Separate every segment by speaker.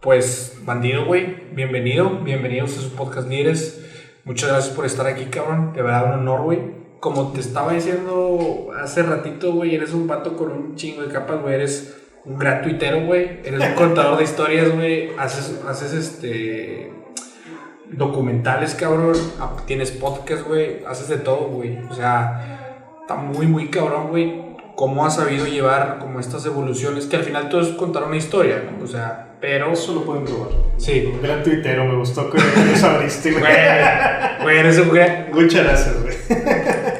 Speaker 1: Pues, bandido, güey, bienvenido, bienvenidos a su podcast Líderes. Muchas gracias por estar aquí, cabrón. De verdad, un honor, güey. Como te estaba diciendo hace ratito, güey, eres un vato con un chingo de capas, güey. Eres un gran tuitero, güey. Eres un contador de historias, güey. Haces, haces este documentales, cabrón. Tienes podcast, güey. Haces de todo, güey. O sea, está muy, muy cabrón, güey. Cómo has sabido llevar como estas evoluciones, que al final todo es contar una historia, ¿no? O sea, pero...
Speaker 2: Eso lo pueden probar.
Speaker 1: Sí.
Speaker 2: Un gran tuitero, me gustó que eso abriste, güey.
Speaker 1: Güey, eres un.
Speaker 2: Muchas gracias, güey.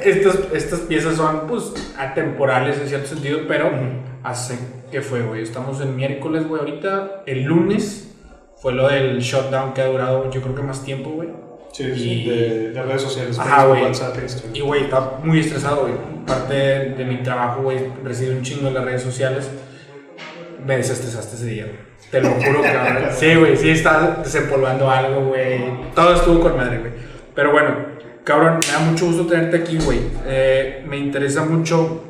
Speaker 1: Estas, estas piezas son, pues, atemporales en cierto sentido, pero
Speaker 2: Ujú.
Speaker 1: hace que fue, güey. Estamos en miércoles, güey, ahorita. El lunes fue lo del shutdown que ha durado, yo creo que más tiempo, güey.
Speaker 2: Sí,
Speaker 1: Y-
Speaker 2: de, de redes sociales,
Speaker 1: Ajá, güey. Y, güey, estaba muy estresado, güey. Parte de, de mi trabajo, güey, recibe un chingo en las redes sociales. Me desestresaste ese día, güey. Te lo juro, cabrón. Sí, güey, sí, estaba desempolvando algo, güey. Todo estuvo con madre, güey. Pero bueno, cabrón, me da mucho gusto tenerte aquí, güey. Eh, me interesa mucho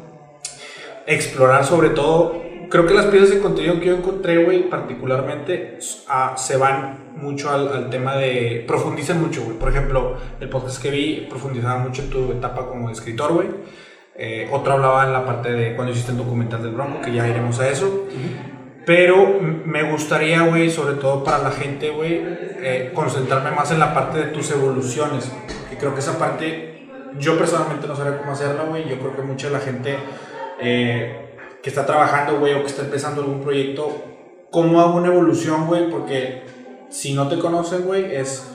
Speaker 1: explorar sobre todo. Creo que las piezas de contenido que yo encontré, güey, particularmente, se van mucho al, al tema de. profundizan mucho, güey. Por ejemplo, el podcast que vi profundizaba mucho en tu etapa como escritor, güey. Eh, otro hablaba en la parte de cuando hiciste el documental del Bronco, que ya iremos a eso. Pero me gustaría, güey, sobre todo para la gente, güey, eh, concentrarme más en la parte de tus evoluciones. Que creo que esa parte, yo personalmente no sabría cómo hacerla, güey. Yo creo que mucha de la gente eh, que está trabajando, güey, o que está empezando algún proyecto, ¿cómo hago una evolución, güey? Porque si no te conocen, güey, es,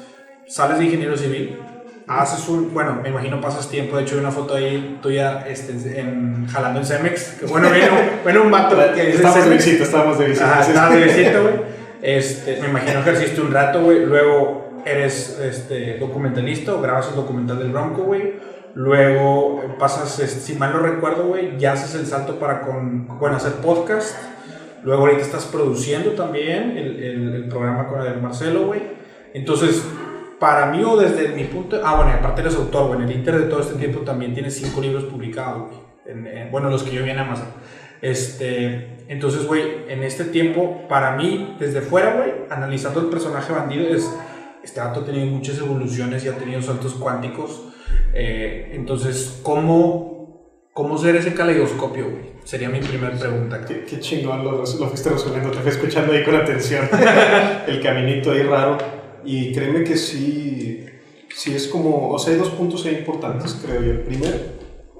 Speaker 1: sales de ingeniero civil, haces un, bueno, me imagino pasas tiempo, de hecho hay una foto ahí tuya este, en, jalando en Cemex, que bueno, bueno, bueno un vato que dice
Speaker 2: Estábamos de visita, estábamos de visita.
Speaker 1: Ajá, estabas de visita, güey. Este, me imagino que ejerciste un rato, güey. Luego eres este, documentalista o grabas el documental del Bronco, güey. Luego pasas, este, si mal no recuerdo, güey, ya haces el salto para con, bueno, hacer podcast. Luego ahorita estás produciendo también el, el, el programa con el Marcelo, güey. Entonces, para mí o desde mi punto... Ah, bueno, aparte eres autor, güey. En el inter de todo este tiempo también tienes cinco libros publicados, güey. En- en- bueno, los que yo vi en Amazon. Este, entonces, güey, en este tiempo, para mí, desde fuera, güey, analizando el personaje bandido, es, este dato ha tenido muchas evoluciones y ha tenido saltos cuánticos. Eh, entonces, ¿cómo, ¿cómo ser ese caleidoscopio, güey? Sería mi primera pregunta.
Speaker 2: Qué, qué chingón lo, lo fuiste resolviendo, te fui escuchando ahí con atención. el caminito ahí raro. Y créeme que sí, sí es como, o sea, hay dos puntos ahí importantes, creo yo. El primero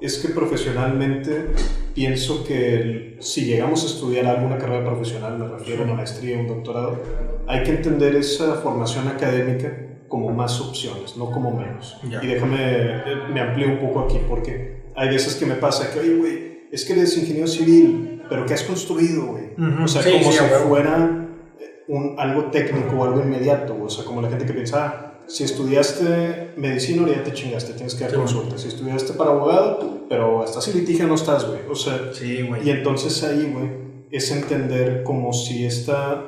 Speaker 2: es que profesionalmente pienso que el- si llegamos a estudiar alguna carrera profesional, me refiero a una maestría, un doctorado, hay que entender esa formación académica como más opciones, no como menos.
Speaker 1: Ya.
Speaker 2: Y déjame, me amplío un poco aquí, porque hay veces que me pasa que, oye, güey, es que eres ingeniero civil, pero ¿qué has construido, güey?
Speaker 1: Ujú.
Speaker 2: O sea,
Speaker 1: Sí,
Speaker 2: como
Speaker 1: sí,
Speaker 2: si fuera un, algo técnico o algo inmediato, o sea, como la gente que piensa, ah, si estudiaste medicina, ahora ya te chingaste, tienes que dar
Speaker 1: Sí,
Speaker 2: consulta. Si estudiaste para abogado, pero estás en litigio, no estás, güey. O sea,
Speaker 1: Sí, güey.
Speaker 2: y entonces ahí, güey, es entender como si esta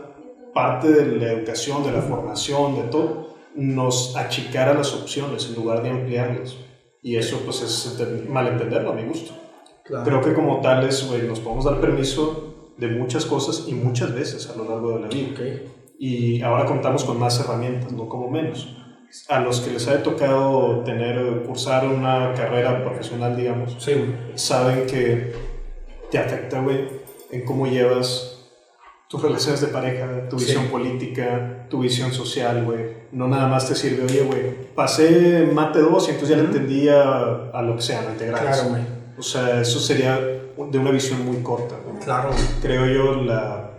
Speaker 2: parte de la educación, de la formación, de todo, nos achicara las opciones en lugar de ampliarlas. Y eso, pues, es ente- malentenderlo a mi gusto.
Speaker 1: Claro.
Speaker 2: Creo que como tales, güey, nos podemos dar permiso de muchas cosas y muchas veces a lo largo de la vida.
Speaker 1: Ok.
Speaker 2: Y ahora contamos con más herramientas, no como menos. A los que les haya tocado tener, cursar una carrera profesional, digamos,
Speaker 1: Sí,
Speaker 2: saben que te afecta, güey, en cómo llevas tus relaciones de pareja, tu
Speaker 1: Sí.
Speaker 2: visión política, tu visión social, güey. No nada más te sirve, oye, güey, pasé mate 2 y entonces ya le entendía a lo que sea, no integrales.
Speaker 1: Claro, güey.
Speaker 2: O sea, eso sería de una visión muy corta.
Speaker 1: Claro.
Speaker 2: Creo yo la,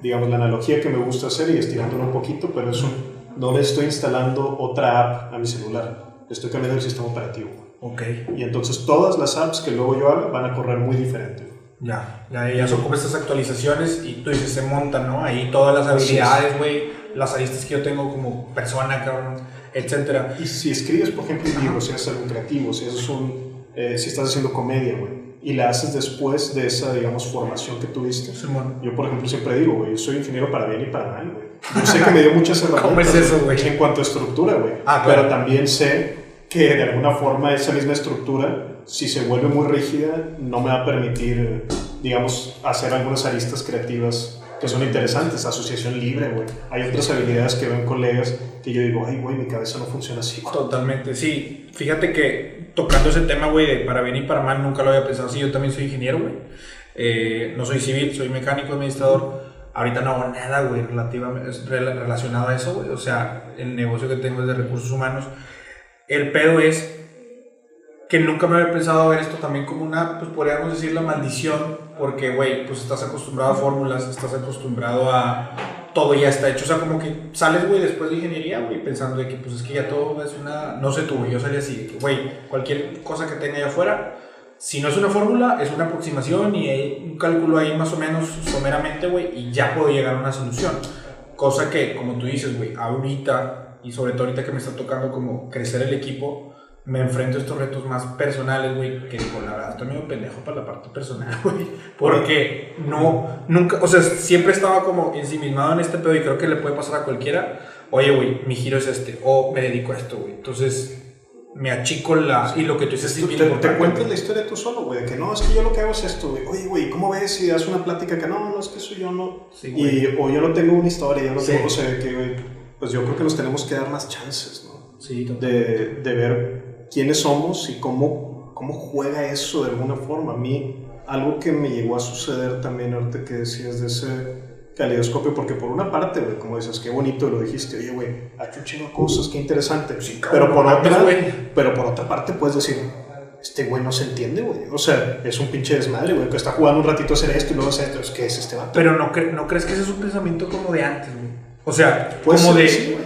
Speaker 2: digamos, la analogía que me gusta hacer y estirándolo un poquito, pero es un, no le estoy instalando otra app a mi celular, le estoy cambiando el sistema operativo.
Speaker 1: Ok.
Speaker 2: Y entonces todas las apps que luego yo haga van a correr muy diferente.
Speaker 1: Ya, ya, ya son como estas actualizaciones y tú dices, se montan, ¿no? Ahí todas las habilidades, güey, las aristas que yo tengo como persona, cabrón, etcétera.
Speaker 2: Y si escribes, por ejemplo, un libro, si haces algo creativo, si, haces un, eh, si estás haciendo comedia, güey, y la haces después de esa, digamos, formación que tuviste.
Speaker 1: Simón.
Speaker 2: Yo, por ejemplo, siempre digo, güey, yo soy ingeniero para bien y para mal, güey. Yo sé que me dio muchas herramientas.
Speaker 1: ¿Cómo es eso?
Speaker 2: En cuanto a estructura, güey.
Speaker 1: Ah, claro.
Speaker 2: Pero también sé que de alguna forma esa misma estructura, si se vuelve muy rígida, no me va a permitir, digamos, hacer algunas aristas creativas que son interesantes, asociación libre, güey. Hay otras habilidades que ven colegas que yo digo, ay, güey, mi cabeza no funciona así.
Speaker 1: Totalmente, sí. Fíjate que tocando ese tema, güey, de para bien y para mal, nunca lo había pensado. Sí, yo también soy ingeniero, güey. Eh, no soy civil, soy mecánico, administrador. Ahorita no hago nada, güey, relacionado a eso, güey. O sea, el negocio que tengo es de recursos humanos. El pedo es que nunca me había pensado ver esto también como una, pues podríamos decir, la maldición, porque, güey, pues estás acostumbrado a fórmulas, estás acostumbrado a todo ya está hecho, o sea, como que sales, güey, después de ingeniería, güey, pensando de que, pues es que ya todo es una, no sé tú, yo salí así, güey, cualquier cosa que tenga allá afuera, si no es una fórmula, es una aproximación y hay un cálculo ahí más o menos someramente, güey, y ya puedo llegar a una solución. Cosa que, como tú dices, güey, ahorita, y sobre todo ahorita que me está tocando como crecer el equipo, me enfrento a estos retos más personales, güey, que con la verdad estoy medio pendejo para la parte personal, güey. Porque no, nunca, o sea, siempre estaba como ensimismado en este pedo y creo que le puede pasar a cualquiera. Oye, güey, mi giro es este, o me dedico a esto, güey. Entonces, me achico la. Y lo que tú dices
Speaker 2: es te, te cuentas la historia tú solo, güey. Que no, es que yo lo que hago es esto, güey. Oye, güey, ¿cómo ves si das una plática que no, no, es que eso yo no. Sí, y, o yo no tengo una historia, yo no tengo, o sea, que, güey, pues yo creo que nos tenemos que dar más chances, ¿no?
Speaker 1: Sí,
Speaker 2: de, de ver quiénes somos y cómo, cómo juega eso de alguna forma. A mí, algo que me llegó a suceder también ahorita que decías de ese caleidoscopio, porque por una parte, güey, como dices, qué bonito lo dijiste, oye, güey, ha hecho chingo cosas, qué interesante, pero, por otra, pero por otra parte puedes decir, este güey no se entiende, güey, o sea, es un pinche desmadre, güey, que está jugando un ratito a hacer esto y luego hacer esto, ¿qué es este vato?
Speaker 1: Pero no, no crees que ese es un pensamiento como de antes, güey, o sea, como de,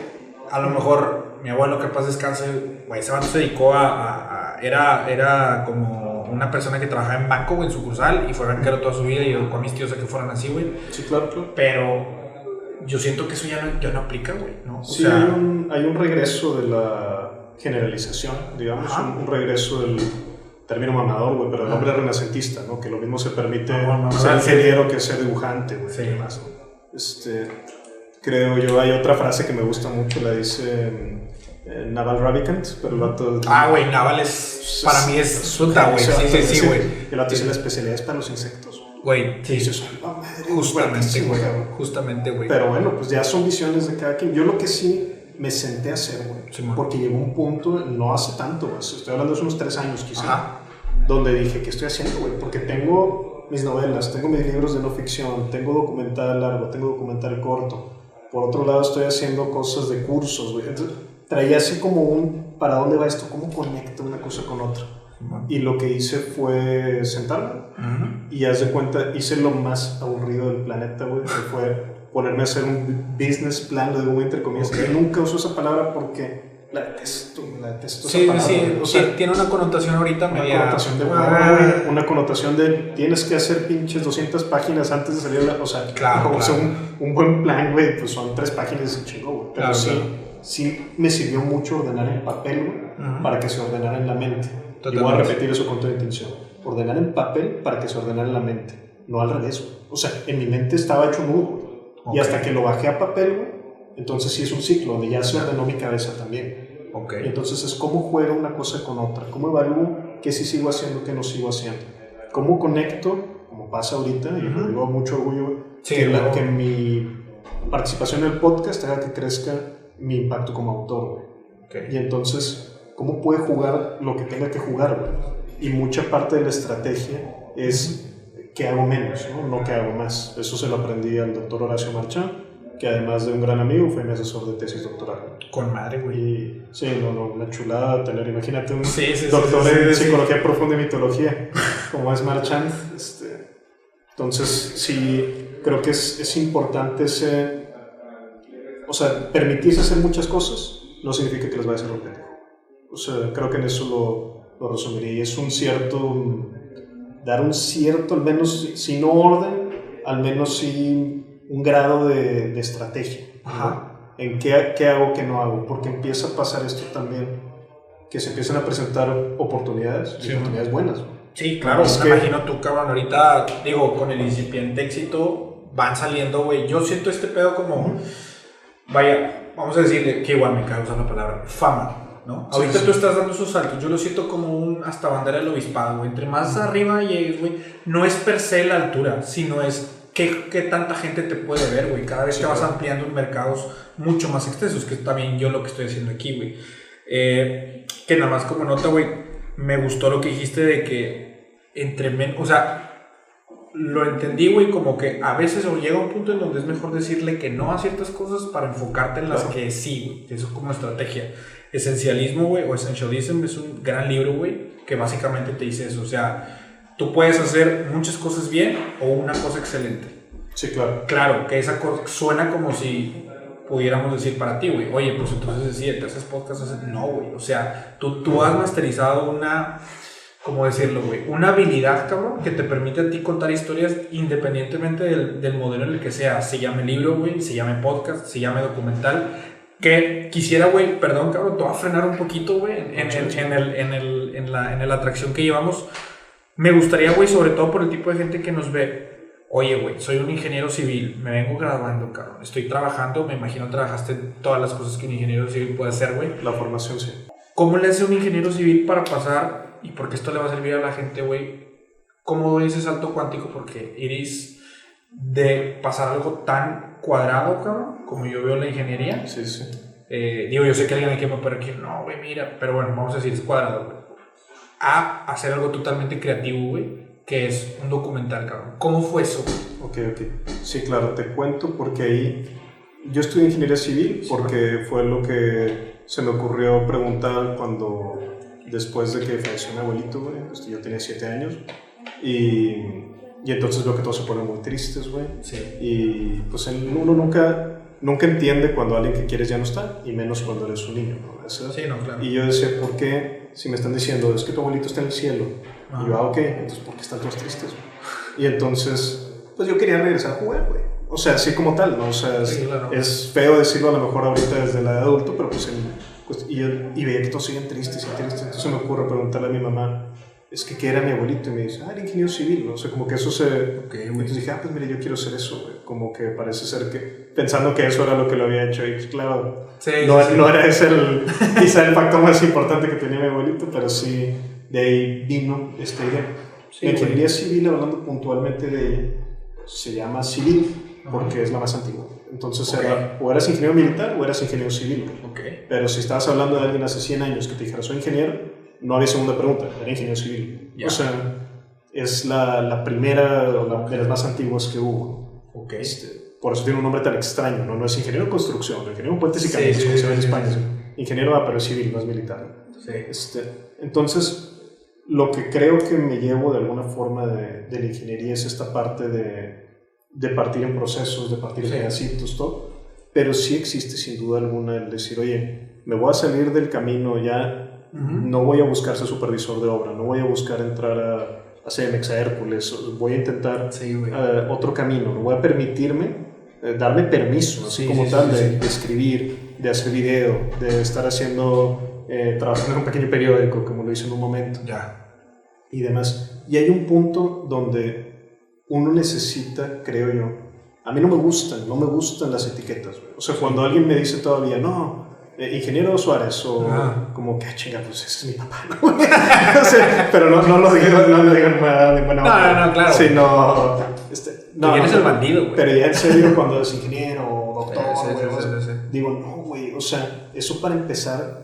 Speaker 1: a lo mejor mi abuelo, que paz descanse, güey, ese vato se dedicó a, era, era como una persona que trabajaba en banco, güey, en sucursal, y fue banquero toda su vida y educó a mis tíos a que fueran así, güey.
Speaker 2: Sí, claro, claro.
Speaker 1: Pero yo siento que eso ya no, ya no aplica, güey, ¿no? O
Speaker 2: sí, sea, hay, un, hay un regreso de la generalización, digamos, un, regreso del término mamador, güey, pero el hombre renacentista, ¿no? Que lo mismo se permite ah, ser ingeniero que ser dibujante, güey. Sí. Más, este, creo yo, hay otra frase que me gusta mucho, la dice eh, Naval Ravikant, pero el vato...
Speaker 1: Ah, güey, Naval es... Para mí es suta, güey. Sí, sí, sí, güey.
Speaker 2: El vato dice la especialidad es para los insectos.
Speaker 1: Güey, sí. justamente, güey. Justamente, güey.
Speaker 2: Pero bueno, pues ya son visiones de cada quien. Yo lo que sí me senté a hacer, güey. porque llegó un punto, no hace tanto, güey. Estoy hablando de unos tres años quizá. Donde dije, ¿qué estoy haciendo, güey? Porque tengo mis novelas, tengo mis libros de no ficción, tengo documental largo, tengo documental corto. Por otro lado, estoy haciendo cosas de cursos, güey. Entonces, traía así como un, ¿para dónde va esto? ¿Cómo conecta una cosa con otra? Y lo que hice fue sentarme y haz de cuenta, hice lo más aburrido del planeta, güey, que fue ponerme a hacer un business plan, lo digo entre comillas. Nunca uso esa palabra porque la detesto, la detesto
Speaker 1: sí, Sí, o sea, tiene una connotación ahorita
Speaker 2: una Connotación de, ah. una connotación de tienes que hacer pinches 200 páginas antes de salir a la... O sea, claro, o sea un, un, buen plan, güey, pues son tres páginas y chingo, güey. Pero sí sí me sirvió mucho ordenar en papel para que se ordenara en la mente. Y voy a repetir eso con toda intención. Ordenar en papel para que se ordenara en la mente, no al revés. O sea, en mi mente estaba hecho nudo. Y hasta que lo bajé a papel, entonces sí es un ciclo donde ya se ordenó mi cabeza también.
Speaker 1: Okay.
Speaker 2: Entonces es cómo juega una cosa con otra, cómo evalúo qué sí sigo haciendo, qué no sigo haciendo. Cómo conecto, como pasa ahorita, y me digo mucho orgullo, que, la, que mi participación en el podcast haga que crezca mi impacto como autor, Y entonces, ¿cómo puede jugar lo que tenga que jugar, güey? Y mucha parte de la estrategia es que hago menos, ¿no? No que hago más. Eso se lo aprendí al doctor Horacio Marchán, que además de un gran amigo fue mi asesor de tesis doctoral.
Speaker 1: Con madre, güey.
Speaker 2: sí, no, no, una chulada tener, imagínate un doctor en psicología profunda y mitología, como es Marchand. Este, entonces, sí, creo que es, es importante ese o sea, permitirse hacer muchas cosas no significa que las vayas a romper. O sea, creo que en eso lo, lo resumiría. Y es un cierto, dar un cierto, al menos, si no orden, al menos sí un grado de, de estrategia. En qué, qué hago, qué no hago. Porque empieza a pasar esto también, que se empiezan a presentar oportunidades, oportunidades buenas.
Speaker 1: Sí, claro, me imagino tú, cabrón, ahorita, digo, con el incipiente éxito, van saliendo, güey. Yo siento este pedo como vaya, vamos a decirle que igual me cae usar la palabra, fama. ¿no? Ahorita tú estás dando esos saltos, yo lo siento como un hasta bandera del obispado, güey. Entre más arriba llegues, güey, no es per se la altura, sino es ¿qué, qué tanta gente te puede ver, güey? Cada vez
Speaker 2: Sí,
Speaker 1: te vas
Speaker 2: claro.
Speaker 1: ampliando en mercados mucho más extensos, que es también yo lo que estoy haciendo aquí, güey. Eh, que nada más como nota, güey, me gustó lo que dijiste de que entre menos, o sea, lo entendí, güey, como que a veces llega un punto en donde es mejor decirle que no a ciertas cosas para enfocarte en las
Speaker 2: Claro.
Speaker 1: que sí, güey. Eso es como estrategia. Esencialismo, güey, o Essentialism es un gran libro, güey, que básicamente te dice eso. O sea, tú puedes hacer muchas cosas bien o una cosa excelente.
Speaker 2: Sí, claro.
Speaker 1: Claro, que esa cosa suena como si pudiéramos decir para ti, güey, oye, pues entonces sí, te haces podcast, haces... no, güey, o sea, tú, tú has masterizado una, ¿cómo decirlo, güey? Una habilidad, cabrón, que te permite a ti contar historias independientemente del, del modelo en el que sea, se llame libro, güey, se llame podcast, se llame documental, que quisiera, güey, perdón, cabrón, te voy a frenar un poquito, güey, en, en, el- en, el, en, el, en, la, en la atracción que llevamos. Me gustaría, güey, sobre todo por el tipo de gente que nos ve, Oye, güey, soy un ingeniero civil, me vengo graduando, cabrón. Estoy trabajando, me imagino trabajaste en todas las cosas que un ingeniero civil puede hacer, güey.
Speaker 2: La formación sí.
Speaker 1: ¿Cómo le hace un ingeniero civil para pasar, y porque esto le va a servir a la gente, güey, cómo doy ese salto cuántico? Porque Iris, de pasar algo tan cuadrado, cabrón, como yo veo la ingeniería,
Speaker 2: Sí, sí.
Speaker 1: eh, digo, yo sé que alguien aquí me puede decir, no, güey, mira, pero bueno, vamos a decir, es cuadrado, güey. A hacer algo totalmente creativo, güey, que es un documental, cabrón. ¿Cómo fue eso?
Speaker 2: Ok, ok. Sí, claro, te cuento porque ahí yo estudié ingeniería civil porque fue lo que se me ocurrió preguntar cuando después de que falleció mi abuelito, güey, pues yo tenía 7 años y, y entonces veo que todos se ponen muy tristes, güey.
Speaker 1: Sí.
Speaker 2: Y pues uno nunca, nunca entiende cuando alguien que quieres ya no está y menos cuando eres un niño, ¿no? Esa-
Speaker 1: Sí, no, claro.
Speaker 2: Y yo decía, ¿por qué? Si me están diciendo, es que tu abuelito está en el cielo. Y yo, ah, ok, entonces, ¿por qué están todos tristes? Y entonces, pues yo quería regresar a jugar, güey. O sea, así como tal, ¿no? O sea, es,
Speaker 1: Sí, claro.
Speaker 2: es feo decirlo a lo mejor ahorita desde la edad de adulto, pero pues, pues, y, y veía que todos siguen tristes y tristes. Entonces me ocurre preguntarle a mi mamá, es que, ¿qué era mi abuelito? Y me dice, ah, era ingeniero civil, ¿no? O sea, como que eso se...
Speaker 1: Ok, güey.
Speaker 2: Entonces dije, ah, pues mire, yo quiero ser eso, güey. Como que parece ser que, pensando que eso era lo que lo había hecho. Y claro,
Speaker 1: Sí,
Speaker 2: no,
Speaker 1: sí,
Speaker 2: no era ese el, quizá el factor más importante que tenía mi abuelito, pero sí, de ahí vino esta idea.
Speaker 1: Sí,
Speaker 2: la ingeniería civil, hablando puntualmente de se llama civil porque es la más antigua. Entonces,
Speaker 1: Ok.
Speaker 2: era, o eras ingeniero militar o eras ingeniero civil. güey.
Speaker 1: Ok.
Speaker 2: Pero si estabas hablando de alguien hace 100 años que te dijera soy ingeniero, no había segunda pregunta, era ingeniero civil. O sea, es la, la primera la, de las más antiguas que hubo.
Speaker 1: Ok.
Speaker 2: Este, por eso tiene un nombre tan extraño, ¿no? No es ingeniero en construcción, ingeniero en puentes y caminos,
Speaker 1: sí,
Speaker 2: como se ve en España.
Speaker 1: sí.
Speaker 2: Ingeniero, ah, pero es civil, no es militar.
Speaker 1: Sí.
Speaker 2: Este, entonces, lo que creo que me llevo de alguna forma de, de la ingeniería es esta parte de, de partir en procesos, de partir en pedacitos, todo. Pero sí existe sin duda alguna el decir, oye, me voy a salir del camino ya, No voy a buscar ser supervisor de obra, no voy a buscar entrar a, a CMX, a Hércules, voy a intentar
Speaker 1: Sí,
Speaker 2: eh, otro camino, no voy a permitirme, eh, darme permiso, así
Speaker 1: Sí,
Speaker 2: como tal, de, escribir, de hacer video, de estar haciendo, eh, trabajando en un pequeño periódico, como lo hice en un momento,
Speaker 1: Ya.
Speaker 2: y demás. Y hay un punto donde uno necesita, creo yo, a mí no me gustan, no me gustan las etiquetas. güey. O sea, cuando alguien me dice todavía, no, eh, ingeniero Suárez, o
Speaker 1: Ah.
Speaker 2: como que, ah, chinga, pues ese es mi papá, pero no, no lo digo, no lo buena- de buena
Speaker 1: No,
Speaker 2: onda.
Speaker 1: no, no, claro.
Speaker 2: Sí, no, este,
Speaker 1: No, eres el bandido, güey.
Speaker 2: Pero ya en serio, cuando es ingeniero o doctor,
Speaker 1: Sí, sí,
Speaker 2: digo, no, güey, o sea, eso para empezar,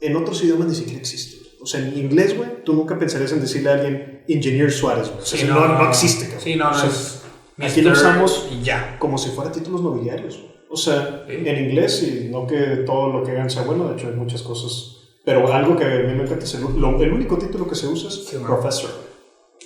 Speaker 2: en otros idiomas ni siquiera existe. O sea, en inglés, güey, tú nunca pensarías en decirle a alguien Ingenier Suárez, güey. O sea, no, no, existe, cabrón.
Speaker 1: Sí, no,
Speaker 2: O
Speaker 1: no
Speaker 2: sea,
Speaker 1: es.
Speaker 2: aquí lo usamos-
Speaker 1: ya.
Speaker 2: como si fuera títulos nobiliarios. güey. O sea,
Speaker 1: Sí.
Speaker 2: en inglés, y no que todo lo que hagan sea bueno, de hecho hay muchas cosas, pero algo que a mí me encanta es el, lo- el único título que se usa es
Speaker 1: Sí,
Speaker 2: professor,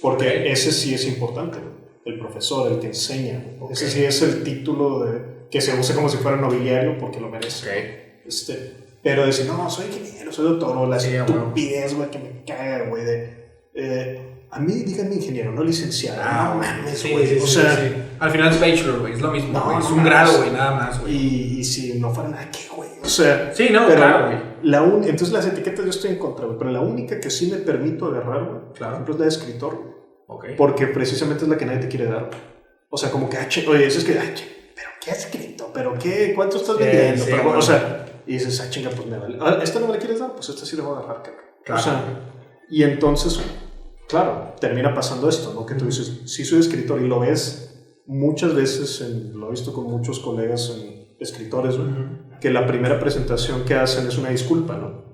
Speaker 2: porque ese sí es importante, el profesor, el que enseña, ese sí es el título de, que se usa como si fuera nobiliario porque lo merece. Este, pero decir, no, soy ingeniero, soy doctor, o la
Speaker 1: Sí,
Speaker 2: estupidez, güey, que me caga, güey, de... eh, a mí díganme ingeniero, no licenciado.
Speaker 1: Ah,
Speaker 2: no mames,
Speaker 1: Sí,
Speaker 2: güey.
Speaker 1: sí,
Speaker 2: o sea,
Speaker 1: sí. Al final es bachelor, güey. Es lo mismo,
Speaker 2: No,
Speaker 1: güey. Es un grado, güey, nada más, güey.
Speaker 2: y, y si no fuera nada, ¿qué, güey? O sea,
Speaker 1: Sí, no,
Speaker 2: pero
Speaker 1: claro, güey.
Speaker 2: la un- entonces las etiquetas yo estoy en contra, güey, pero la única que sí me permito agarrar, güey, por
Speaker 1: Claro.
Speaker 2: ejemplo, es la de escritor, güey,
Speaker 1: Ok.
Speaker 2: porque precisamente es la que nadie te quiere dar. güey. O sea, como que, ah, oye, eso es que, ah, che, pero ¿qué has escrito? ¿Pero qué? ¿Cuánto estás vendiendo? Pero,
Speaker 1: güey.
Speaker 2: o sea, y dices, ah, chinga, pues me vale. Ah, ¿Esta no me la quieres dar? Pues esta sí la voy a agarrar, cabrón.
Speaker 1: Claro.
Speaker 2: O sea, y entonces, claro, termina pasando esto, ¿no? Que tú dices, sí soy escritor y lo ves muchas veces, en- lo he visto con muchos colegas en- escritores, güey, que la primera presentación que hacen es una disculpa, ¿no?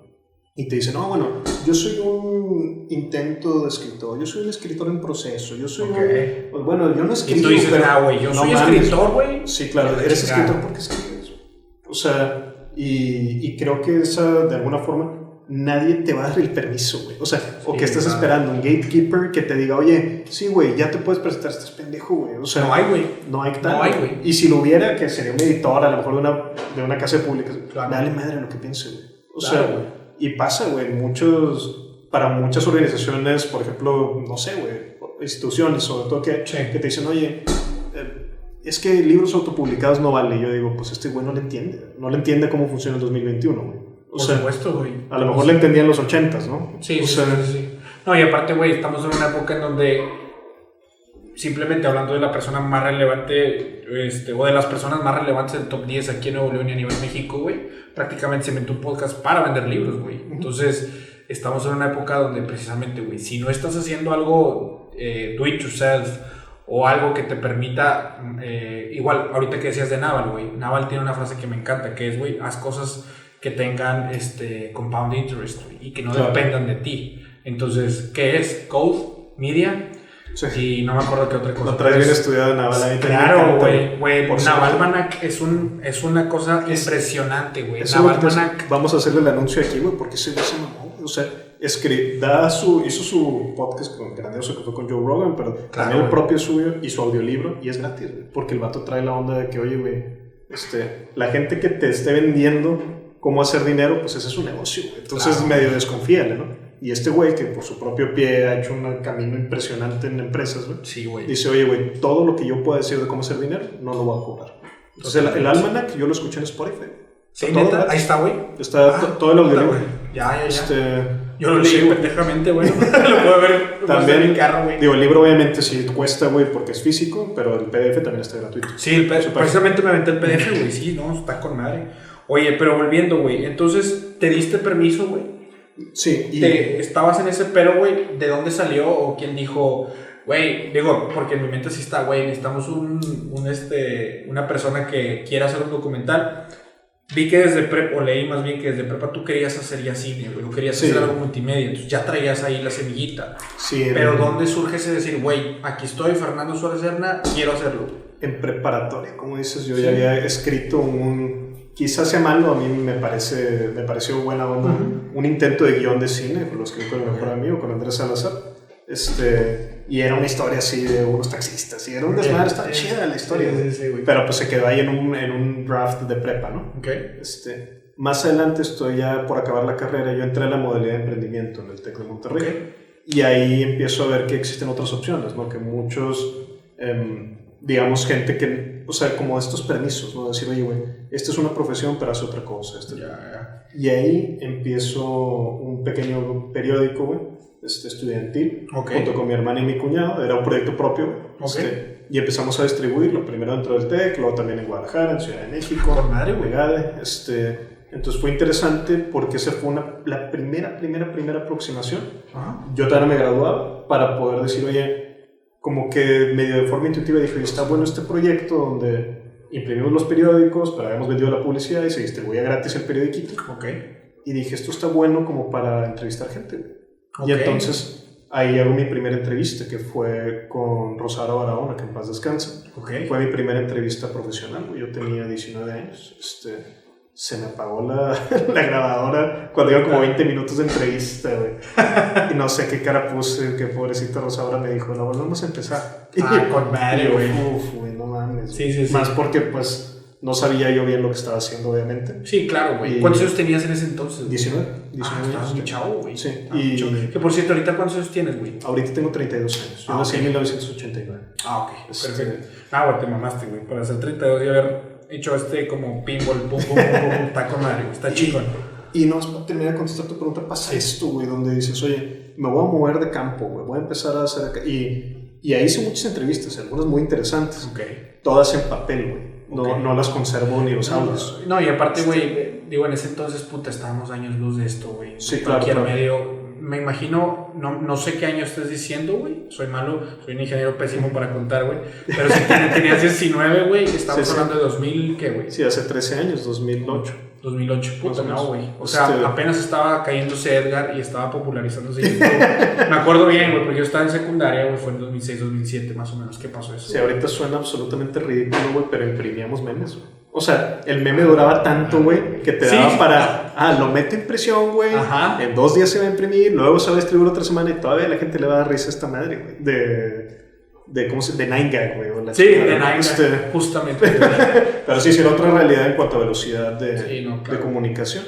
Speaker 2: Y te dicen, no, bueno, yo soy un intento de escritor, yo soy un escritor en proceso, yo soy
Speaker 1: Ok.
Speaker 2: un... pues, bueno, yo no
Speaker 1: Y
Speaker 2: escribo,
Speaker 1: tú dices,
Speaker 2: pero-
Speaker 1: ah, güey, yo
Speaker 2: no
Speaker 1: soy
Speaker 2: mames".
Speaker 1: escritor, güey.
Speaker 2: Sí, claro,
Speaker 1: La
Speaker 2: eres escritor porque escribes. O sea, y, y creo que esa, de alguna forma, nadie te va a dar el permiso, güey. O sea, o que
Speaker 1: claro.
Speaker 2: esperando un gatekeeper que te diga, oye, sí, güey, ya te puedes presentar, estás pendejo, güey. O sea,
Speaker 1: No hay, güey.
Speaker 2: no hay tal.
Speaker 1: No hay, güey.
Speaker 2: Y si lo hubiera, que sería un editor, a lo mejor de una, de una casa pública,
Speaker 1: Claro.
Speaker 2: dale madre lo que piense, güey. O
Speaker 1: Claro,
Speaker 2: sea,
Speaker 1: güey.
Speaker 2: y pasa, güey, muchos, para muchas organizaciones, por ejemplo, no sé, güey, instituciones, sobre todo que,
Speaker 1: Sí.
Speaker 2: que te dicen, oye, eh, es que libros autopublicados no vale. Y yo digo, pues este güey no le entiende, no le entiende cómo funciona el 2021, güey. O
Speaker 1: Por
Speaker 2: sea,
Speaker 1: supuesto, güey.
Speaker 2: a lo mejor le entendía en los 80s, ¿no?
Speaker 1: Sí,
Speaker 2: o
Speaker 1: sí,
Speaker 2: sea,
Speaker 1: sí, sí. No, y aparte, güey, estamos en una época en donde simplemente hablando de la persona más relevante, este, o de las personas más relevantes del top 10 aquí en Nuevo León y a nivel México, güey, prácticamente se inventó un podcast para vender libros, güey. Entonces, estamos en una época donde precisamente, güey, si no estás haciendo algo eh, do it yourself o algo que te permita, eh, igual, ahorita que decías de Naval, güey, Naval tiene una frase que me encanta, que es, güey, haz cosas que tengan este compound interest y que no
Speaker 2: Claro.
Speaker 1: dependan de ti. Entonces, ¿qué es? Code, media
Speaker 2: sí.
Speaker 1: y no me acuerdo qué otra cosa.
Speaker 2: Lo traes bien
Speaker 1: es-
Speaker 2: estudiado en Naval.
Speaker 1: Claro, güey, güey,
Speaker 2: Por cierto.
Speaker 1: Navalmanac es, un, es una cosa
Speaker 2: Es-
Speaker 1: impresionante, güey.
Speaker 2: Te-
Speaker 1: Navalmanac,
Speaker 2: vamos a hacerle el anuncio aquí, güey, porque se mamó. güey. O sea, escri- da su, hizo su podcast con grandioso que fue con Joe Rogan, pero también el propio suyo y su audiolibro y es gratis, güey, porque el vato trae la onda de que, oye, güey, este, la gente que te esté vendiendo cómo hacer dinero, pues ese es su negocio. Entonces
Speaker 1: Claro.
Speaker 2: medio desconfíale, ¿no? Y este güey que por su propio pie ha hecho un camino impresionante en empresas, güey.
Speaker 1: sí, güey.
Speaker 2: Dice, oye, güey, todo lo que yo pueda decir de cómo hacer dinero, no lo voy a cobrar. Entonces, el, el almanac yo lo escuché en Spotify.
Speaker 1: Sí,
Speaker 2: todo
Speaker 1: ahí está, güey.
Speaker 2: Está
Speaker 1: Ah,
Speaker 2: to- todo el
Speaker 1: güey. Ya, ya, ya.
Speaker 2: Este,
Speaker 1: Yo lo
Speaker 2: sí,
Speaker 1: leí
Speaker 2: güey.
Speaker 1: pendejamente, güey. lo puedo ver lo
Speaker 2: También,
Speaker 1: en carro, güey.
Speaker 2: digo, el libro obviamente sí cuesta, güey, porque es físico, pero el PDF también está gratuito.
Speaker 1: Sí, el P-
Speaker 2: Súper.
Speaker 1: precisamente me aventé el PDF, güey. Sí, no, está con madre. Oye, pero volviendo, güey. Entonces, ¿te diste permiso, güey?
Speaker 2: Sí, y
Speaker 1: Te- estabas en ese pero, güey, ¿de dónde salió o quién dijo, güey, digo, porque en mi mente sí está, güey, necesitamos un, un, este, una persona que quiera hacer un documental. Vi que desde prepa, o leí más bien que desde prepa tú querías hacer ya cine, güey, o querías
Speaker 2: Sí.
Speaker 1: hacer algo multimedia, entonces ya traías ahí la semillita.
Speaker 2: sí, en,
Speaker 1: Pero ¿dónde surge ese decir, güey, aquí estoy, Fernando Suárez Serna, quiero hacerlo?
Speaker 2: en preparatoria, como dices, yo
Speaker 1: Sí.
Speaker 2: ya había escrito un, quizás sea malo, a mí me parece, me pareció buena onda,
Speaker 1: Ujú.
Speaker 2: un intento de guion de cine, lo escribí con el mejor amigo, con Andrés Salazar, este, y era una historia así de unos taxistas, y era un desmadre, estaba chida la historia,
Speaker 1: Sí, sí, sí, güey.
Speaker 2: pero pues se quedó ahí en un, en un draft de prepa, ¿no? Este, más adelante estoy ya por acabar la carrera, yo entré a la modalidad de emprendimiento en el TEC de Monterrey.
Speaker 1: Ok.
Speaker 2: Y ahí empiezo a ver que existen otras opciones, ¿no? Que muchos, em, digamos, gente que, o sea, como estos permisos, ¿no? Decir, oye, güey, esta es una profesión, pero hace otra cosa. este-
Speaker 1: Ya, ya.
Speaker 2: Y ahí empiezo un pequeño periódico, güey, este, estudiantil,
Speaker 1: Ok.
Speaker 2: junto con mi hermana y mi cuñado. Era un proyecto propio, güey.
Speaker 1: Ok.
Speaker 2: Este, y empezamos a distribuirlo, primero dentro del TEC, luego también en Guadalajara, en Ciudad de México.
Speaker 1: Con madre, güey.
Speaker 2: Este, entonces fue interesante porque esa fue una, la primera, primera, primera aproximación
Speaker 1: Ajá.
Speaker 2: yo todavía me graduaba para poder decir, oye, como que medio de forma intuitiva dije, está bueno este proyecto donde imprimimos los periódicos, pero habíamos vendido la publicidad y se distribuía gratis el periodiquito.
Speaker 1: Ok.
Speaker 2: Y dije, esto está bueno como para entrevistar gente. güey".
Speaker 1: Ok.
Speaker 2: Y entonces ahí hago mi primera entrevista, que fue con Rosario Barahona, que en paz descansa.
Speaker 1: Ok.
Speaker 2: Fue mi primera entrevista profesional, yo tenía 19 años. Este, se me apagó la, la grabadora cuando iban como 20 minutos de entrevista, güey. Y no sé qué cara puse, que pobrecita Rosaura me dijo, no, volvemos a empezar.
Speaker 1: Ah, con
Speaker 2: yo,
Speaker 1: güey.
Speaker 2: Uf, güey, no mames.
Speaker 1: Sí, sí, sí.
Speaker 2: Más porque, pues, no sabía yo bien lo que estaba haciendo, obviamente.
Speaker 1: Sí, claro, güey. ¿Cuántos años tenías en ese entonces? güey?
Speaker 2: 19,
Speaker 1: Ah,
Speaker 2: 19
Speaker 1: estabas muy chavo, güey.
Speaker 2: Sí,
Speaker 1: muy
Speaker 2: y-
Speaker 1: chavo. Que por cierto, ¿ahorita cuántos años tienes, güey?
Speaker 2: Ahorita tengo 32 años. Yo
Speaker 1: Ah,
Speaker 2: nací
Speaker 1: ok.
Speaker 2: en 1989.
Speaker 1: Ah, ok.
Speaker 2: Este-
Speaker 1: Perfecto. Ah, güey, te mamaste, güey. Para hacer 32 y haber hecho este como pinball, pum, pum, pum, pum, está con madre. Está chingón.
Speaker 2: Y no, para terminar de contestar tu pregunta, pasa esto, güey, donde dices, oye, me voy a mover de campo, güey, voy a empezar a hacer acá. Y, y ahí hice muchas entrevistas, algunas muy interesantes,
Speaker 1: Ok.
Speaker 2: todas en papel, güey. No,
Speaker 1: Ok.
Speaker 2: no las conservo ni los audios.
Speaker 1: No, y aparte, güey, digo, en ese entonces, puta, estábamos años luz de esto, güey.
Speaker 2: Sí,
Speaker 1: Cualquier
Speaker 2: claro, claro.
Speaker 1: medio. Me imagino, no, no sé qué año estás diciendo, güey. Soy malo, soy un ingeniero pésimo para contar, güey. Pero si tenías 19, güey, estamos hablando de 2000, ¿qué, güey?
Speaker 2: Sí, hace 13 años, 2008.
Speaker 1: 2008, puta, no, güey. O sea, este- apenas estaba cayéndose Edgar y estaba popularizándose. me acuerdo bien, güey, porque yo estaba en secundaria, güey, fue en 2006, 2007, más o menos. ¿Qué pasó eso?
Speaker 2: Sí, ahorita suena absolutamente ridículo, güey, pero imprimíamos memes, güey. O sea, el meme duraba tanto, güey, que te daba para. Ah, lo mete en presión, güey. En dos días se va a imprimir, luego se va a distribuir otra semana y todavía la gente le va a dar risa a esta madre, güey. De. De, ¿cómo se De Nine Gag, güey.
Speaker 1: Sí, de Nine Gag, este, justamente.
Speaker 2: pero sí, sí, era otra realidad en cuanto a velocidad de, de comunicación.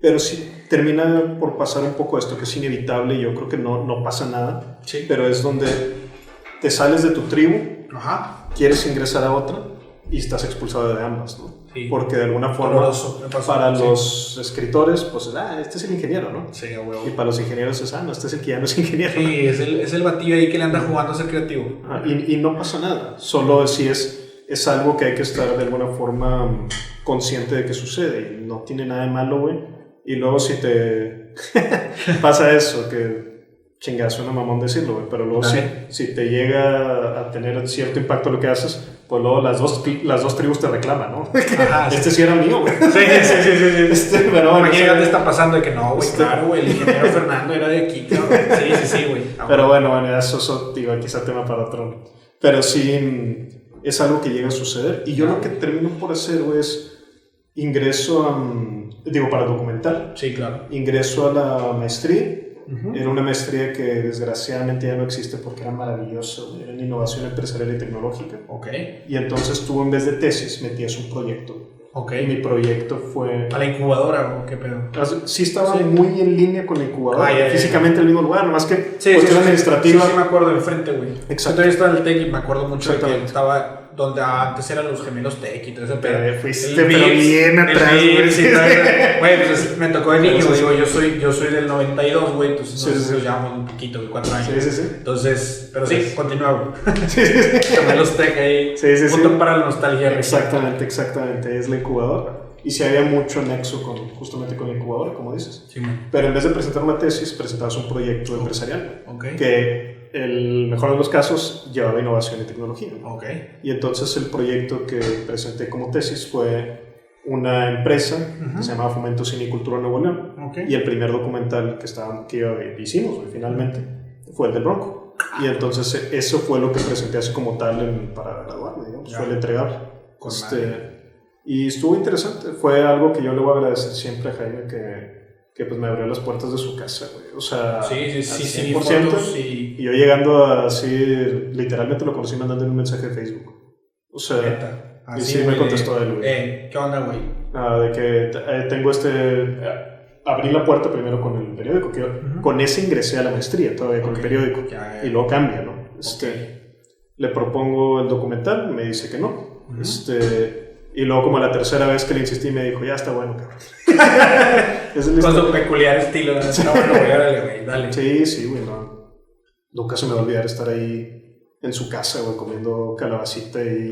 Speaker 2: Pero sí, termina por pasar un poco esto, que es inevitable y yo creo que no, no pasa nada. Sí. Pero es donde te sales de tu tribu, Ajá. quieres ingresar a otra y estás expulsado de ambas, ¿no? Sí. Porque de alguna forma, para los escritores, pues, ah, este es el ingeniero, ¿no?
Speaker 1: Sí, güey.
Speaker 2: Y para los ingenieros es, ah, no, este es el que ya no es ingeniero.
Speaker 1: Sí, es el, es el batillo ahí que le anda jugando a ser creativo.
Speaker 2: Ah, y, y, no pasa nada, solo si es, es algo que hay que estar de alguna forma consciente de que sucede y no tiene nada de malo, güey. Y luego si te pasa eso, que chingazo, una mamón decirlo, güey, pero luego si, si te llega a tener cierto impacto lo que haces, pues luego las dos, las dos tribus te reclaman, ¿no? este sí. era mío, güey. Sí,
Speaker 1: sí, sí, sí. sí. Este, pero bueno, ¿Qué te está pasando de que no, güey? Este... Claro, güey, el ingeniero Fernando era de aquí, claro. Sí, sí, sí, güey.
Speaker 2: Ah, pero bueno, bueno, eso, eso, digo, quizá tema para otro. Pero sí, es algo que llega a suceder. Y yo lo que termino por hacer, güey, es ingreso a, digo, para documental.
Speaker 1: Sí, claro.
Speaker 2: Ingreso a la maestría era una maestría que desgraciadamente ya no existe porque era maravilloso, era en innovación empresarial y tecnológica.
Speaker 1: Ok.
Speaker 2: Y entonces tú en vez de tesis metías un proyecto.
Speaker 1: Ok.
Speaker 2: Y mi proyecto fue...
Speaker 1: ¿A la incubadora o qué pedo?
Speaker 2: Sí estaba muy en línea con la incubadora. Ah, físicamente en el mismo lugar, nomás que
Speaker 1: sí, cuestión administrativa. Sí, sí, me acuerdo enfrente, güey. Exacto. Yo estaba en el TEC y me acuerdo mucho de que estaba donde antes eran los gemelos Tech y todo ese
Speaker 2: pedo. Fuiste pero bien atrás,
Speaker 1: güey. pues me tocó de niño, digo, yo soy, yo soy del 92, güey, entonces sí, nos, llevamos un poquito, de cuatro años.
Speaker 2: Sí, sí, sí.
Speaker 1: Entonces, pero sí, continúa, güey. Gemelos Tech ahí. Sí, sí, punto para la nostalgia.
Speaker 2: Exactamente, exactamente, es la incubadora. Y si había mucho nexo con, justamente con la incubadora, como dices.
Speaker 1: Sí,
Speaker 2: Pero en vez de presentar una tesis, presentabas un proyecto empresarial.
Speaker 1: Okay.
Speaker 2: Que el mejor de los casos llevaba innovación y tecnología.
Speaker 1: Okay.
Speaker 2: Y entonces el proyecto que presenté como tesis fue una empresa que se llamaba Fomento Cinicultura Nuevo León.
Speaker 1: Okay.
Speaker 2: Y el primer documental que, estaba, que hicimos finalmente fue el del Bronco. Y entonces eso fue lo que presenté así como tal para graduarme, digamos, fue el entregar. Este, y estuvo interesante. Fue algo que yo le voy a agradecer siempre a Jaime que que pues me abrió las puertas de su casa, güey. O sea,
Speaker 1: sí, sí, sí,
Speaker 2: 100%. y... yo llegando a así, literalmente lo conocí mandando un mensaje de Facebook. O sea, y sí me contestó él, güey.
Speaker 1: Eh, ¿Qué onda, güey?
Speaker 2: Ah, de que eh, tengo este... Eh, abrí la puerta primero con el periódico, que con ese ingresé a la maestría todavía, con el periódico. Y luego cambia, ¿no? Este, Le propongo el documental, me dice que no. Este y luego como la tercera vez que le insistí me dijo, ya está bueno, cabrón.
Speaker 1: es Con su peculiar estilo. Está bueno, güey, dale.
Speaker 2: Sí, sí, güey, no. Nunca se me va a olvidar estar ahí en su casa, güey, comiendo calabacita y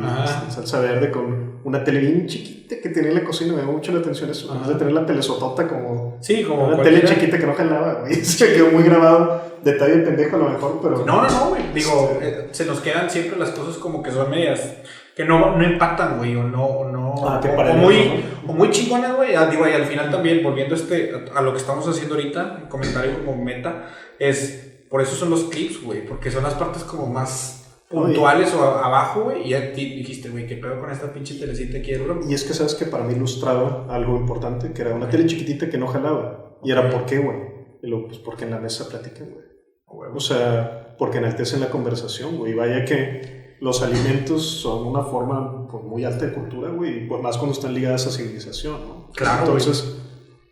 Speaker 2: salsa verde con una tele bien chiquita que tenía en la cocina. Me dio mucho la atención eso. Además de tener la telesotota como...
Speaker 1: Sí, como
Speaker 2: Una tele chiquita que no jalaba, güey. Se quedó muy grabado. Detalle pendejo a lo mejor, pero...
Speaker 1: No, no, no, güey. Digo, eh, se nos quedan siempre las cosas como que son medias que no, no empatan, güey, o no, o no,
Speaker 2: ah,
Speaker 1: o, muy, o muy chingonas, güey. Ah, digo, y al final también, volviendo este, a lo que estamos haciendo ahorita, el comentario como meta, es, por eso son los clips, güey, porque son las partes como más puntuales o abajo, güey, y ya dijiste, güey, qué pedo con esta pinche telecita aquí
Speaker 2: Y es que sabes que para mí ilustraba algo importante, que era una tele chiquitita que no jalaba. Y era, ¿por qué, güey? Y luego, pues porque en la mesa platican, güey. O sea, porque enaltecen la conversación, güey. Vaya que los alimentos son una forma pues, muy alta de cultura, güey, y pues más cuando están ligadas a civilización, ¿no?
Speaker 1: Claro.
Speaker 2: Entonces,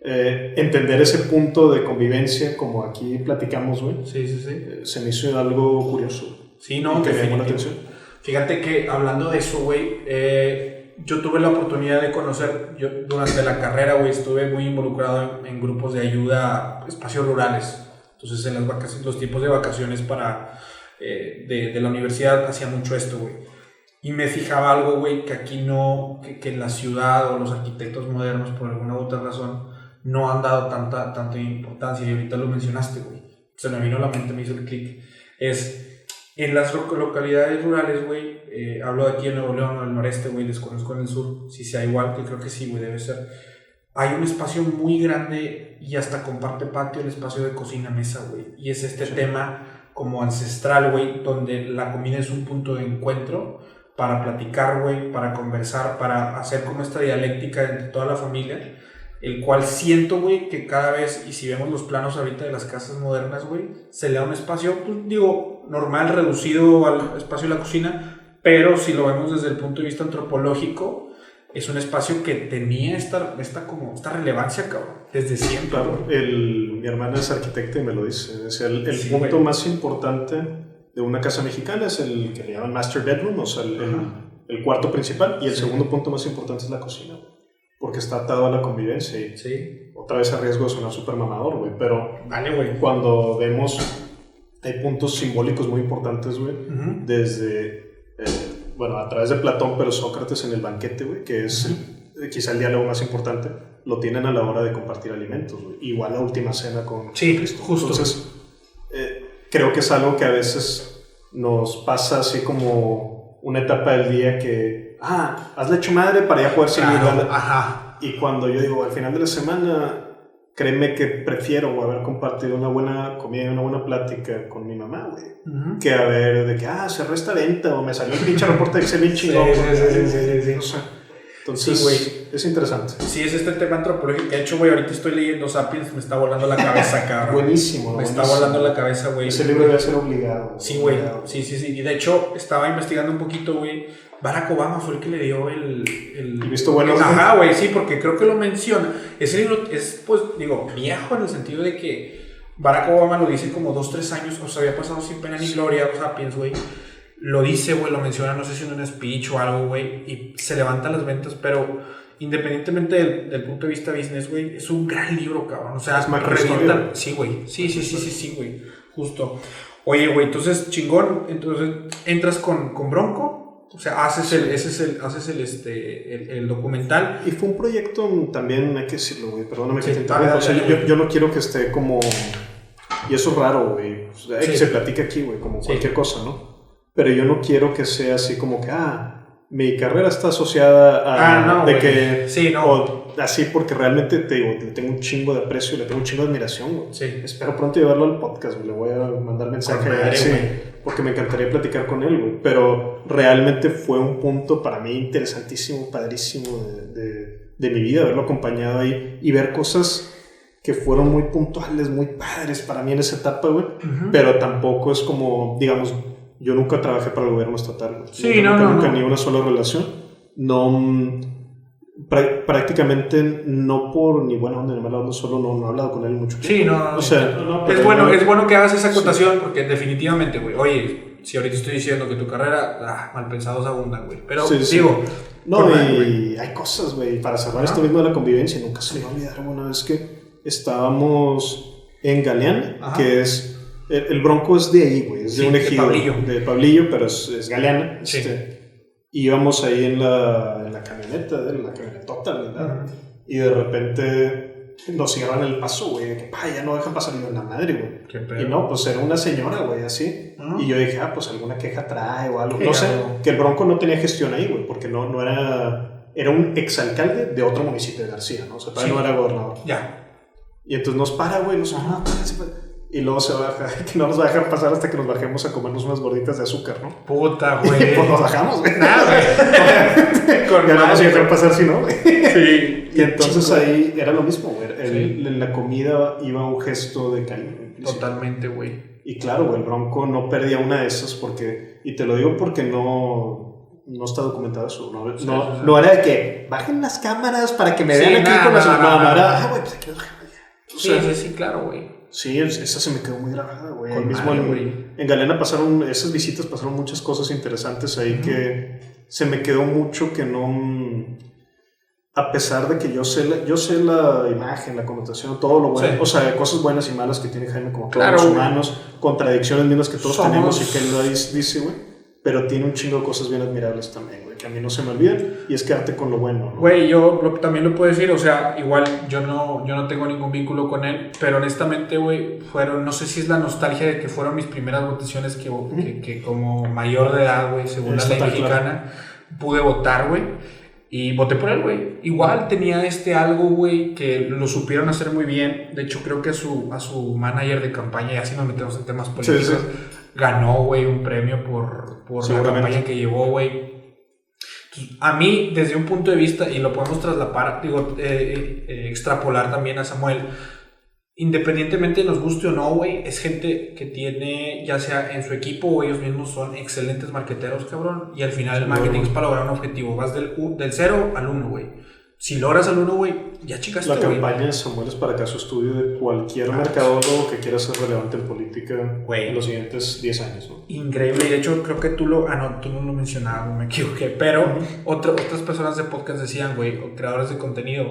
Speaker 2: eh, entender ese punto de convivencia, como aquí platicamos, güey,
Speaker 1: sí, sí, sí.
Speaker 2: Eh, se me hizo algo curioso.
Speaker 1: Sí, no, que me llamó la atención. Fíjate que hablando de eso, güey, eh, yo tuve la oportunidad de conocer, yo durante la carrera, güey, estuve muy involucrado en, en, grupos de ayuda a espacios rurales. Entonces, en las vacaciones, los tiempos de vacaciones para eh, de, de, la universidad hacía mucho esto, güey. Y me fijaba algo, güey, que aquí no, que, que, la ciudad o los arquitectos modernos, por alguna u otra razón, no han dado tanta, tanta importancia. Y ahorita lo mencionaste, güey. Se me vino a la mente, me hizo el clic. Es en las localidades rurales, güey. Eh, hablo de aquí en Nuevo León, el noreste, güey. Desconozco en el sur. Si sea igual, que creo que sí, güey, debe ser. Hay un espacio muy grande y hasta comparte patio el espacio de cocina-mesa, güey. Y es este tema como ancestral, güey, donde la comida es un punto de encuentro para platicar, güey, para conversar, para hacer como esta dialéctica entre toda la familia, el cual siento, güey, que cada vez, y si vemos los planos ahorita de las casas modernas, güey, se le da un espacio, pues, digo, normal, reducido al espacio de la cocina, pero si lo vemos desde el punto de vista antropológico, es un espacio que tenía esta, esta, como, esta relevancia, cabrón, desde siempre.
Speaker 2: Claro, el, mi hermana es arquitecta y me lo dice. Es el, el punto más importante de una casa mexicana es el que le llaman master bedroom, o sea, el, el, cuarto principal, y el segundo punto más importante es la cocina, porque está atado a la convivencia. Y
Speaker 1: sí.
Speaker 2: Otra vez a riesgo de sonar súper mamador, güey, pero
Speaker 1: vale, güey.
Speaker 2: cuando vemos, hay puntos simbólicos muy importantes, güey, desde... Eh, bueno, a través de Platón, pero Sócrates en el banquete, güey, que es quizá el diálogo más importante, lo tienen a la hora de compartir alimentos, Igual la última cena con
Speaker 1: sí, Justo.
Speaker 2: Entonces, eh, creo que es algo que a veces nos pasa así como una etapa del día que, ah, hazle hecho madre para ya poder seguir.
Speaker 1: ajá.
Speaker 2: Y cuando yo digo, al final de la semana, créeme que prefiero haber compartido una buena comida, una buena plática con mi mamá, güey, que haber de que, ah, se resta venta o me salió el pinche reporte de Excel bien chingón.
Speaker 1: Sí, sí, sí, sí, sí,
Speaker 2: Entonces, güey. es interesante.
Speaker 1: Sí, es este tema antropológico. De hecho, güey, ahorita estoy leyendo Sapiens, me está volando la cabeza, cabrón.
Speaker 2: buenísimo.
Speaker 1: Me está volando la cabeza, güey.
Speaker 2: Ese libro debe ser obligado.
Speaker 1: Sí, güey. Sí, sí, sí. Y de hecho, estaba investigando un poquito, güey Barack Obama fue el que le dio el... el,
Speaker 2: visto bueno.
Speaker 1: Ajá, güey, sí, porque creo que lo menciona. Ese libro es, pues, digo, viejo en el sentido de que Barack Obama lo dice como dos, tres años, o sea, había pasado sin pena ni gloria, o sea, pienso, güey. Lo dice, güey, lo menciona, no sé si en un speech o algo, güey, y se levantan las ventas, pero independientemente del, punto de vista business, güey, es un gran libro, cabrón. O sea,
Speaker 2: es más
Speaker 1: revientan. Sí, güey. Sí, sí, sí, sí, sí, güey. Justo. Oye, güey, entonces, chingón. Entonces, entras con, con Bronco o sea, haces el, ese es el, haces el, este, el, documental.
Speaker 2: Y fue un proyecto también, hay que decirlo, güey, perdóname que te interrumpa. O sea, yo, yo, no quiero que esté como... Y eso es raro, güey. O sea, que se platica aquí, güey, como cualquier cosa, ¿no? Pero yo no quiero que sea así como que, ah, mi carrera está asociada a...
Speaker 1: Ah, no,
Speaker 2: de que...
Speaker 1: Sí, no.
Speaker 2: así porque realmente te digo, le tengo un chingo de aprecio, le tengo un chingo de admiración, güey.
Speaker 1: Sí.
Speaker 2: Espero pronto llevarlo al podcast, güey. Le voy a mandar mensaje. a sí porque me encantaría platicar con él, güey. Pero realmente fue un punto para mí interesantísimo, padrísimo de, de, mi vida, haberlo acompañado ahí y ver cosas que fueron muy puntuales, muy padres para mí en esa etapa, güey. Pero tampoco es como, digamos, yo nunca trabajé para el gobierno estatal.
Speaker 1: Sí,
Speaker 2: nunca,
Speaker 1: no,
Speaker 2: nunca, ni una sola relación. No prácticamente no por ni buena onda ni mala onda, solo no, no he hablado con él mucho
Speaker 1: tiempo. Sí, no, o sea, es, bueno, es bueno que hagas esa acotación porque definitivamente, güey, oye, si ahorita estoy diciendo que tu carrera, ah, mal pensados abundan, güey, pero digo...
Speaker 2: No, y hay cosas, güey, para cerrar esto mismo de la convivencia, nunca se me va a olvidar una vez que estábamos en Galeán, que es... El, Bronco es de ahí, güey, es de un ejido. De Pablillo. De Pablillo, pero es, es Galeana. Sí. Este, íbamos ahí en la, en la camioneta, en la camionetota, ¿verdad? Y de repente nos cierran el paso, güey, que pa, ya no dejan pasar ni una madre, güey. Y no, pues era una señora, güey, así. Y yo dije, ah, pues alguna queja trae o algo. No sé, que el Bronco no tenía gestión ahí, güey, porque no, no era. Era un exalcalde de otro municipio de García, ¿no? O sea, todavía no era gobernador.
Speaker 1: Ya.
Speaker 2: Y entonces nos para, güey, nos. Ah, y luego se baja, que no nos va a dejar pasar hasta que nos bajemos a comernos unas gorditas de azúcar, ¿no?
Speaker 1: Puta, güey.
Speaker 2: pues nos bajamos, güey.
Speaker 1: Nada, güey.
Speaker 2: Con ya no nos iba a dejar pasar si no, güey. Sí. Y entonces ahí era lo mismo, güey. En la comida iba un gesto de cariño.
Speaker 1: Totalmente, güey.
Speaker 2: Y claro, güey, el Bronco no perdía una de esas porque, y te lo digo porque no, no está documentado eso. No, no, no, era de que bajen las cámaras para que me vean aquí con las. No, no, era, ah, güey, pues aquí lo
Speaker 1: Sí, sí, sí, claro, güey.
Speaker 2: Sí, esa se me quedó muy grabada, güey. mismo en, en, Galena pasaron, esas visitas pasaron muchas cosas interesantes ahí que se me quedó mucho que no... A pesar de que yo sé la, yo sé la imagen, la connotación, todo lo bueno, o sea, cosas buenas y malas que tiene Jaime como todos los humanos, contradicciones mismas que todos tenemos y que él dice, güey. pero tiene un chingo de cosas bien admirables también, güey, que a mí no se me olvidan, y es quedarte con lo bueno, ¿no?
Speaker 1: Güey, yo lo- también lo puedo decir, o sea, igual yo no, yo no tengo ningún vínculo con él, pero honestamente, güey, fueron, no sé si es la nostalgia de que fueron mis primeras votaciones que, que, que como mayor de edad, güey, según la ley
Speaker 2: claro.
Speaker 1: mexicana, pude votar, güey. Y voté por él, güey. Igual tenía este algo, güey, que lo supieron hacer muy bien. De hecho, creo que a su, a su manager de campaña, y así nos metemos en temas políticos,
Speaker 2: sí.
Speaker 1: ganó, güey, un premio por, por la campaña que llevó, güey. Entonces, A mí, desde un punto de vista, y lo podemos traslapar, digo, eh, eh, extrapolar también a Samuel, independientemente nos guste o no, güey, es gente que tiene, ya sea en su equipo o ellos mismos son excelentes marqueteros, cabrón, y al final el marketing es para lograr un objetivo, vas del, del 0 al 1, güey. Si logras al 1, güey, ya chicaste,
Speaker 2: La campaña de Samuel es para caso estudio de cualquier
Speaker 1: Ah,
Speaker 2: mercadólogo que quiera ser relevante en política
Speaker 1: Güey.
Speaker 2: en los siguientes 10 años, ¿no?
Speaker 1: Increíble, y de hecho creo que tú lo, ah no, tú no lo mencionabas, me equivoqué, pero otro- otras personas de podcast decían, güey, o creadores de contenido,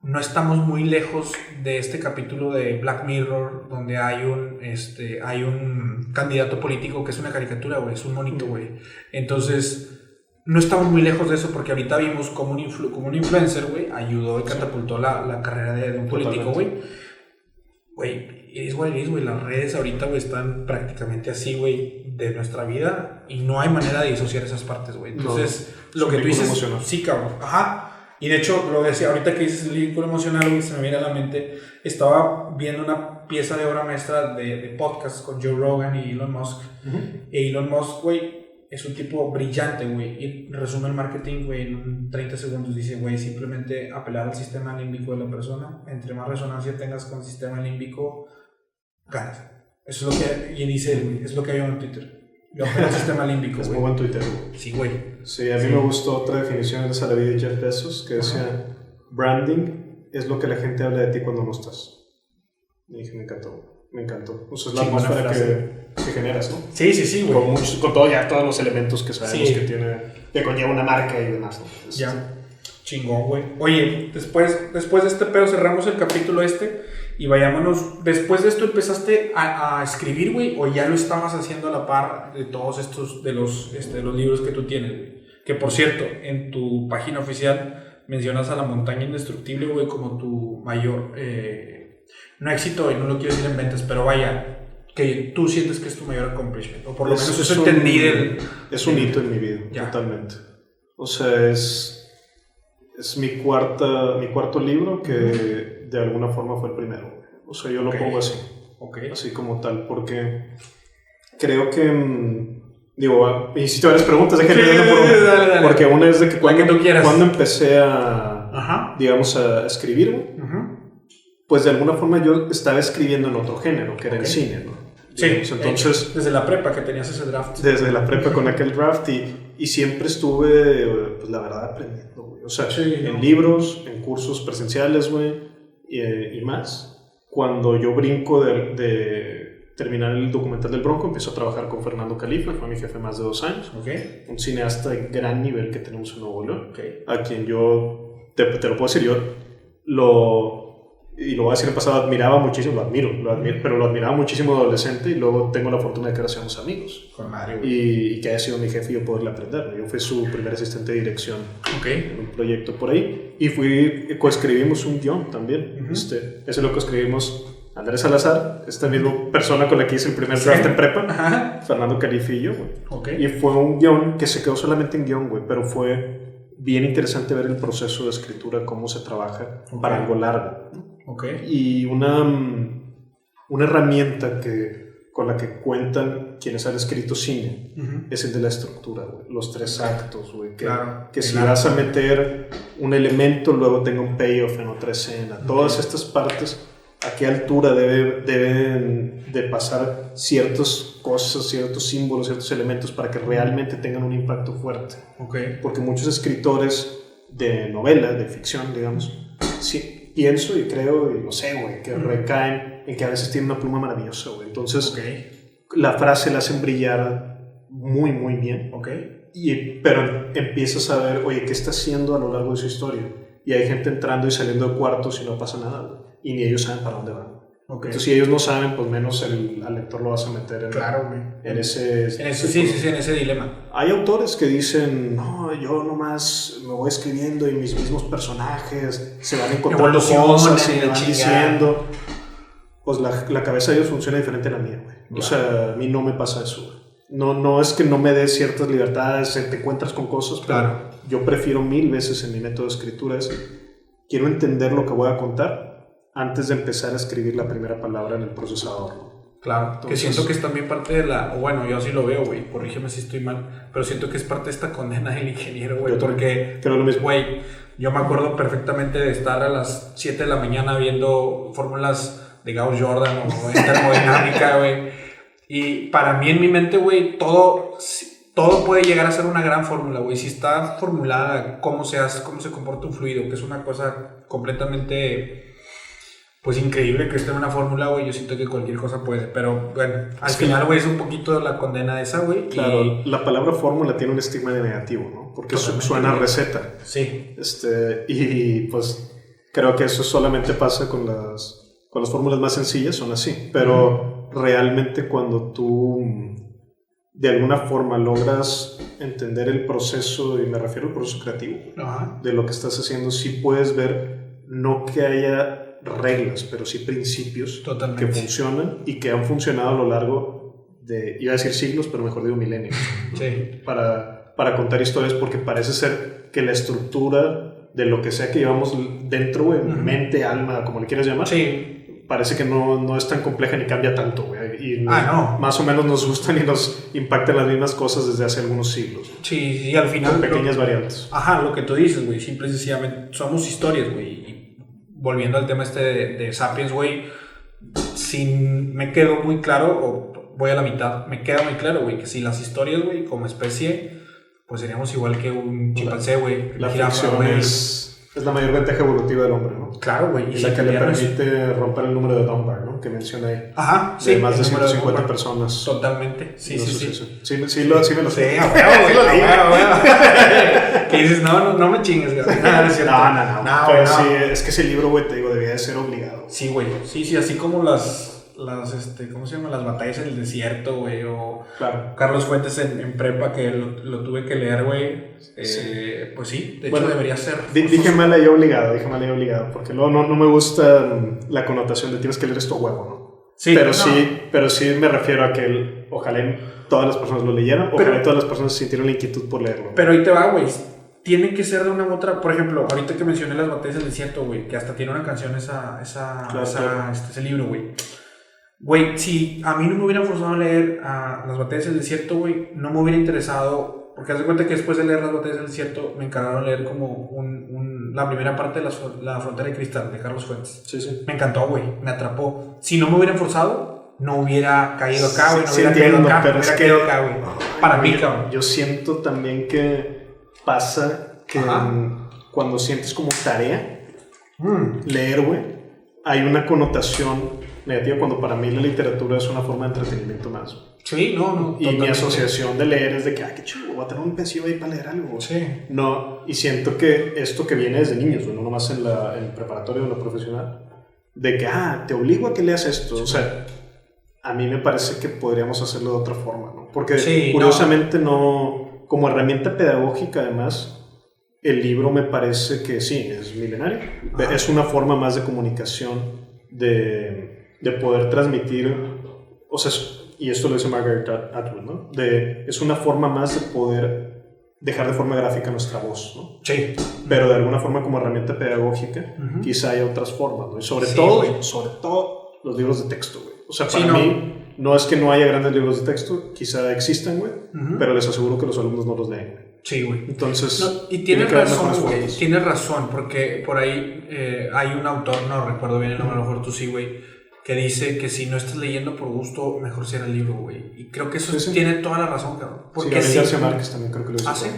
Speaker 1: no estamos muy lejos de este capítulo de Black Mirror donde hay un, este, hay un candidato político que es una caricatura, güey, es un monito, güey. Entonces, no estamos muy lejos de eso porque ahorita vimos como un, influ- como un influencer, güey, ayudó y catapultó la, la carrera de, de un político, güey. Güey, es güey, es güey, las redes ahorita, güey, están prácticamente así, güey, de nuestra vida y no hay manera de disociar esas partes, güey. Entonces,
Speaker 2: No,
Speaker 1: lo que tú dices,
Speaker 2: emocional.
Speaker 1: sí, cabrón, ajá. Y de hecho, lo decía, ahorita que dices el vínculo emocional, güey, se me viene a la mente, estaba viendo una pieza de obra maestra de, de podcast con Joe Rogan y Elon Musk. E Elon Musk, güey, es un tipo brillante, güey. Y resume el marketing, güey, en un 30 segundos. Dice, güey, simplemente apelar al sistema límbico de la persona. Entre más resonancia tengas con el sistema límbico, ganas. Eso es lo que, y dice, güey, es lo que hay en Twitter. Yo apelo al sistema límbico,
Speaker 2: Es muy buen Twitter, güey.
Speaker 1: Sí, güey.
Speaker 2: Sí, a mí
Speaker 1: Sí.
Speaker 2: me gustó otra definición de esa la vi de Jeff Bezos que decía, branding es lo que la gente habla de ti cuando no estás. Y dije, me encantó, me encantó. O sea, es la atmósfera
Speaker 1: frase.
Speaker 2: que, que generas, ¿no?
Speaker 1: Sí, sí, sí,
Speaker 2: Con,
Speaker 1: güey.
Speaker 2: muchos, con todo, ya todos los elementos que sabemos
Speaker 1: Sí.
Speaker 2: que tiene, que conlleva una marca y demás. ¿no?
Speaker 1: Ya. Chingón, güey. Oye, después, después de este pedo cerramos el capítulo este y vayámonos. Después de esto empezaste a, a escribir, güey, o ya lo estabas haciendo a la par de todos estos, de los, este, de los libros que tú tienes, güey. Que por cierto, en tu página oficial mencionas a la montaña indestructible, güey, como tu mayor, eh, no éxito, y no lo quiero decir en ventas, pero vaya, que tú sientes que es tu mayor accomplishment, o por lo
Speaker 2: Es-
Speaker 1: menos
Speaker 2: es
Speaker 1: eso entendí del...
Speaker 2: Es un hito en mi vida,
Speaker 1: Ya.
Speaker 2: totalmente. O sea, es, es mi, cuarta, mi cuarto libro que de alguna forma fue el primero. O sea, yo lo pongo así.
Speaker 1: Ok.
Speaker 2: así como tal, porque creo que, mm, digo, ah, me hiciste varias preguntas,
Speaker 1: Sí,
Speaker 2: por porque una es de que cuando,
Speaker 1: que tú quieras.
Speaker 2: cuando empecé a,
Speaker 1: Ajá.
Speaker 2: digamos, a escribir, güey,
Speaker 1: Ujú.
Speaker 2: Pues de alguna forma yo estaba escribiendo en otro género, que era
Speaker 1: Ok.
Speaker 2: el cine, ¿no?
Speaker 1: Sí,
Speaker 2: Digamos, entonces,
Speaker 1: desde la prepa que tenías ese draft.
Speaker 2: desde la prepa con aquel draft y, y siempre estuve, pues la verdad, aprendiendo, güey. O sea,
Speaker 1: Sí,
Speaker 2: en
Speaker 1: ¿no?
Speaker 2: libros, en cursos presenciales, güey, y, y más. Cuando yo brinco de, de terminar el documental del Bronco, empiezo a trabajar con Fernando Califa, fue mi jefe más de dos años,
Speaker 1: Ok.
Speaker 2: un cineasta de gran nivel que tenemos en Nuevo León,
Speaker 1: Ok.
Speaker 2: a quien yo, te, te lo puedo decir, yo lo, y lo voy a decir en pasado, admiraba muchísimo, lo admiro, lo admiro, pero lo admiraba muchísimo de adolescente y luego tengo la fortuna de que ahora seamos amigos
Speaker 1: Con güey.
Speaker 2: y, y que haya sido mi jefe y yo poderle aprender. Yo fui su primer asistente de dirección
Speaker 1: Ok.
Speaker 2: en un proyecto por ahí y fui, coescribimos un guion también.
Speaker 1: Ujú.
Speaker 2: este, ese lo coescribimos Andrés Salazar, esta misma persona con la que hice el primer
Speaker 1: Sí.
Speaker 2: draft en prepa,
Speaker 1: Ajá.
Speaker 2: Fernando yo, güey.
Speaker 1: Ok.
Speaker 2: Y fue un guion que se quedó solamente en guion, güey, pero fue bien interesante ver el proceso de escritura, cómo se trabaja
Speaker 1: Ok.
Speaker 2: para algo largo. ¿no?
Speaker 1: Ok.
Speaker 2: Y una, mm, una herramienta que, con la que cuentan quienes han escrito cine es el de la estructura. Los tres actos, güey. Que,
Speaker 1: Claro.
Speaker 2: que si vas a meter un elemento, luego tenga un payoff en otra escena. Todas estas partes, a qué altura debe, deben de pasar ciertas cosas, ciertos símbolos, ciertos elementos para que realmente tengan un impacto fuerte.
Speaker 1: Ok.
Speaker 2: Porque muchos escritores de novela, de ficción, digamos, sí, pienso y creo y lo sé, güey, que recaen en que a veces tienen una pluma maravillosa, güey. Entonces,
Speaker 1: Ok.
Speaker 2: la frase la hacen brillar muy, muy bien.
Speaker 1: Ok.
Speaker 2: Y, pero empiezas a ver, oye, ¿qué está haciendo a lo largo de su historia? Y hay gente entrando y saliendo de cuartos y no pasa nada, güey. Y ni ellos saben para dónde van.
Speaker 1: Ok.
Speaker 2: Entonces, si ellos no saben, pues menos el, al lector lo vas a meter en,
Speaker 1: Claro,
Speaker 2: en ese...
Speaker 1: En ese, sí, sí, sí, en ese dilema.
Speaker 2: Hay autores que dicen, no, yo nomás me voy escribiendo y mis mismos personajes se van encontrando cosas y me van diciendo. Pues la, la cabeza de ellos funciona diferente a la mía, güey. O sea, a mí no me pasa eso. No, no es que no me dé ciertas libertades, te encuentras con cosas, pero
Speaker 1: Claro.
Speaker 2: yo prefiero mil veces en mi método de escritura es, quiero entender lo que voy a contar antes de empezar a escribir la primera palabra en el procesador.
Speaker 1: Claro, que siento que es también parte de la, o bueno, yo así lo veo, güey, corrígeme si estoy mal, pero siento que es parte de esta condena del ingeniero, güey, porque,
Speaker 2: Creo lo mismo.
Speaker 1: güey, yo me acuerdo perfectamente de estar a las 7 de la mañana viendo fórmulas de Gauss-Jordan o de termodinámica, güey, y para mí en mi mente, güey, todo, todo puede llegar a ser una gran fórmula, güey, si está formulada, cómo se hace, cómo se comporta un fluido, que es una cosa completamente pues increíble que esté en una fórmula, güey. Yo siento que cualquier cosa puede. Pero bueno, al
Speaker 2: que-
Speaker 1: final, güey, es un poquito la condena esa, güey.
Speaker 2: Claro,
Speaker 1: y-
Speaker 2: la palabra fórmula tiene un estigma de negativo, ¿no? Porque
Speaker 1: Totalmente.
Speaker 2: suena a receta.
Speaker 1: Sí,
Speaker 2: Este, y pues creo que eso solamente pasa con las, con las fórmulas más sencillas, son así. Pero realmente cuando tú de alguna forma logras entender el proceso, y me refiero al proceso creativo, de lo que estás haciendo, sí puedes ver no que haya reglas, pero sí principios
Speaker 1: Totalmente.
Speaker 2: que funcionan y que han funcionado a lo largo de, iba a decir siglos, pero mejor digo milenios
Speaker 1: Sí,
Speaker 2: para, para contar historias porque parece ser que la estructura de lo que sea que llevamos dentro,
Speaker 1: Ujú.
Speaker 2: mente, alma, como le quieras llamar,
Speaker 1: sí,
Speaker 2: parece que no, no es tan compleja ni cambia tanto, güey. Y
Speaker 1: Ah, no.
Speaker 2: más o menos nos gustan y nos impactan las mismas cosas desde hace algunos siglos,
Speaker 1: sí, sí, al final.
Speaker 2: con
Speaker 1: lo-
Speaker 2: pequeñas variantes.
Speaker 1: Ajá, lo que tú dices, güey, simple y sencillamente somos historias, güey. Volviendo al tema este de, de Sapiens, güey, sin me quedó muy claro, o voy a la mitad, me queda muy claro, güey, que si las historias, güey, como especie, pues seríamos igual que un chimpancé, güey.
Speaker 2: La
Speaker 1: jirafa,
Speaker 2: ficción es, es la mayor ventaja evolutiva del hombre, ¿no?
Speaker 1: Claro, güey.
Speaker 2: Y la que le permite romper el número de Dunbar, ¿no? Que menciona ahí.
Speaker 1: Ajá,
Speaker 2: De
Speaker 1: sí.
Speaker 2: más de
Speaker 1: el número
Speaker 2: 150
Speaker 1: Dunbar.
Speaker 2: personas.
Speaker 1: Totalmente, sí, sí, sí.
Speaker 2: Sí, sí, sí, lo, sí me lo sé. Sí lo
Speaker 1: a
Speaker 2: leí.
Speaker 1: Que dices, no, no, no me chingues, güey. No, no.
Speaker 2: No, no, no.
Speaker 1: No,
Speaker 2: pero
Speaker 1: güey, no.
Speaker 2: sí, es que ese libro, güey, te digo, debía de ser obligado.
Speaker 1: Sí, güey. Sí, sí, así como las, las, este, ¿cómo se llama? Las batallas en el desierto, güey, o
Speaker 2: Claro.
Speaker 1: Carlos Fuentes en, en prepa que lo, lo tuve que leer, güey. Eh,
Speaker 2: Sí.
Speaker 1: Pues sí, de
Speaker 2: Bueno,
Speaker 1: hecho debería ser.
Speaker 2: Di- dije mal ahí obligado, dije mal ahí obligado, porque luego no, no me gusta mm, la connotación de tienes que leer esto huevo, ¿no?
Speaker 1: Sí,
Speaker 2: pero
Speaker 1: no.
Speaker 2: sí, pero sí me refiero a que el- ojalá todas las personas lo leyeran, ojalá
Speaker 1: Pero-
Speaker 2: todas las personas sintieran la inquietud por leerlo.
Speaker 1: Pero ahí te va, güey. Tiene que ser de una u otra. Por ejemplo, ahorita que mencioné las batallas del desierto, güey, que hasta tiene una canción esa, esa,
Speaker 2: Claro,
Speaker 1: esa-
Speaker 2: claro.
Speaker 1: este, ese libro, güey. Güey, si a mí no me hubieran forzado a leer a las batallas del desierto, güey, no me hubiera interesado. Porque haz de cuenta que después de leer las batallas del desierto, me encargaron leer como un, un- la primera parte de la, la frontera de cristal de Carlos Fuentes.
Speaker 2: sí, sí.
Speaker 1: Me encantó, güey, me atrapó. Si no me hubieran forzado, no hubiera caído acá, güey, no
Speaker 2: Sí,
Speaker 1: hubiera
Speaker 2: entiendo,
Speaker 1: caído acá,
Speaker 2: pero
Speaker 1: no
Speaker 2: es
Speaker 1: hubiera
Speaker 2: que-
Speaker 1: caído acá, güey. Para mí, cabrón.
Speaker 2: yo siento también que pasa que
Speaker 1: Ajá.
Speaker 2: cuando sientes como tarea
Speaker 1: Mm.
Speaker 2: leer, güey, hay una connotación negativa cuando para mí la literatura es una forma de entretenimiento más.
Speaker 1: Sí, no, no.
Speaker 2: Y mi asociación de leer es de que, ah, qué chido, voy a tener un pensivo ahí para leer algo.
Speaker 1: Sí.
Speaker 2: No, y siento que esto que viene desde niños, no nomás en la en preparatoria o en la profesional, de que, ah, te obligo a que leas esto. O sea, a mí me parece que podríamos hacerlo de otra forma, ¿no? Porque
Speaker 1: Sí,
Speaker 2: curiosamente no. como herramienta pedagógica además, el libro me parece que sí, es milenario.
Speaker 1: Ajá.
Speaker 2: Es una forma más de comunicación, de, de poder transmitir, o sea, y esto lo dice Margaret At- Atwood, ¿no? De, es una forma más de poder dejar de forma gráfica nuestra voz, ¿no?
Speaker 1: Sí.
Speaker 2: Pero de alguna forma como herramienta pedagógica,
Speaker 1: Ujú.
Speaker 2: quizá hay otras formas, ¿no? Y sobre
Speaker 1: Sí,
Speaker 2: todo,
Speaker 1: güey.
Speaker 2: sobre todo los libros de texto, güey. O sea,
Speaker 1: Sí,
Speaker 2: para
Speaker 1: no.
Speaker 2: mí no es que no haya grandes libros de texto, quizá existan, güey,
Speaker 1: Ujú.
Speaker 2: pero les aseguro que los alumnos no los leen. güey.
Speaker 1: Sí, güey.
Speaker 2: Entonces,
Speaker 1: No, y
Speaker 2: tiene
Speaker 1: tienes
Speaker 2: haber
Speaker 1: razón, güey. Tienes razón, porque por ahí eh, hay un autor, no recuerdo bien el nombre, a lo mejor tú sí, güey, que dice que si no estás leyendo por gusto, mejor cierra el libro, güey. Y creo que eso
Speaker 2: Sí, sí.
Speaker 1: tiene toda la razón, cabrón.
Speaker 2: Sí,
Speaker 1: Porque sí.
Speaker 2: García Márquez también creo que lo dice.
Speaker 1: ¿Ah, sí?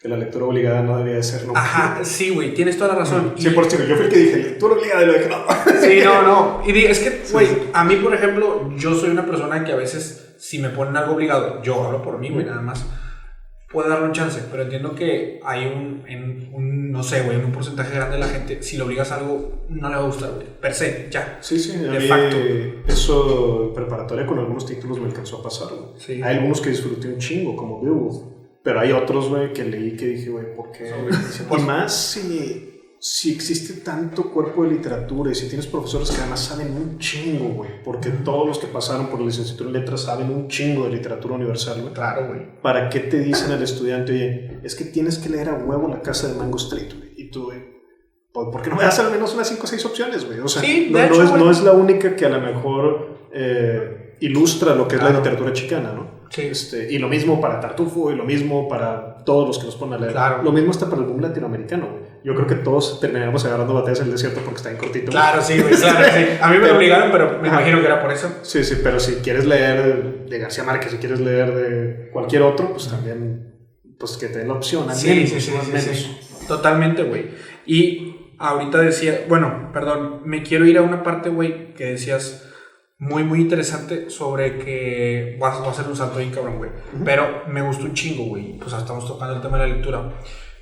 Speaker 2: Que la lectura obligada no debía de ser nunca.
Speaker 1: Ajá, sí, güey, tienes toda la razón. Y-
Speaker 2: 100%. Yo fui el que dije lectura obligada y lo dije, no.
Speaker 1: Sí, no, no. Y es que,
Speaker 2: Sí,
Speaker 1: güey,
Speaker 2: sí.
Speaker 1: a mí, por ejemplo, yo soy una persona que a veces, si me ponen algo obligado, yo hablo por mí, güey, nada más, puedo darle un chance, pero entiendo que hay un, en un, no sé, güey, en un porcentaje grande de la gente, si le obligas a algo, no le va a gustar, güey. Per se, ya.
Speaker 2: Sí, sí,
Speaker 1: De facto.
Speaker 2: eso en preparatoria con algunos títulos me alcanzó a pasar, güey.
Speaker 1: Sí.
Speaker 2: Hay algunos que disfruté un chingo, como Beowulf, pero hay otros, güey, que leí que dije, güey, ¿por qué? Y más si, si existe tanto cuerpo de literatura y si tienes profesores que además saben un chingo, güey, porque todos los que pasaron por la licenciatura en letras saben un chingo de literatura universal, güey.
Speaker 1: Claro, güey.
Speaker 2: ¿Para qué te dicen al estudiante, oye, es que tienes que leer a huevo la casa de Mango Street, güey? Y tú, güey, ¿por por qué no me das al menos unas 5 o 6 opciones, güey? O sea,
Speaker 1: Sí,
Speaker 2: no, no es, no es la única que a lo mejor eh, ilustra lo que es la literatura chicana, ¿no?
Speaker 1: Sí.
Speaker 2: Este, y lo mismo para Tartufo, y lo mismo para todos los que nos ponen a leer.
Speaker 1: Claro.
Speaker 2: Lo mismo está para el boom latinoamericano, güey. Yo creo que todos terminamos agarrando batallas en el desierto porque está en cortito.
Speaker 1: Claro, sí, güey, claro, sí. A mí me
Speaker 2: Pero-
Speaker 1: obligaron, pero me
Speaker 2: Ajá.
Speaker 1: imagino que era por eso.
Speaker 2: Sí, sí, pero si quieres leer de García Márquez, si quieres leer de cualquier otro, pues también, pues que te den la opción.
Speaker 1: Sí,
Speaker 2: menos,
Speaker 1: sí, sí, sí,
Speaker 2: menos.
Speaker 1: sí. Totalmente, güey. Y ahorita decía, bueno, perdón, me quiero ir a una parte, güey, que decías muy, muy interesante sobre que vas a hacer un salto bien cabrón, güey. Pero me gustó un chingo, güey. Pues estamos tocando el tema de la lectura.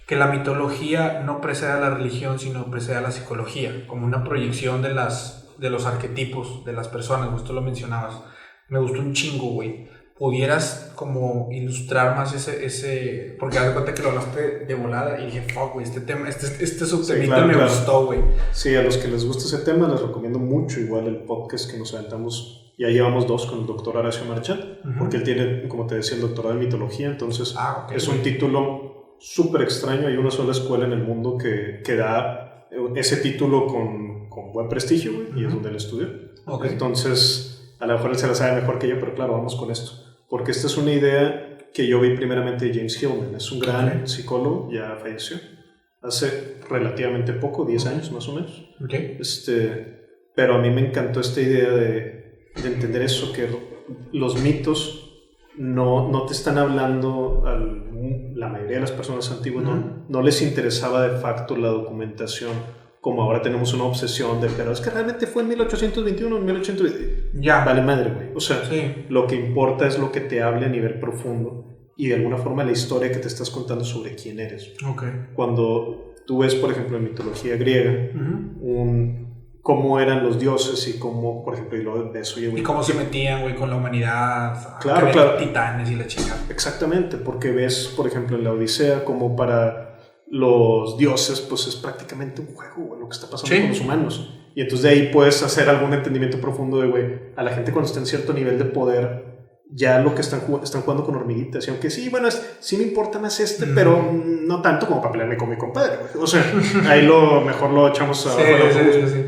Speaker 1: Que la mitología no precede a la religión, sino precede a la psicología, como una proyección de, las, de los arquetipos de las personas, güey. Tú lo mencionabas. Me gustó un chingo, güey pudieras como ilustrar más ese, ese porque haz de cuenta que lo hablaste de volada y dije, fuck, güey, este tema, este, este subtemita
Speaker 2: claro,
Speaker 1: me
Speaker 2: claro.
Speaker 1: gustó, güey.
Speaker 2: Sí, a los que les gusta ese tema les recomiendo mucho igual el podcast que nos aventamos. Ya llevamos dos con el doctor Horacio Marchand, porque él tiene, como te decía, el doctorado en mitología, entonces
Speaker 1: Ah,
Speaker 2: es un título súper extraño. Hay una sola escuela en el mundo que, que da ese título con, con buen prestigio, güey, y es donde él estudió.
Speaker 1: Ok.
Speaker 2: Entonces, a lo mejor él se la sabe mejor que yo, pero claro, vamos con esto. Porque esta es una idea que yo vi primeramente de James Hillman. Es un gran psicólogo, ya falleció. Hace relativamente poco, 10 años más o menos.
Speaker 1: Ok.
Speaker 2: Este, pero a mí me encantó esta idea de, de entender eso, que los mitos no, no te están hablando, a la mayoría de las personas antiguas, no, no les interesaba de facto la documentación, como ahora tenemos una obsesión de, pero es que realmente fue en 1821, en 1820.
Speaker 1: Ya.
Speaker 2: Vale madre, güey. O sea,
Speaker 1: Sí.
Speaker 2: lo que importa es lo que te hable a nivel profundo y de alguna forma la historia que te estás contando sobre quién eres.
Speaker 1: Ok.
Speaker 2: Cuando tú ves, por ejemplo, en mitología griega,
Speaker 1: Ujú.
Speaker 2: un, cómo eran los dioses y cómo, por ejemplo, y lo oye, güey,
Speaker 1: Y cómo se metían, güey, con la humanidad.
Speaker 2: Claro, claro.
Speaker 1: Titanes y la chica.
Speaker 2: Exactamente, porque ves, por ejemplo, en la Odisea, como para los dioses, pues es prácticamente un juego, lo que está pasando
Speaker 1: Sí.
Speaker 2: con los humanos. Y entonces de ahí puedes hacer algún entendimiento profundo de, güey, a la gente cuando está en cierto nivel de poder, ya lo que están, están jugando con hormiguitas. Y aunque sí, bueno, es, sí me importa más este,
Speaker 1: Ujú.
Speaker 2: pero mm, no tanto como para pelearme con mi compadre. O sea, ahí lo mejor lo echamos
Speaker 1: sí, sí, sí.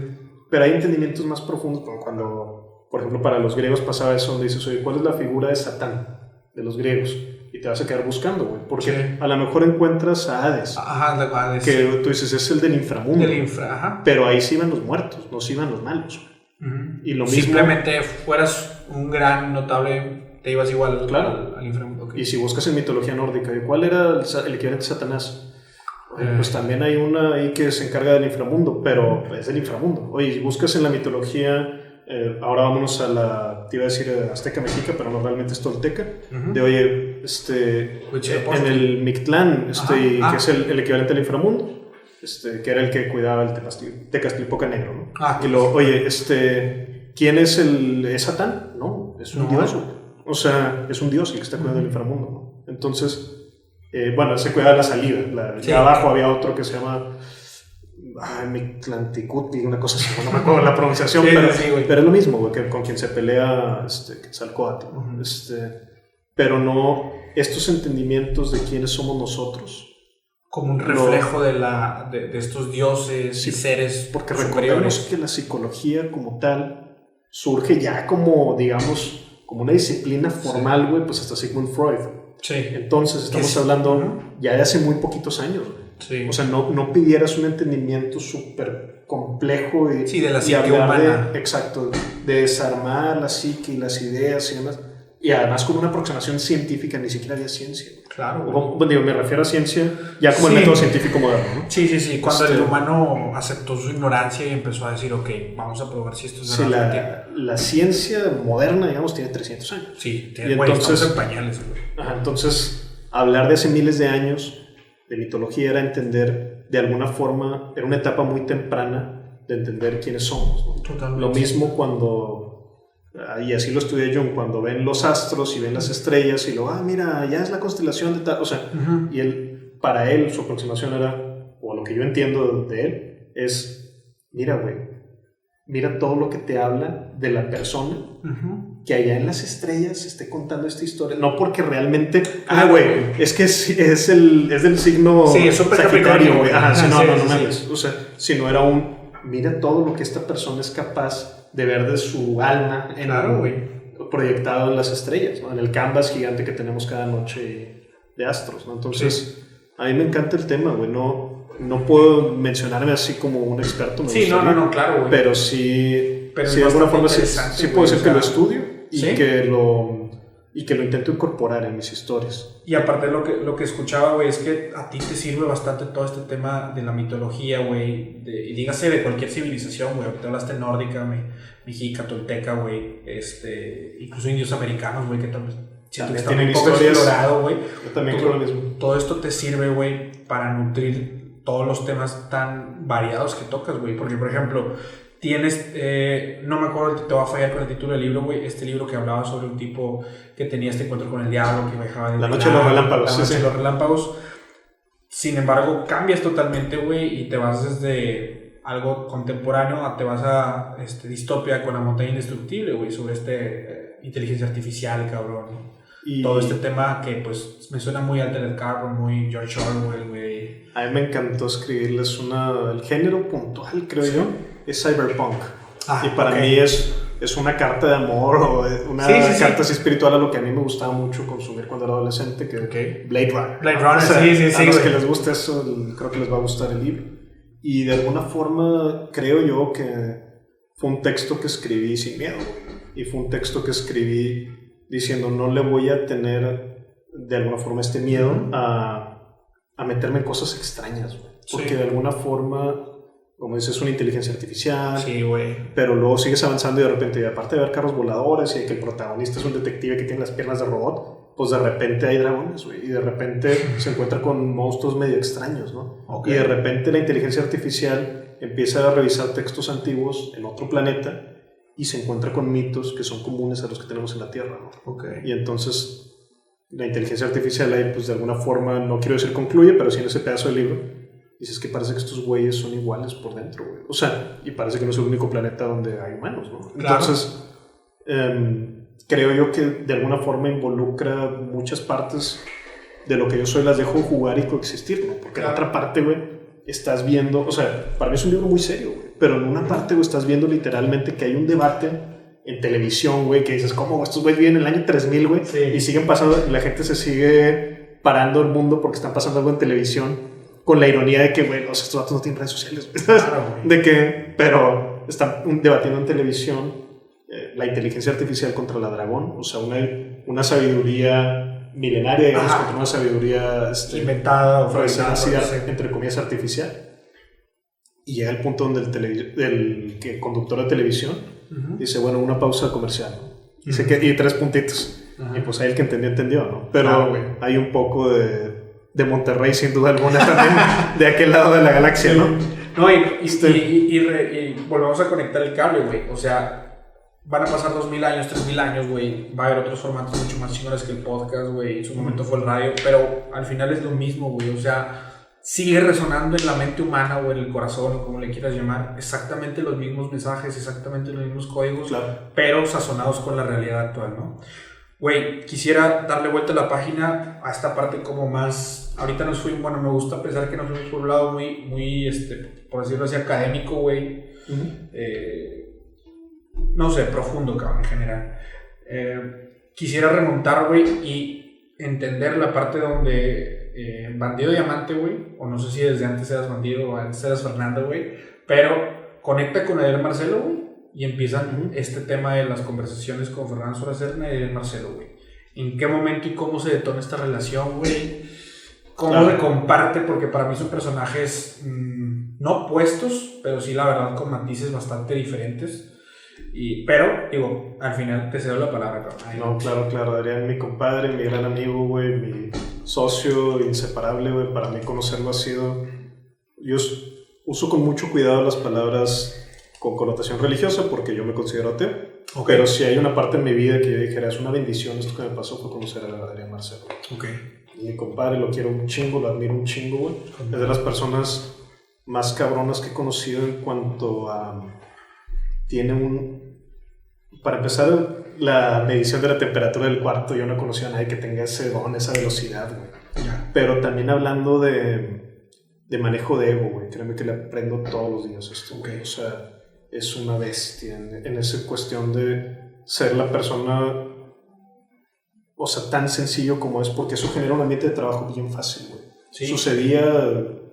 Speaker 2: Pero hay entendimientos más profundos, como cuando, por ejemplo, para los griegos pasaba eso, donde dices, oye, ¿cuál es la figura de Satán de los griegos? Y te vas a quedar buscando, güey, porque
Speaker 1: Sí.
Speaker 2: a lo mejor encuentras a Hades,
Speaker 1: Ajá, la cual es
Speaker 2: que tú dices, es el del inframundo,
Speaker 1: del infra, ajá.
Speaker 2: pero ahí sí iban los muertos, no sí iban los malos.
Speaker 1: Ujú.
Speaker 2: Y lo mismo-
Speaker 1: Simplemente fueras un gran notable, te ibas igual
Speaker 2: Claro.
Speaker 1: al, al inframundo.
Speaker 2: Y si buscas en mitología nórdica, ¿y ¿cuál era el, equivalente de Satanás? Oye,
Speaker 1: Eh.
Speaker 2: Pues también hay una ahí que se encarga del inframundo, pero es del inframundo. Oye, si buscas en la mitología, eh, ahora vámonos a la, te iba a decir eh, azteca mexica, pero no realmente es tolteca, de oye, este,
Speaker 1: Huitzilopochtli.
Speaker 2: en el Mictlán, este,
Speaker 1: Ajá, ah.
Speaker 2: que es el, el equivalente al inframundo, este, que era el que cuidaba el Tecaztlipoca Negro, ¿no?
Speaker 1: Ah,
Speaker 2: Y lo, oye, este, ¿quién es el, es Satán? No, es un
Speaker 1: No.
Speaker 2: dios, o sea, es un dios el que está cuidando el inframundo, ¿no? Entonces, eh, bueno, se cuida la salida, la,
Speaker 1: Sí.
Speaker 2: abajo había otro que se llama Ay, Mictlantecuhtli, una cosa así, no me acuerdo la pronunciación,
Speaker 1: Sí,
Speaker 2: pero,
Speaker 1: sí, güey.
Speaker 2: pero es lo mismo, güey, que con quien se pelea este, Quetzalcóatl, ¿no? Este, pero no estos entendimientos de quiénes somos nosotros,
Speaker 1: como un
Speaker 2: No.
Speaker 1: reflejo de, la, de, de estos dioses
Speaker 2: Sí,
Speaker 1: y seres
Speaker 2: porque
Speaker 1: superiores.
Speaker 2: recordemos que la psicología como tal surge ya como, digamos, como una disciplina formal, güey, pues hasta Sigmund Freud.
Speaker 1: Sí,
Speaker 2: Entonces estamos hablando ya de hace muy poquitos años,
Speaker 1: sí.
Speaker 2: O sea, no, no pidieras un entendimiento súper complejo y,
Speaker 1: Sí, de la
Speaker 2: y de-
Speaker 1: humana.
Speaker 2: exacto, de desarmar la psique y las ideas y demás. Y además con una aproximación científica, ni siquiera había ciencia.
Speaker 1: claro.
Speaker 2: bueno, digo, me refiero a ciencia ya como el
Speaker 1: Sí.
Speaker 2: método científico moderno, ¿no?
Speaker 1: Sí, sí, sí. Cuando
Speaker 2: Este-
Speaker 1: el humano aceptó su ignorancia y empezó a decir, ok, vamos a probar si esto es
Speaker 2: Sí, la, la ciencia moderna, digamos, tiene 300 años.
Speaker 1: Sí,
Speaker 2: Y
Speaker 1: tiene, güey,
Speaker 2: entonces-
Speaker 1: en pañales, güey.
Speaker 2: Ajá, entonces, hablar de hace miles de años de mitología era entender de alguna forma, era una etapa muy temprana de entender quiénes somos. ¿no?
Speaker 1: Totalmente.
Speaker 2: Lo mismo cuando, y así lo estudié yo, cuando ven los astros y ven las estrellas y lo, ah, mira, ya es la constelación de tal, o sea,
Speaker 1: Ujú.
Speaker 2: y él, para él, su aproximación era, o lo que yo entiendo de él, es, mira, güey, mira todo lo que te habla de la persona
Speaker 1: Ujú.
Speaker 2: que allá en las estrellas esté contando esta historia. No porque realmente,
Speaker 1: Ah,
Speaker 2: ah, güey, es que es, es, el, es del signo
Speaker 1: Sí,
Speaker 2: Sagitario, güey. Ajá, sí, no,
Speaker 1: sí,
Speaker 2: no, no
Speaker 1: sí.
Speaker 2: O sea, sino era un, mira todo lo que esta persona es capaz de ver de su alma en
Speaker 1: Claro,
Speaker 2: proyectado en las estrellas, ¿no? en el canvas gigante que tenemos cada noche de astros. ¿no? Entonces, a mí me encanta el tema, güey. No, no puedo mencionarme así como un experto. me
Speaker 1: Sí, no,
Speaker 2: gustaría,
Speaker 1: no, no, claro, güey.
Speaker 2: Pero sí,
Speaker 1: Pero
Speaker 2: sí de alguna forma sí, sí puedo decir que lo estudio y, que lo, y que lo intento incorporar en mis historias.
Speaker 1: Y aparte lo que, lo que escuchaba, güey, es que a ti te sirve bastante todo este tema de la mitología, güey, y dígase de cualquier civilización, güey, ahorita hablaste nórdica, me- mexica, tolteca, güey, este, incluso indios americanos, güey, que siento poco explorado, güey.
Speaker 2: Yo también
Speaker 1: Todo-
Speaker 2: creo lo mismo.
Speaker 1: Todo esto te sirve, güey, para nutrir todos los temas tan variados que tocas, güey, porque, por ejemplo, tienes, eh, no me acuerdo, te va a fallar con el título del libro, güey, este libro que hablaba sobre un tipo que tenía este encuentro con el diablo, que viajaba de
Speaker 2: La noche de los relámpagos,
Speaker 1: La
Speaker 2: sí,
Speaker 1: noche de
Speaker 2: sí.
Speaker 1: los relámpagos. Sin embargo, cambias totalmente, güey, y te vas desde algo contemporáneo a te vas a este, distopia con la montaña indestructible, güey, sobre este eh, inteligencia artificial, cabrón. ¿no?
Speaker 2: Y
Speaker 1: Todo este tema que, pues, me suena muy Altered Carbon, muy George Orwell, güey.
Speaker 2: a mí me encantó escribirles una... El género puntual, creo yo, es cyberpunk.
Speaker 1: Ah,
Speaker 2: y para
Speaker 1: ok.
Speaker 2: mí es, es una carta de amor o una
Speaker 1: Sí, sí, sí.
Speaker 2: carta así espiritual a lo que a mí me gustaba mucho consumir cuando era adolescente, que
Speaker 1: Ok.
Speaker 2: Blade Runner.
Speaker 1: Blade. Runner, sí, sí,
Speaker 2: A
Speaker 1: sí,
Speaker 2: los
Speaker 1: güey.
Speaker 2: que les guste eso, creo que les va a gustar el libro. Y de alguna forma creo yo que fue un texto que escribí sin miedo. Y fue un texto que escribí diciendo no le voy a tener de alguna forma este miedo a, a meterme en cosas extrañas. Porque
Speaker 1: Sí.
Speaker 2: de alguna forma, como dices, es una inteligencia artificial
Speaker 1: Sí, güey.
Speaker 2: pero luego sigues avanzando y de repente, aparte de ver carros voladores y de que el protagonista es un detective que tiene las piernas de robot, pues de repente hay dragones, güey, y de repente se encuentra con monstruos medio extraños, ¿no?
Speaker 1: Ok.
Speaker 2: Y de repente la inteligencia artificial empieza a revisar textos antiguos en otro planeta y se encuentra con mitos que son comunes a los que tenemos en la Tierra, ¿no? Y entonces la inteligencia artificial ahí, pues de alguna forma, no quiero decir concluye, pero sí en ese pedazo del libro, dices que parece que estos güeyes son iguales por dentro, güey. O sea, y parece que no es el único planeta donde hay humanos, ¿no?
Speaker 1: Claro.
Speaker 2: Entonces, em, creo yo que de alguna forma involucra muchas partes de lo que yo soy, las dejo jugar y coexistir, ¿no? Porque en
Speaker 1: Claro.
Speaker 2: otra parte, güey, estás viendo, o sea, para mí es un libro muy serio, güey, pero en una parte, güey, estás viendo literalmente que hay un debate en televisión, güey, que dices, ¿cómo estos güeyes viven en el año 3000, güey?
Speaker 1: Sí.
Speaker 2: Y siguen pasando, la gente se sigue parando el mundo porque están pasando algo en televisión, con la ironía de que, güey, sea, estos datos no tienen redes sociales.
Speaker 1: Claro.
Speaker 2: De que, pero están debatiendo en televisión eh, la inteligencia artificial contra la dragón, o sea, una, una sabiduría milenaria, digamos,
Speaker 1: Ajá.
Speaker 2: contra una sabiduría este,
Speaker 1: Inventada o fabricada.
Speaker 2: entre comillas, artificial. Y llega el punto donde el, el que conductor de televisión
Speaker 1: Ujú.
Speaker 2: dice, bueno, una pausa comercial. Y, se
Speaker 1: Ujú.
Speaker 2: que- y tres puntitos. Y pues ahí el que entendió, entendió, ¿no? Pero
Speaker 1: Claro,
Speaker 2: hay un poco de, de Monterrey, sin duda alguna, también, de aquel lado de la galaxia, ¿no?
Speaker 1: No, y, y,
Speaker 2: Este-
Speaker 1: y- y re- y volvemos a conectar el cable, güey. O sea, van a pasar 2000 años, 3000 años, güey. Va a haber otros formatos mucho más chingones que el podcast, güey. En su momento fue el radio, pero al final es lo mismo, güey. O sea, sigue resonando en la mente humana o en el corazón, o como le quieras llamar, exactamente los mismos mensajes, exactamente los mismos códigos,
Speaker 2: Claro.
Speaker 1: pero sazonados con la realidad actual, ¿no? Güey, quisiera darle vuelta a la página a esta parte como más... Ahorita nos fuimos, bueno, me gusta pensar que nos fuimos por un lado muy, muy, este, por decirlo así, académico, güey. Eh, no sé, profundo, cabrón, en general. Eh, quisiera remontar, güey, y entender la parte donde eh, Bandido Diamante, güey, o no sé si desde antes eras Bandido o antes eras Fernando, güey, pero conecta con Adel Marcelo, güey, y empiezan
Speaker 2: Ujú.
Speaker 1: este tema de las conversaciones con Fernando Soracerna y Adel Marcelo, güey. ¿En qué momento y cómo se detona esta relación, güey? ¿Cómo
Speaker 2: Claro.
Speaker 1: se comparte? Porque para mí son personajes mm, no opuestos, pero sí, la verdad, con matices bastante diferentes. Y, pero, digo, al final te cedo la palabra, cabrón. Ay,
Speaker 2: No, claro, claro. Adrián, mi compadre, mi gran amigo, güey, mi socio inseparable, güey. Para mí conocerlo ha sido yo uso con mucho cuidado las palabras con connotación religiosa porque yo me considero ateo. Pero si hay una parte en mi vida que yo dijera, es una bendición esto que me pasó fue conocer a Adrián Marcelo.
Speaker 1: Okay.
Speaker 2: Y mi compadre lo quiero un chingo, lo admiro un chingo, güey. Es de las personas más cabronas que he conocido en cuanto a... Tiene un... Para empezar, la medición de la temperatura del cuarto, yo no he conocido a nadie que tenga ese don, esa velocidad, güey. Pero también hablando de, de manejo de ego, güey. Créeme que le aprendo todos los días esto, güey. O sea, es una bestia en, en esa cuestión de ser la persona o sea, tan sencillo como es, porque eso genera un ambiente de trabajo bien fácil, güey. Sucedía,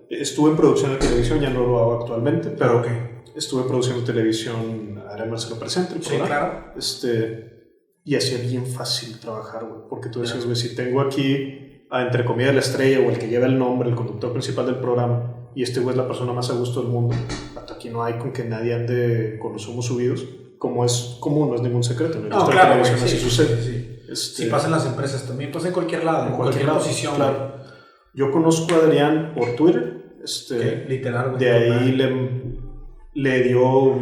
Speaker 2: estuve en producción de televisión, ya no lo hago actualmente, pero estuve produciendo televisión, ahora Marcelo Presente,
Speaker 1: sí, claro.
Speaker 2: Este, y hacía bien fácil trabajar, güey, porque tú decías, güey, si tengo aquí, a, entre comillas, la estrella o el que lleva el nombre, el conductor principal del programa, y este güey es la persona más a gusto del mundo, hasta aquí no hay con que nadie ande con los humos subidos, como es común, no es ningún secreto,
Speaker 1: ¿no? no claro, así sucede. Sí. Este, si pasa en las empresas también, pasa en cualquier lado, en cualquier, posición.
Speaker 2: Claro. Yo conozco a Adrián por Twitter. Este,
Speaker 1: Literal.
Speaker 2: De ahí le, le dio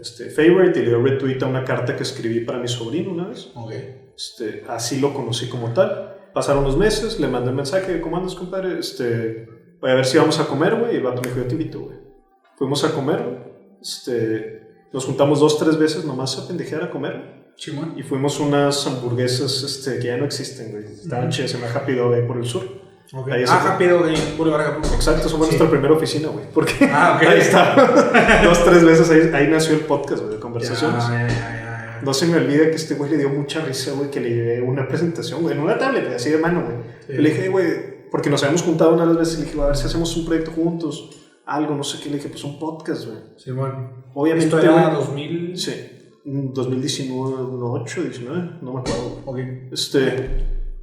Speaker 2: este, favorite y le dio retweet a una carta que escribí para mi sobrino una vez.
Speaker 1: Okay.
Speaker 2: Este, así lo conocí como tal. Pasaron unos meses, le mandé un mensaje, ¿cómo andas, compadre? Este, voy a ver si vamos a comer, güey. Y el vato me dijo, yo te invito, güey. Fuimos a comer, este, nos juntamos dos, tres veces nomás a pendejear a comer. Y fuimos unas hamburguesas este, que ya no existen, güey. Estaban chidas, se llama Happy Dog por el sur.
Speaker 1: Okay. ah, Happy Dog Puro
Speaker 2: Exacto, eso fue nuestra primera oficina, güey. Porque
Speaker 1: ah,
Speaker 2: ahí está. Dos, tres veces ahí, ahí, nació el podcast, güey, de conversaciones. no se me olvida que este güey le dio mucha risa, güey, que le llevé una presentación, güey, en una tablet, así de mano, güey. Le dije, güey, porque nos habíamos juntado una vez y le dije, a ver si hacemos un proyecto juntos, algo, no sé qué. Le dije, pues un podcast, güey.
Speaker 1: Sí, bueno.
Speaker 2: Obviamente.
Speaker 1: Esto era 2000.
Speaker 2: Sí. 2019, 8, 19, no me acuerdo. Este,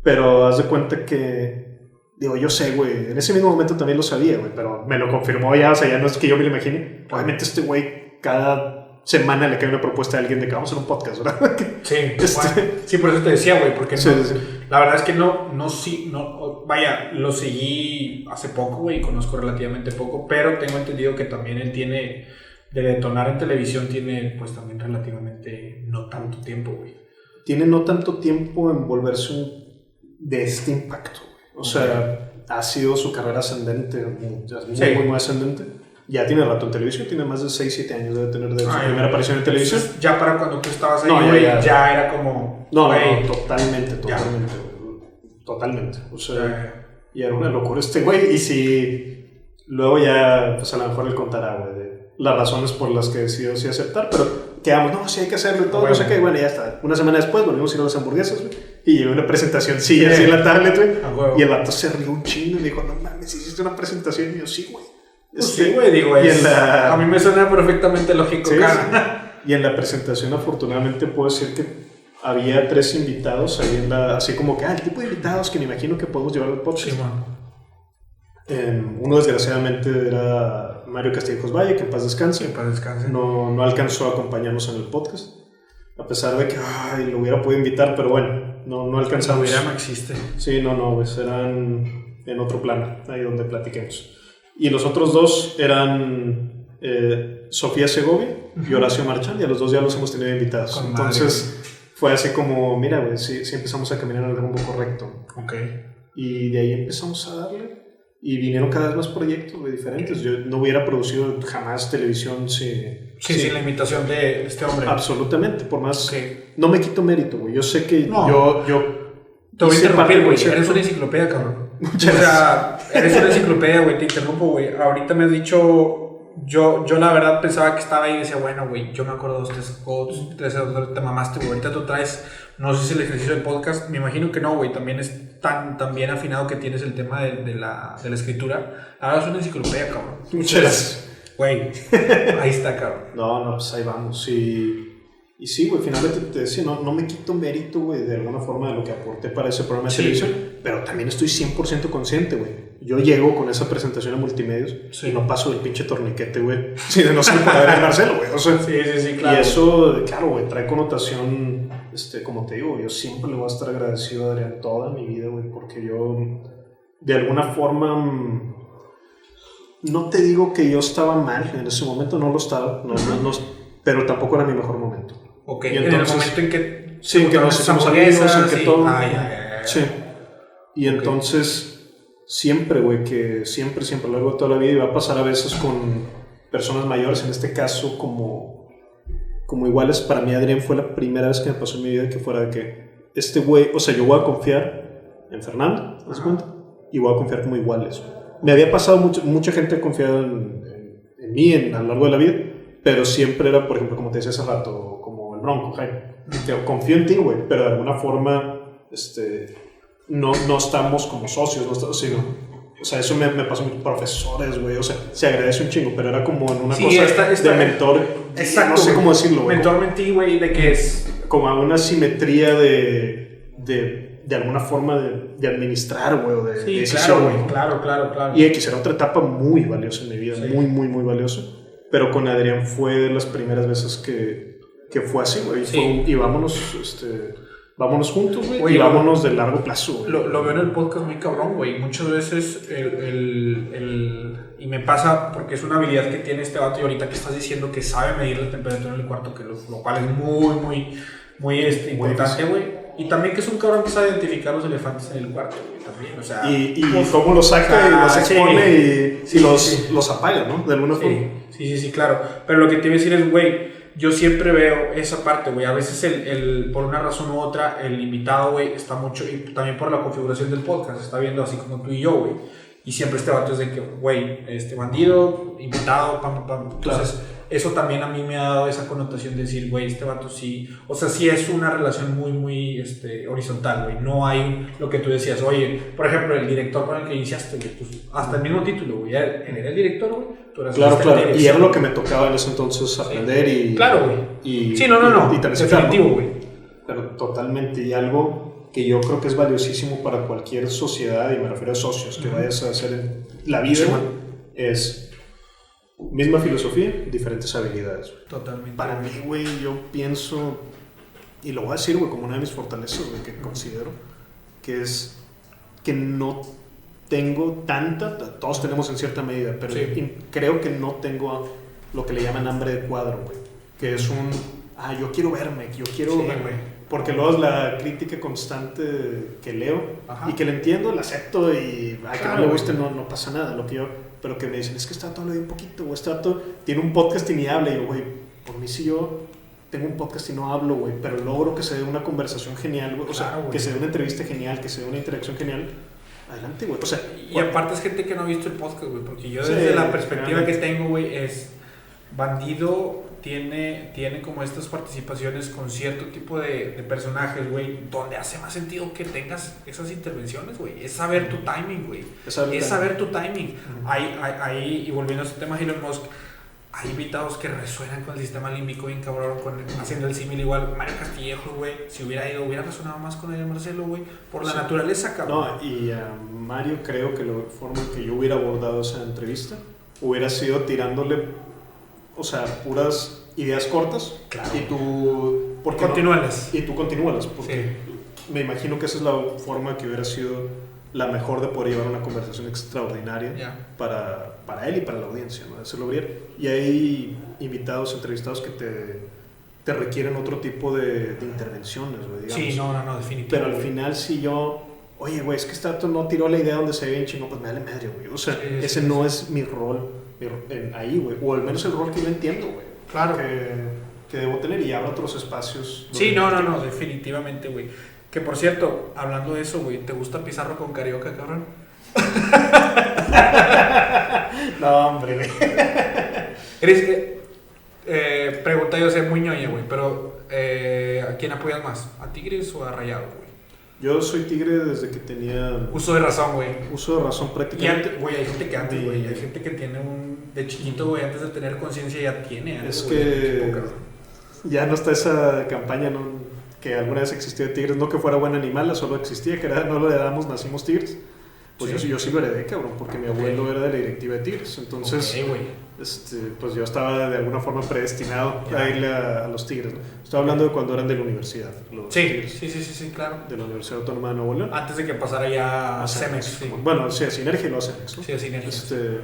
Speaker 2: pero haz de cuenta que, digo, yo sé, güey, en ese mismo momento también lo sabía, güey, pero me lo confirmó ya, o sea, ya no es que yo me lo imagine. Obviamente este güey cada semana le cae una propuesta a alguien de que vamos a hacer un podcast, ¿verdad?
Speaker 1: Sí, este, sí, por eso te decía, güey, porque la verdad es que no, no, sí, no, vaya, lo seguí hace poco, güey, conozco relativamente poco, pero tengo entendido que también él tiene de detonar en televisión tiene pues también relativamente no tanto tiempo, güey.
Speaker 2: Tiene no tanto tiempo en volverse un, de este impacto, güey. O sea, ha sido su carrera ascendente, muy, muy, muy ascendente. Ya tiene rato en televisión, tiene más de 6, 7 años de tener de su primera aparición en televisión.
Speaker 1: ya para cuando tú estabas ahí, ya, era como...
Speaker 2: No, no, totalmente, totalmente, totalmente. O sea, y era una locura este güey. Y si luego ya, pues a lo mejor él contará, güey, las razones por las que decidió sí aceptar, pero quedamos, no, sí hay que hacerlo y todo, no sé qué, bueno, ya está. Una semana después volvimos a ir a las hamburguesas, güey, y llevé una presentación, sí, así en la tablet, güey, y el vato se rió un chingo y dijo, no mames, hiciste una presentación, y yo, sí, güey.
Speaker 1: Pues sí, güey, digo, es, a mí me suena perfectamente lógico,
Speaker 2: Y en la presentación, afortunadamente, puedo decir que había tres invitados ahí en la, así como que, ah, el tipo de invitados que me imagino que podemos llevar al podcast. Sí, eh, uno desgraciadamente era Mario Castillejos Valle, que en paz descanse.
Speaker 1: En paz descanse.
Speaker 2: No, no alcanzó a acompañarnos en el podcast. A pesar de que ay, lo hubiera podido invitar, pero bueno, no, no alcanzamos.
Speaker 1: Ya no existe.
Speaker 2: Sí, no, no, pues eran en otro plano, ahí donde platiquemos. Y los otros dos eran eh, Sofía Segovia y Horacio Marchand, y a los dos ya los hemos tenido invitados. Entonces fue así como, mira, güey, sí, sí, empezamos a caminar el rumbo correcto.
Speaker 1: Ok.
Speaker 2: Y de ahí empezamos a darle. Y vinieron cada vez más proyectos diferentes. Yo no hubiera producido jamás televisión
Speaker 1: sin... Sí, sin la invitación de este hombre.
Speaker 2: Absolutamente, por más... que No me quito mérito, güey. Yo sé que yo... yo
Speaker 1: te voy a interrumpir, güey. Eres una enciclopedia, cabrón. Muchas o sea, eres una enciclopedia, güey. Te interrumpo, güey. Ahorita me has dicho... Yo, yo la verdad pensaba que estaba ahí y decía, bueno, güey, yo me acuerdo de los tres, te mamaste, güey. Ahorita tú traes no sé si el ejercicio del podcast, me imagino que no, güey. También es tan, tan bien afinado que tienes el tema de, de, la, de la escritura. Ahora es una enciclopedia, cabrón.
Speaker 2: Muchas gracias.
Speaker 1: Güey, ahí está, cabrón.
Speaker 2: No, no, pues ahí vamos. Y y sí, güey, finalmente te decía, no, no me quito mérito, güey, de alguna forma de lo que aporté para ese programa de televisión, pero también estoy 100% consciente, güey. Yo llego con esa presentación a multimedios y no paso del pinche torniquete, güey, si de no ser para ver Marcelo, güey. O sea,
Speaker 1: sí, sí, sí, claro.
Speaker 2: Y eso, claro, güey, trae connotación, este, como te digo, yo siempre le voy a estar agradecido a Adrián toda mi vida, güey, porque yo, de alguna forma, no te digo que yo estaba mal, en ese momento no lo estaba, no, no, no, pero tampoco era mi mejor momento.
Speaker 1: Ok,
Speaker 2: Y
Speaker 1: en
Speaker 2: entonces-
Speaker 1: el momento en que.
Speaker 2: Sí, que nos hicimos amigos, en que
Speaker 1: sí.
Speaker 2: todo-
Speaker 1: Ah, ya, ya, ya.
Speaker 2: Sí. Y entonces, siempre, güey, que siempre, siempre, a lo largo de toda la vida, y va a pasar a veces con personas mayores, en este caso, como, como iguales, para mí Adrián fue la primera vez que me pasó en mi vida que fuera de que este güey, o sea, yo voy a confiar en Fernando, ¿te das cuenta? Y voy a confiar como iguales. Me había pasado, mucho, mucha gente ha confiado en, en- en mí en, a lo largo de la vida, pero siempre era, por ejemplo, como te decía hace rato, Bronco, Jaime. Te- confío en ti, güey, pero de alguna forma, este, no, no estamos como socios, no estamos, sino, o sea, eso me, me pasó con profesores, güey, o sea, se agradece un chingo, pero era como en una
Speaker 1: Sí,
Speaker 2: cosa
Speaker 1: esta- esta-
Speaker 2: de mentor,
Speaker 1: Exacto.
Speaker 2: no sé cómo decirlo, güey,
Speaker 1: Mentor mentí, güey, de que es.
Speaker 2: como a una simetría de, de, de alguna forma de, de administrar, güey, o de, de
Speaker 1: Sí,
Speaker 2: decisión,
Speaker 1: claro,
Speaker 2: güey.
Speaker 1: güey. Claro, claro, claro.
Speaker 2: Y X era otra etapa muy valiosa en mi vida,
Speaker 1: Sí.
Speaker 2: muy, muy, muy valiosa. Pero con Adrián fue de las primeras veces que, que fue así, güey.
Speaker 1: Sí.
Speaker 2: Y vámonos, este, vámonos juntos, güey. Y vámonos de largo plazo.
Speaker 1: Lo, lo veo en el podcast muy cabrón, güey. Muchas veces el, el- el- Y me pasa porque es una habilidad que tiene este vato y ahorita que estás diciendo que sabe medir la temperatura en el cuarto, que lo, lo cual es muy, muy, muy este, importante, güey. Y también que es un cabrón que sabe identificar los elefantes en el cuarto, güey, también. O sea,
Speaker 2: Y, y
Speaker 1: pues,
Speaker 2: cómo los saca y los
Speaker 1: sí.
Speaker 2: expone y,
Speaker 1: Sí,
Speaker 2: y los,
Speaker 1: sí.
Speaker 2: los apaga, ¿no? De alguna forma.
Speaker 1: Sí, sí, sí, claro. Pero lo que te iba a decir es, güey, yo siempre veo esa parte, güey. A veces, el, el- por una razón u otra, el invitado, güey, está mucho, y también por la configuración del podcast, está viendo así como tú y yo, güey. Y siempre este vato es de que, güey, este bandido, invitado, pam, pam, pam. Entonces, eso también a mí me ha dado esa connotación de decir, güey, este vato sí. O sea, sí es una relación muy, muy este, horizontal, güey. No hay lo que tú decías, oye, por ejemplo, el director con el que iniciaste, güey, pues, hasta el mismo título, güey. Él era el director, güey. Tú eras
Speaker 2: Claro, claro. Y era lo que me tocaba en ese entonces aprender y...
Speaker 1: Claro, güey.
Speaker 2: Y,
Speaker 1: Sí, no, no, no.
Speaker 2: Y, y.
Speaker 1: Definitivo, güey.
Speaker 2: Pero totalmente. Y algo que yo creo que es valiosísimo para cualquier sociedad, y me refiero a socios que
Speaker 1: Ujú.
Speaker 2: vayas a hacer en la vida,
Speaker 1: Sí,
Speaker 2: es misma filosofía, diferentes habilidades.
Speaker 1: Totalmente.
Speaker 2: Para mí, güey, yo pienso, y lo voy a decir, güey, como una de mis fortalezas, güey, que considero, que es que no tengo tanta, todos tenemos en cierta medida, pero
Speaker 1: Sí.
Speaker 2: creo que no tengo lo que le llaman hambre de cuadro, güey, que es un, ah, yo quiero verme, yo quiero
Speaker 1: Sí,
Speaker 2: verme. Porque luego es la crítica constante que leo
Speaker 1: Ajá.
Speaker 2: y que la entiendo, la acepto y a que
Speaker 1: Claro,
Speaker 2: no le guste no, no pasa nada. Lo que yo, pero que me dicen, es que este dato habla un poquito, o este dato tiene un podcast y ni habla. Y yo, güey, por mí si yo tengo un podcast y no hablo, güey, pero logro que se dé una conversación genial, güey, o sea,
Speaker 1: güey.
Speaker 2: que se dé una entrevista genial, que se dé una interacción genial, adelante, güey. O sea,
Speaker 1: Y aparte es gente que no ha visto el podcast, güey, porque yo
Speaker 2: Sí,
Speaker 1: desde la perspectiva
Speaker 2: realmente.
Speaker 1: que tengo, güey, es Bandido tiene, tiene como estas participaciones con cierto tipo de, de personajes, güey, donde hace más sentido que tengas esas intervenciones, güey. Es saber tu timing, güey.
Speaker 2: es algo
Speaker 1: Es saber tu timing.
Speaker 2: Ujú.
Speaker 1: Hay, hay, hay- y volviendo a este tema Elon Musk, hay invitados que resuenan con el sistema límbico bien cabrón, con, haciendo el símil igual. Mario Castillejo, güey, si hubiera ido, hubiera resonado más con el Marcelo, güey, por la
Speaker 2: Sí.
Speaker 1: naturaleza, cabrón.
Speaker 2: No, y a Mario creo que la forma en que yo hubiera abordado esa entrevista hubiera sido tirándole, o sea, puras ideas cortas.
Speaker 1: Claro.
Speaker 2: Y tú... ¿por qué no?
Speaker 1: Continúalas.
Speaker 2: Y tú continúalas, porque me imagino que esa es la forma que hubiera sido la mejor de poder llevar una conversación extraordinaria
Speaker 1: Ya.
Speaker 2: para, para él y para la audiencia, ¿no? Hacerlo brillar. Y hay invitados, entrevistados que te, te requieren otro tipo de, de intervenciones, güey, digamos.
Speaker 1: Sí, no, no, no, definitivamente.
Speaker 2: Pero al final, si yo, oye, güey, es que este dato no tiró la idea donde se ve bien chingón, pues me vale madre, güey. O sea,
Speaker 1: Sí, sí,
Speaker 2: ese
Speaker 1: sí,
Speaker 2: no
Speaker 1: sí.
Speaker 2: es mi rol en- ahí, güey. O al menos el rol que yo entiendo, güey.
Speaker 1: Claro.
Speaker 2: Que, que debo tener y habrá otros espacios.
Speaker 1: Sí, no, no, no, definitivamente, güey. Que por cierto, hablando de eso, güey, ¿te gusta Pizarro con Carioca, cabrón?
Speaker 2: No, hombre, güey.
Speaker 1: Eres. Eh, eh, pregunta yo sé muy ñoña, güey, pero eh, ¿a quién apoyas más? ¿A Tigres o a Rayado, güey?
Speaker 2: Yo soy tigre desde que tenía
Speaker 1: Uso de razón, güey.
Speaker 2: uso de razón prácticamente.
Speaker 1: antes, güey, hay gente que antes, güey, hay gente que tiene un. De chiquito, güey, antes de tener conciencia ya tiene. algo,
Speaker 2: Es que-
Speaker 1: equipo, cabrón.
Speaker 2: Ya no está esa campaña ¿no? que alguna vez existió de tigres, no que fuera buen animal, solo existía, que era no lo heredamos, nacimos tigres. Pues
Speaker 1: Sí.
Speaker 2: yo, yo sí lo heredé, cabrón, porque mi abuelo era de la directiva de tigres. Entonces, este, pues yo estaba de alguna forma predestinado a irle a, a los tigres. ¿no? Estoy hablando de cuando eran de la universidad, los
Speaker 1: Sí,
Speaker 2: tigres,
Speaker 1: sí, sí, sí, sí, claro.
Speaker 2: de la Universidad Autónoma de Nuevo León.
Speaker 1: Antes de que pasara ya a
Speaker 2: A
Speaker 1: Cemex, sí.
Speaker 2: Bueno, sí, a Sinergia y luego a Cemex, ¿no?
Speaker 1: Sí, así Cemex.
Speaker 2: Este,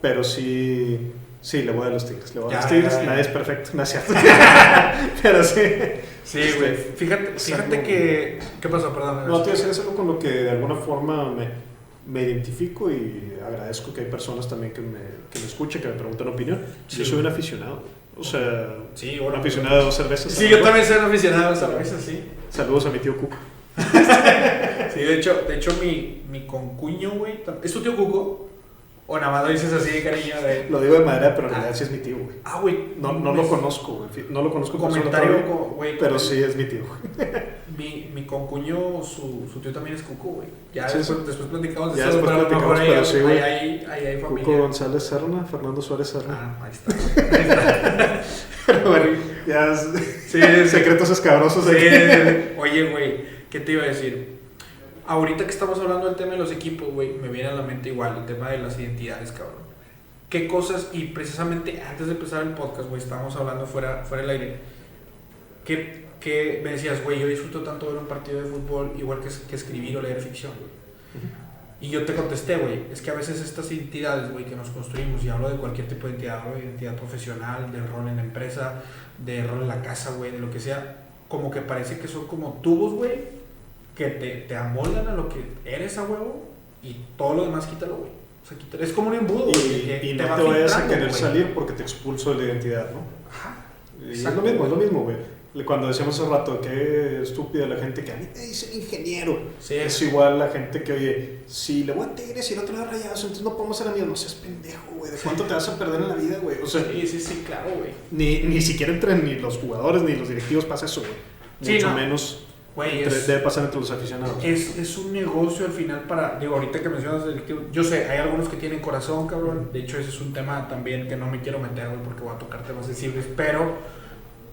Speaker 2: Pero sí, sí, le voy a los Tigres. Le voy a
Speaker 1: Ya,
Speaker 2: los Tigres.
Speaker 1: ya, ya.
Speaker 2: Nadie es perfecto, no es cierto. pero sí.
Speaker 1: Sí,
Speaker 2: Este,
Speaker 1: güey. Fíjate, fíjate
Speaker 2: algo-
Speaker 1: que. ¿Qué pasó? Perdón.
Speaker 2: No, tío, es algo con lo que de alguna forma me, me identifico y agradezco que hay personas también que me, que me escuchen, que me preguntan opinión.
Speaker 1: Sí.
Speaker 2: Yo soy un aficionado. O sea,
Speaker 1: Sí,
Speaker 2: un
Speaker 1: bueno.
Speaker 2: aficionado de dos cervezas.
Speaker 1: Sí, yo también soy un aficionado a la cerveza, sí.
Speaker 2: Saludos a mi tío Cuco.
Speaker 1: Sí, de hecho, de hecho mi, mi concuño, güey. ¿Es tu tío Cuco? O nada más lo dices así de cariño de.
Speaker 2: Lo digo de madera, pero en realidad sí es mi tío, güey.
Speaker 1: Ah, güey.
Speaker 2: No, no lo conozco, güey. No lo conozco persona
Speaker 1: Comentario, güey.
Speaker 2: pero sí es mi tío.
Speaker 1: Mi, mi concuño, su, su tío también es Cuco, güey. Ya
Speaker 2: Sí,
Speaker 1: después, platicamos de
Speaker 2: Ya
Speaker 1: eso,
Speaker 2: después
Speaker 1: pero
Speaker 2: platicamos,
Speaker 1: ahí,
Speaker 2: pero sí, güey.
Speaker 1: ahí, ahí, ahí hay familia.
Speaker 2: Cuco González Serna, Fernando Suárez Serna.
Speaker 1: Ah, ahí está. Ahí está.
Speaker 2: Pero bueno, ya es-
Speaker 1: Sí,
Speaker 2: secretos escabrosos
Speaker 1: Sí,
Speaker 2: aquí.
Speaker 1: Oye, güey, ¿qué te iba a decir? Ahorita que estamos hablando del tema de los equipos, güey, me viene a la mente igual el tema de las identidades, cabrón. ¿Qué cosas? Y precisamente antes de empezar el podcast, güey, estábamos hablando fuera, fuera del aire. ¿Qué, qué me decías, güey, yo disfruto tanto ver un partido de fútbol igual que, que escribir o leer ficción, güey? Y yo te contesté, güey, es que a veces estas entidades, güey, que nos construimos, y hablo de cualquier tipo de entidad, hablo de identidad profesional, del rol en la empresa, de rol en la casa, güey, de lo que sea, como que parece que son como tubos, güey, que te, te amoldan a lo que eres a huevo y todo lo demás quítalo, güey. O sea, quítalo. Es como un embudo, güey.
Speaker 2: Y,
Speaker 1: que
Speaker 2: y
Speaker 1: te
Speaker 2: no te vayas a
Speaker 1: filtrando,
Speaker 2: querer
Speaker 1: güey.
Speaker 2: salir porque te expulso de la identidad, ¿no?
Speaker 1: Ajá.
Speaker 2: Y es lo mismo, es lo mismo, güey. Cuando decíamos hace rato, qué estúpida la gente que a mí me dicen ingeniero.
Speaker 1: Sí,
Speaker 2: Es igual la gente que, oye, si le voy a Tigres y el otro le voy a Rayados, entonces no podemos ser amigos. No seas pendejo, güey. ¿De cuánto te vas a perder en la vida, güey? O sea,
Speaker 1: sí, sí, sí, claro, güey.
Speaker 2: ni, ni siquiera entre ni los jugadores ni los directivos pasa eso, güey.
Speaker 1: Sí,
Speaker 2: Mucho
Speaker 1: no.
Speaker 2: menos
Speaker 1: Güey,
Speaker 2: entre-
Speaker 1: es,
Speaker 2: debe pasar entre los aficionados.
Speaker 1: es, es un negocio al final para, digo, ahorita que mencionas directivo, yo sé, hay algunos que tienen corazón, cabrón, de hecho ese es un tema también que no me quiero meter, güey, porque voy a tocar temas sensibles, pero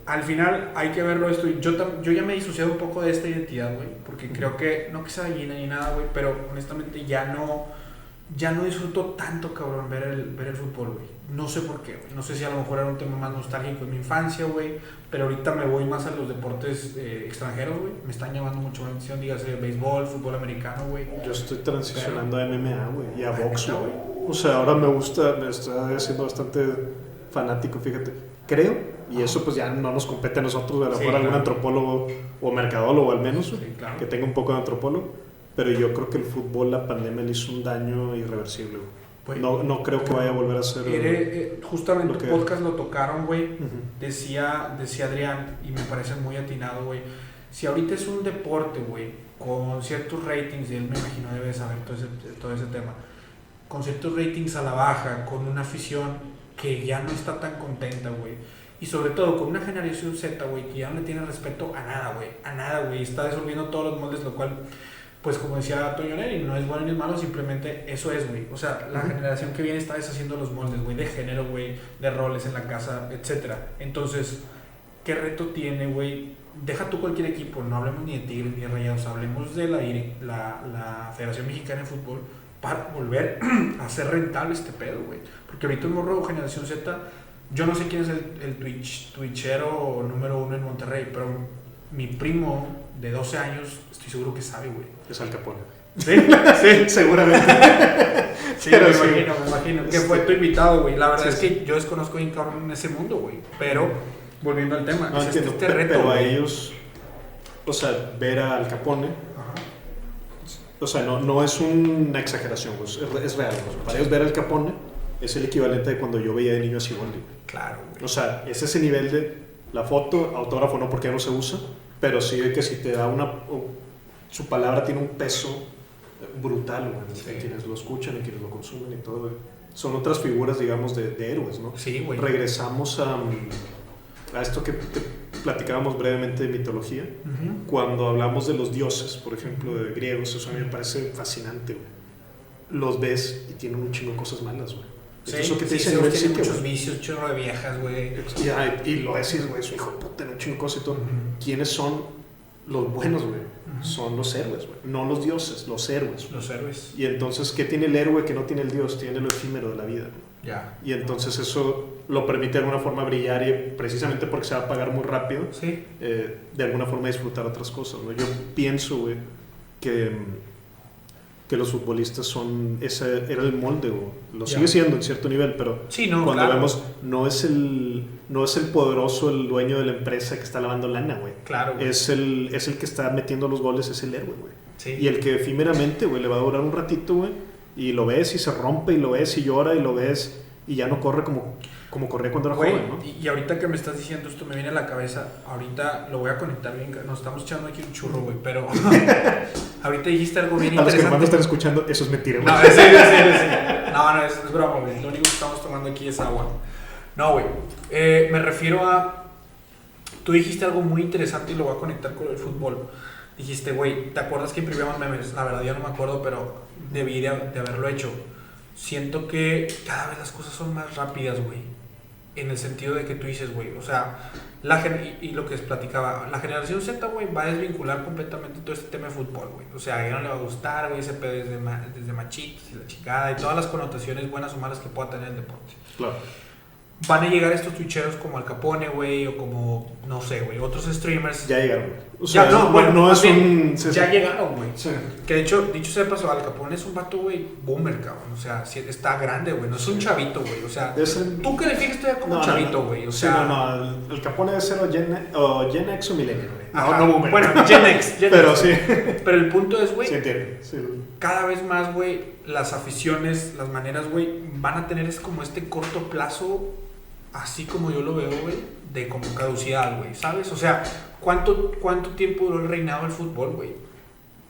Speaker 1: al final hay que verlo esto, y yo, yo ya me he disociado un poco de esta identidad, güey, porque creo que, no que sea gallina ni nada, güey, pero honestamente ya no, ya no disfruto tanto, cabrón, ver el, ver el fútbol, güey, no sé por qué, güey, no sé si a lo mejor era un tema más nostálgico en mi infancia, güey, pero ahorita me voy más a los deportes eh, extranjeros, güey. Me están llamando mucho la atención, dígase béisbol, fútbol americano, güey.
Speaker 2: Yo estoy transicionando a MMA, güey, y a box, güey. O sea, ahora me gusta, me estoy haciendo bastante fanático, fíjate. Creo, y eso pues ya no nos compete a nosotros, a lo mejor algún antropólogo o mercadólogo al menos,
Speaker 1: Sí, claro.
Speaker 2: que tenga un poco de antropólogo, pero yo creo que el fútbol, la pandemia le hizo un daño irreversible, güey.
Speaker 1: Güey,
Speaker 2: No, no creo que vaya a volver a ser...
Speaker 1: Eh, justamente
Speaker 2: que-
Speaker 1: el podcast lo tocaron, güey.
Speaker 2: Ujú.
Speaker 1: Decía, decía Adrián, y me parece muy atinado, güey. Si ahorita es un deporte, güey, con ciertos ratings, y él me imagino debe saber todo ese, todo ese tema, con ciertos ratings a la baja, con una afición que ya no está tan contenta, güey. Y sobre todo con una generación Z, güey, que ya no le tiene respeto a nada, güey. A nada, güey. Está desolviendo todos los moldes, lo cual, pues como decía Toño Neri, no es bueno ni es malo, simplemente eso es, güey. O sea, la generación que viene está deshaciendo los moldes, güey, de género, güey, de roles en la casa, etcétera. Entonces, ¿qué reto tiene, güey? Deja tú cualquier equipo, no hablemos ni de Tigres ni de Rayados, hablemos de la, la, la Federación Mexicana de Fútbol para volver a hacer rentable este pedo, güey. Porque ahorita el morro Generación Z, yo no sé quién es el, el Twitch, Twitchero número uno en Monterrey, pero mi primo de 12 años, estoy seguro que sabe, güey.
Speaker 2: Es Al Capone.
Speaker 1: Sí, sí,
Speaker 2: Seguramente.
Speaker 1: sí,
Speaker 2: Pero
Speaker 1: me
Speaker 2: sí.
Speaker 1: imagino, me imagino. Que fue tu invitado, güey. La verdad
Speaker 2: Sí,
Speaker 1: es
Speaker 2: sí.
Speaker 1: que yo desconozco bien cabrón en ese mundo, güey. Pero, volviendo al tema,
Speaker 2: No
Speaker 1: es
Speaker 2: entiendo,
Speaker 1: este reto,
Speaker 2: pero a
Speaker 1: güey.
Speaker 2: ellos, o sea, ver a Al Capone
Speaker 1: Ajá.
Speaker 2: O sea, no, no es una exageración, pues, es, es real. pues. Para ellos ver al Capone es el equivalente de cuando yo veía de niño a Siboldi.
Speaker 1: Claro, güey.
Speaker 2: O sea, es ese nivel de la foto, autógrafo no porque ya no se usa, pero sí de que si te da una... su palabra tiene un peso brutal, güey,
Speaker 1: Sí.
Speaker 2: en quienes lo escuchan, en quienes lo consumen y todo. güey. Son otras figuras, digamos, de, de héroes, ¿no?
Speaker 1: Sí, güey.
Speaker 2: Regresamos a, a esto que, que platicábamos brevemente de mitología
Speaker 1: Ujú.
Speaker 2: cuando hablamos de los dioses, por ejemplo, de griegos, eso a mí me parece fascinante, güey. Los ves y tienen un chingo de cosas malas, güey.
Speaker 1: Sí,
Speaker 2: Eso que te
Speaker 1: sí,
Speaker 2: dicen en el sitio,
Speaker 1: muchos
Speaker 2: güey.
Speaker 1: vicios, chorro de viejas, güey.
Speaker 2: Y, y lo decís, güey, su hijo de puta, un chingo de cosas y todo. ¿Quiénes son los buenos, güey?
Speaker 1: Ujú.
Speaker 2: Son los héroes, güey. No los dioses, los héroes.
Speaker 1: Los héroes.
Speaker 2: Y entonces, ¿qué tiene el héroe que no tiene el dios? Tiene lo efímero de la vida.
Speaker 1: Ya.
Speaker 2: Y entonces eso lo permite de alguna forma brillar y precisamente porque se va a pagar muy rápido,
Speaker 1: Sí.
Speaker 2: eh, de alguna forma disfrutar otras cosas. ¿no? Yo pienso, güey, que, que los futbolistas son, ese era el molde, o lo sigue siendo en cierto nivel, pero
Speaker 1: Sí, no,
Speaker 2: cuando
Speaker 1: claro.
Speaker 2: vemos, no es, el, no es el poderoso, el dueño de la empresa que está lavando lana, güey.
Speaker 1: Claro, güey.
Speaker 2: Es el, es el que está metiendo los goles, es el héroe, güey.
Speaker 1: Sí.
Speaker 2: Y el que efímeramente, güey, le va a durar un ratito, güey, y lo ves y se rompe, y lo ves y llora, y lo ves, y ya no corre como, como corría cuando era
Speaker 1: Güey,
Speaker 2: joven, ¿no?
Speaker 1: y, y ahorita que me estás diciendo esto me viene a la cabeza, ahorita lo voy a conectar bien, nos estamos echando aquí un churro, güey, pero ahorita dijiste algo bien
Speaker 2: A los que
Speaker 1: interesante.
Speaker 2: van a estar escuchando, eso es mentira, güey.
Speaker 1: No, es serio, es serio, es serio. No, no, es, es broma, güey. Lo único que estamos tomando aquí es agua. No, güey. Eh, me refiero a. Tú dijiste algo muy interesante y lo voy a conectar con el fútbol. Dijiste, güey, ¿te acuerdas que imprimíamos memes? La verdad, ya no me acuerdo, pero debí de, de haberlo hecho. Siento que cada vez las cosas son más rápidas, güey. En el sentido de que tú dices, güey, o sea, la y, y lo que les platicaba, la generación Z, güey, va a desvincular completamente todo este tema de fútbol, güey. O sea, a ella no le va a gustar, güey, ese pedo desde, ma- desde machitos y la chicada y todas las connotaciones buenas o malas que pueda tener el deporte.
Speaker 2: Claro.
Speaker 1: Van a llegar estos twitcheros como Al Capone, güey, o como, no sé, güey, otros streamers.
Speaker 2: Ya llegaron, güey. O
Speaker 1: Ya,
Speaker 2: sea,
Speaker 1: no, bueno,
Speaker 2: no es
Speaker 1: bien,
Speaker 2: un... sí,
Speaker 1: ya llegaron, güey.
Speaker 2: Sí.
Speaker 1: Que de hecho, dicho sea de paso, Al Capone es un vato, güey, boomer, cabrón. O sea, está grande, güey. No es un chavito, güey. O sea,
Speaker 2: ser-
Speaker 1: tú que le fijas todavía como
Speaker 2: No,
Speaker 1: un
Speaker 2: no,
Speaker 1: chavito,
Speaker 2: no.
Speaker 1: güey. O
Speaker 2: Sí,
Speaker 1: sea,
Speaker 2: no, no, el, el Capone debe ser o Gen, o Gen X o Millennial, güey. No, no boomer.
Speaker 1: Bueno, Gen X, Gen
Speaker 2: Pero
Speaker 1: X.
Speaker 2: sí,
Speaker 1: Pero el punto es, güey,
Speaker 2: sí entiendo. Sí.
Speaker 1: cada vez más, güey, las aficiones, las maneras, güey, van a tener es como este corto plazo, así como yo lo veo, güey, de como caducidad, güey, ¿sabes? O sea, ¿cuánto, ¿cuánto tiempo duró el reinado del fútbol, güey?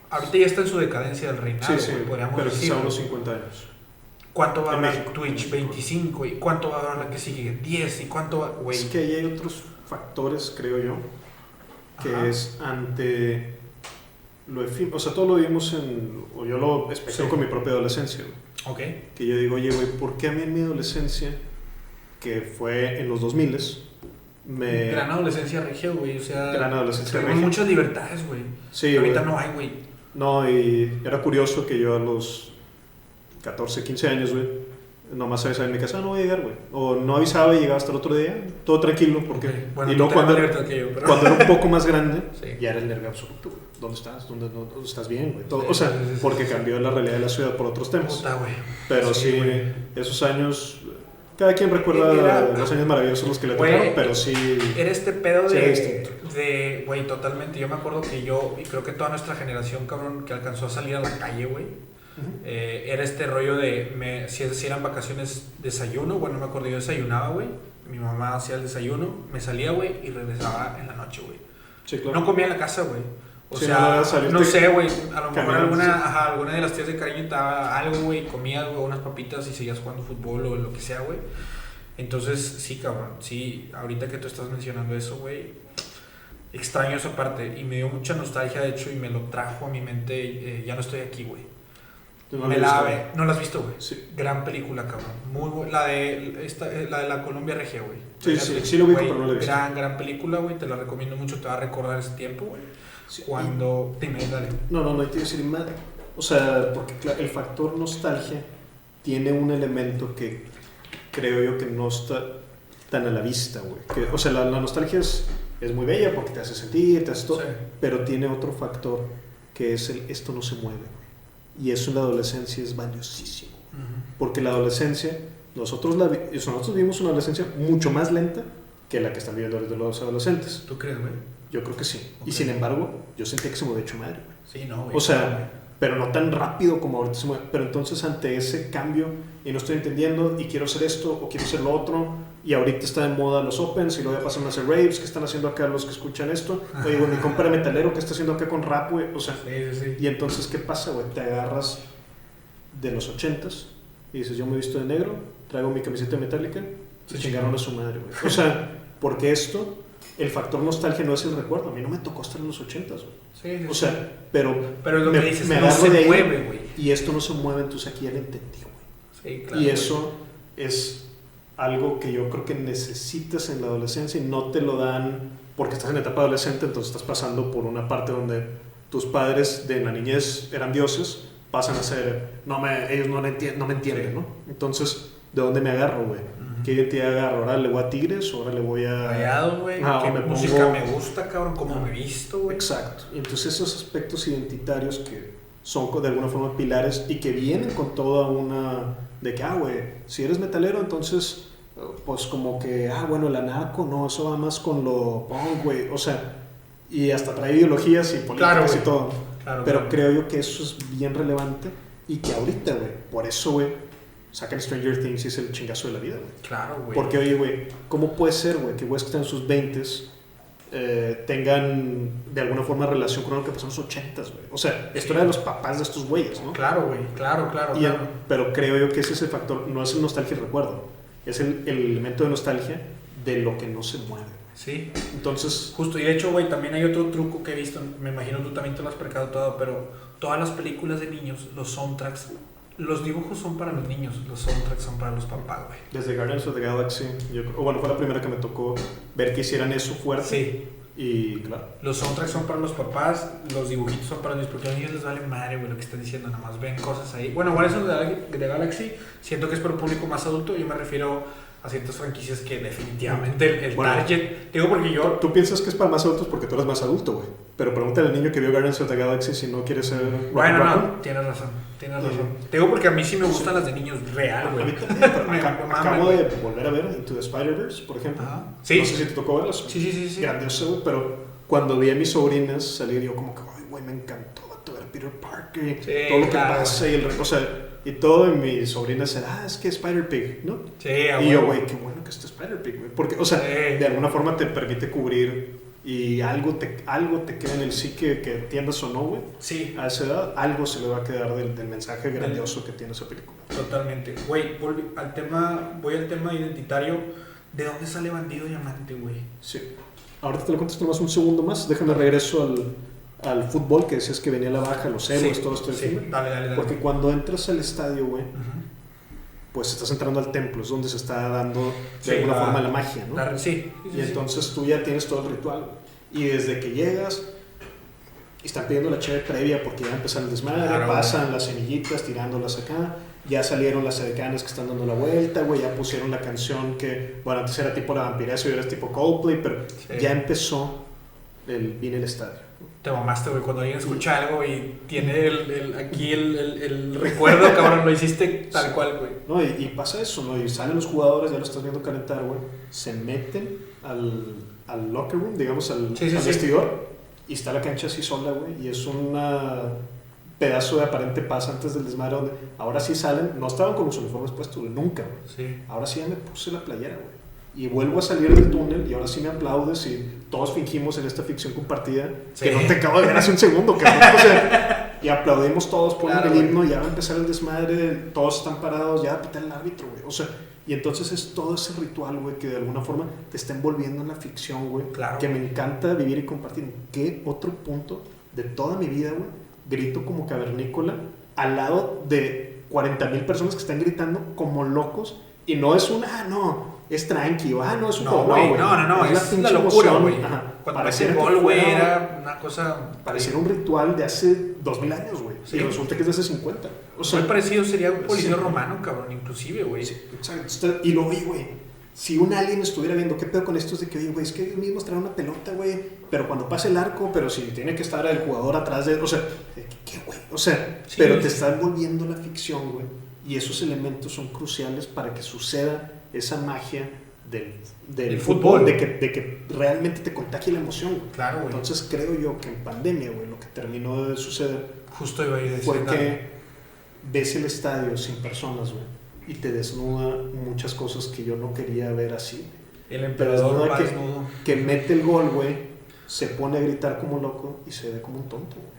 Speaker 1: Ahorita ya está en su decadencia del reinado,
Speaker 2: Sí, sí,
Speaker 1: güey, podríamos
Speaker 2: pero
Speaker 1: decirlo.
Speaker 2: unos 50 años.
Speaker 1: ¿Cuánto va a durar. Twitch? 25, ¿y cuánto va a durar la que sigue? 10, ¿y cuánto va, güey?
Speaker 2: Es que ahí hay otros factores, creo yo, que
Speaker 1: Ajá.
Speaker 2: es ante lo efímero. O sea, todo lo vimos en. O yo lo especifico
Speaker 1: Sí.
Speaker 2: con mi propia adolescencia.
Speaker 1: Ok.
Speaker 2: Que yo digo, oye, güey, ¿por qué a mí en mi adolescencia, que fue en los 2000 me.
Speaker 1: Gran adolescencia regia, güey, o sea...
Speaker 2: Gran adolescencia regia.
Speaker 1: muchas libertades, güey.
Speaker 2: Sí,
Speaker 1: Ahorita no hay, güey.
Speaker 2: No, y era curioso que yo a los 14, 15 años, güey, nomás avisaba en mi casa, "Ah, no voy a llegar, güey. O no avisaba y llegaba hasta el otro día, todo tranquilo, porque...
Speaker 1: Ok, Bueno,
Speaker 2: y luego cuando,
Speaker 1: que yo, pero...
Speaker 2: cuando era un poco más grande,
Speaker 1: Sí.
Speaker 2: ya era el nervio absoluto, güey. ¿Dónde estás? ¿Dónde, no- dónde estás bien, güey? Todo-
Speaker 1: Sí,
Speaker 2: o sea,
Speaker 1: sí,
Speaker 2: porque cambió la realidad de la ciudad por otros temas.
Speaker 1: Puta, güey.
Speaker 2: Pero
Speaker 1: Sí,
Speaker 2: esos años, cada quien recuerda
Speaker 1: Era-
Speaker 2: los años maravillosos los que le tocaron, pero sí...
Speaker 1: Era este pedo
Speaker 2: Sí,
Speaker 1: de, de, güey, totalmente. Yo me acuerdo que yo, y creo que toda nuestra generación, cabrón, que alcanzó a salir a la calle, güey,
Speaker 2: Ujú.
Speaker 1: eh, era este rollo de, me, si, si eran vacaciones, desayuno, bueno, me acuerdo, yo desayunaba, güey. Mi mamá hacía el desayuno, me salía, güey, y regresaba en la noche, güey.
Speaker 2: Sí, claro.
Speaker 1: No comía en la casa, güey. O
Speaker 2: Sí, no,
Speaker 1: sea,
Speaker 2: salirte
Speaker 1: no sé, güey. A lo mejor alguna,
Speaker 2: sí.
Speaker 1: ajá, alguna de las tías de cariño te daba algo, güey. Comías, güey, unas papitas y seguías jugando fútbol o lo que sea, güey. Entonces, sí, cabrón. Sí, ahorita que tú estás mencionando eso, güey. Extraño esa parte y me dio mucha nostalgia, de hecho, y me lo trajo a mi mente. eh, ya no estoy aquí, güey.
Speaker 2: No
Speaker 1: me la ve- ¿No la has visto, güey?
Speaker 2: Sí.
Speaker 1: Gran película, cabrón. Muy bu- la de esta, eh, la de la Colombia Regia, güey.
Speaker 2: Sí, sí, sí lo ubico, pero no la he visto.
Speaker 1: Gran, gran película, güey. Te la recomiendo mucho. Te va a recordar ese tiempo, güey. Cuando. Dime, dale.
Speaker 2: No, no, no hay que decir más. O sea, porque el factor nostalgia tiene un elemento que creo yo que no está tan a la vista, güey. O sea, la, la nostalgia es, es muy bella porque te hace sentir, te hace todo,
Speaker 1: Sí.
Speaker 2: pero tiene otro factor que es el esto no se mueve. Y eso en la adolescencia es valiosísimo. Porque la adolescencia, nosotros, la, nosotros vivimos una adolescencia mucho más lenta que la que están viviendo los adolescentes.
Speaker 1: ¿Tú crees, güey?
Speaker 2: Yo creo que sí. Y
Speaker 1: Ok.
Speaker 2: sin embargo, yo sentía que se movía hecho madre.
Speaker 1: Sí, no, güey.
Speaker 2: O sea, pero no tan rápido como ahorita se mueve. Pero entonces ante ese cambio y no estoy entendiendo y quiero hacer esto o quiero hacer lo otro y ahorita está de moda los opens y luego ya pasan a hacer raves que están haciendo acá los que escuchan esto. Oye, güey, mi compa metalero que está haciendo acá con rap, güey. O sea,
Speaker 1: Sí, sí, sí.
Speaker 2: y entonces ¿qué pasa, güey? Te agarras de los ochentas y dices, yo me he visto de negro, traigo mi camiseta metálica y chingaron a su madre, güey. O sea, porque esto, el factor nostalgia no es el recuerdo. A mí no me tocó estar en los ochentas, güey.
Speaker 1: Sí, sí,
Speaker 2: O
Speaker 1: sí.
Speaker 2: sea, pero
Speaker 1: pero lo
Speaker 2: me-
Speaker 1: que dices,
Speaker 2: me
Speaker 1: no se
Speaker 2: de
Speaker 1: mueve, güey.
Speaker 2: y esto no se mueve, entonces aquí ya lo entendí, güey.
Speaker 1: Sí, claro.
Speaker 2: y
Speaker 1: güey.
Speaker 2: eso es algo que yo creo que necesitas en la adolescencia y no te lo dan porque estás en etapa adolescente, entonces estás pasando por una parte donde tus padres de la niñez eran dioses, pasan a ser, no me, ellos no, le entien- no me entienden. ¿no? Entonces, ¿de dónde me agarro, güey? ¿Qué identidad agarro? ¿Ahora le voy a Tigres? ¿Ahora le voy a...?
Speaker 1: Rayado, güey.
Speaker 2: Ah,
Speaker 1: ¿Qué
Speaker 2: me pongo-
Speaker 1: música me gusta, cabrón? ¿Cómo
Speaker 2: Ah.
Speaker 1: me he visto, güey?
Speaker 2: Exacto. Entonces esos aspectos identitarios que son de alguna forma pilares y que vienen con toda una de que, ah, güey, si eres metalero, entonces, pues como que, ah, bueno, el anaco, no, eso va más con lo punk, güey, o sea, y hasta trae ideologías y políticas
Speaker 1: Claro,
Speaker 2: y todo.
Speaker 1: Claro,
Speaker 2: Pero
Speaker 1: claro.
Speaker 2: creo yo que eso es bien relevante y que ahorita, güey, por eso, güey, sacan Stranger Things y es el chingazo de la vida, güey.
Speaker 1: Claro, güey.
Speaker 2: Porque, oye, güey, ¿cómo puede ser, güey, que güeyes que están en sus 20s eh, tengan de alguna forma relación con lo que pasó en los 80s, güey? O sea, esto era de los papás de estos güeyes, ¿no?
Speaker 1: Claro, güey. Claro, claro,
Speaker 2: Y
Speaker 1: claro.
Speaker 2: pero creo yo que ese es el factor, no es el nostalgia y recuerdo, es el, el elemento de nostalgia de lo que no se mueve.
Speaker 1: Sí.
Speaker 2: Entonces,
Speaker 1: Justo, y de hecho, güey, también hay otro truco que he visto, me imagino tú también te lo has percado todo, pero todas las películas de niños, los soundtracks, los dibujos son para los niños, los soundtracks son para los papás, güey.
Speaker 2: desde Guardians of the Galaxy, yo, creo- o bueno, fue la primera que me tocó ver que hicieran eso fuerte.
Speaker 1: Sí,
Speaker 2: Y claro,
Speaker 1: los soundtracks son para los papás, los dibujitos son para los niños, porque a los niños les vale madre, güey, lo que están diciendo, nada más ven cosas ahí. Bueno, Guardians of the Galaxy, siento que es para un público más adulto, yo me refiero a ciertas franquicias que definitivamente el, el
Speaker 2: Bueno.
Speaker 1: target, digo porque yo
Speaker 2: tú piensas que es para más adultos porque tú eres más adulto, güey. Pero pregúntale al niño que vio Guardians of the Galaxy si no quiere ser.
Speaker 1: Bueno, no,
Speaker 2: roll.
Speaker 1: tienes razón, tienes
Speaker 2: Ujú.
Speaker 1: razón. Digo porque a mí sí me gustan las de niños real,
Speaker 2: A mí
Speaker 1: güey.
Speaker 2: también,
Speaker 1: Me- me
Speaker 2: acabo de volver a ver Into the Spider-Verse, por ejemplo.
Speaker 1: Ajá. Sí.
Speaker 2: No sé si te tocó verlas.
Speaker 1: Sí, sí, sí, sí.
Speaker 2: Grandioso, güey, pero cuando vi a mis sobrinas salir, yo como que, ay, güey, me encantó ver Peter Parker.
Speaker 1: Sí,
Speaker 2: todo lo que
Speaker 1: claro,
Speaker 2: pasa y el. O sea, y todo, y mis sobrinas era, ah, es que Spider-Pig, ¿no?
Speaker 1: Sí,
Speaker 2: Y yo, güey, qué bueno que esté Spider-Pig, güey. Porque, o sea,
Speaker 1: Sí.
Speaker 2: de alguna forma te permite cubrir y algo te, algo te queda en el psique que entiendas o no, güey.
Speaker 1: Sí,
Speaker 2: A esa edad, algo se le va a quedar del, del mensaje grandioso que tiene esa película.
Speaker 1: totalmente. Güey, al tema, voy al tema identitario. ¿De dónde sale Bandido Diamante, güey?
Speaker 2: Sí. Ahorita te lo contesto más un segundo más. Déjame regreso al, al fútbol, que decías que venía a la baja, los héroes, todo esto.
Speaker 1: sí, dale, dale, dale.
Speaker 2: Porque cuando entras al estadio, güey, pues estás entrando al templo, es donde se está dando de
Speaker 1: Sí,
Speaker 2: alguna
Speaker 1: la-
Speaker 2: forma la magia, ¿no?
Speaker 1: La- sí, sí, sí,
Speaker 2: Y entonces tú ya tienes todo el ritual. Y desde que llegas, y están pidiendo la chave previa porque ya va a empezar el desmadre,
Speaker 1: Claro,
Speaker 2: pasan las semillitas tirándolas acá, ya salieron las edecanes que están dando la vuelta, güey, ya pusieron la canción que, bueno, antes era tipo la vampiresa y ahora es tipo Coldplay, pero
Speaker 1: Sí.
Speaker 2: ya empezó el, viene el estadio.
Speaker 1: Te mamaste, güey. Cuando alguien escucha algo y tiene el, el- aquí el, el, el recuerdo, cabrón, lo hiciste tal
Speaker 2: Sí.
Speaker 1: cual, güey.
Speaker 2: ¿no? Y, y pasa eso, ¿no? Y salen los jugadores, ya lo estás viendo calentar, güey, se meten al, al locker room, digamos, al,
Speaker 1: Sí, sí,
Speaker 2: al
Speaker 1: sí.
Speaker 2: vestidor, y está la cancha así sola, güey, y es un pedazo de aparente paz antes del desmadre donde ahora sí salen, no estaban con los uniformes puestos, güey, nunca, güey.
Speaker 1: Sí.
Speaker 2: Ahora sí ya me puse la playera, güey. Y vuelvo a salir del túnel y ahora sí me aplaudes y todos fingimos en esta ficción compartida
Speaker 1: Sí.
Speaker 2: que no te acabo de ver hace un segundo. O sea, y aplaudimos todos, ponen
Speaker 1: Claro,
Speaker 2: el himno, ya va a empezar el desmadre, todos están parados, ya pita el árbitro, güey. O sea, y entonces es todo ese ritual, güey, que de alguna forma te está envolviendo en la ficción, güey.
Speaker 1: Claro.
Speaker 2: Que me encanta vivir y compartir. ¿En qué otro punto de toda mi vida, güey, grito como cavernícola al lado de 40 mil personas que están gritando como locos? Y no es una, ah, no, es tranqui, o, ah, no, es un
Speaker 1: No, güey, no, no, no, es, la
Speaker 2: pinche
Speaker 1: locura, güey. Cuando ese
Speaker 2: que
Speaker 1: gol, güey, era una cosa...
Speaker 2: Pareciera un ritual de hace 2000 años, güey.
Speaker 1: Sí.
Speaker 2: Y resulta que es de hace 50. O sea,
Speaker 1: Muy parecido sería un policía
Speaker 2: sí.
Speaker 1: romano, cabrón, inclusive, güey.
Speaker 2: Sí, Y lo oye, güey. Si un alien estuviera viendo, ¿qué pedo con esto? Es de que, oye, güey, es que ellos mismos traen una pelota, güey. Pero cuando pasa el arco, pero si tiene que estar el jugador atrás de. O sea, ¿qué, güey? O sea, pero te
Speaker 1: sí.
Speaker 2: está envolviendo la ficción, güey. Y esos elementos son cruciales para que suceda esa magia del, del
Speaker 1: El
Speaker 2: fútbol,
Speaker 1: fútbol.
Speaker 2: De, que, de que realmente te contagie la emoción.
Speaker 1: Claro, güey.
Speaker 2: Entonces creo yo que en pandemia, güey, lo que terminó de suceder
Speaker 1: Justo iba a ir a decir.
Speaker 2: fue que ves el estadio sin personas, güey, y te desnuda muchas cosas que yo no quería ver así.
Speaker 1: El emperador va
Speaker 2: que,
Speaker 1: desnudo.
Speaker 2: que mete el gol, güey, se pone a gritar como loco y se ve como un tonto, güey.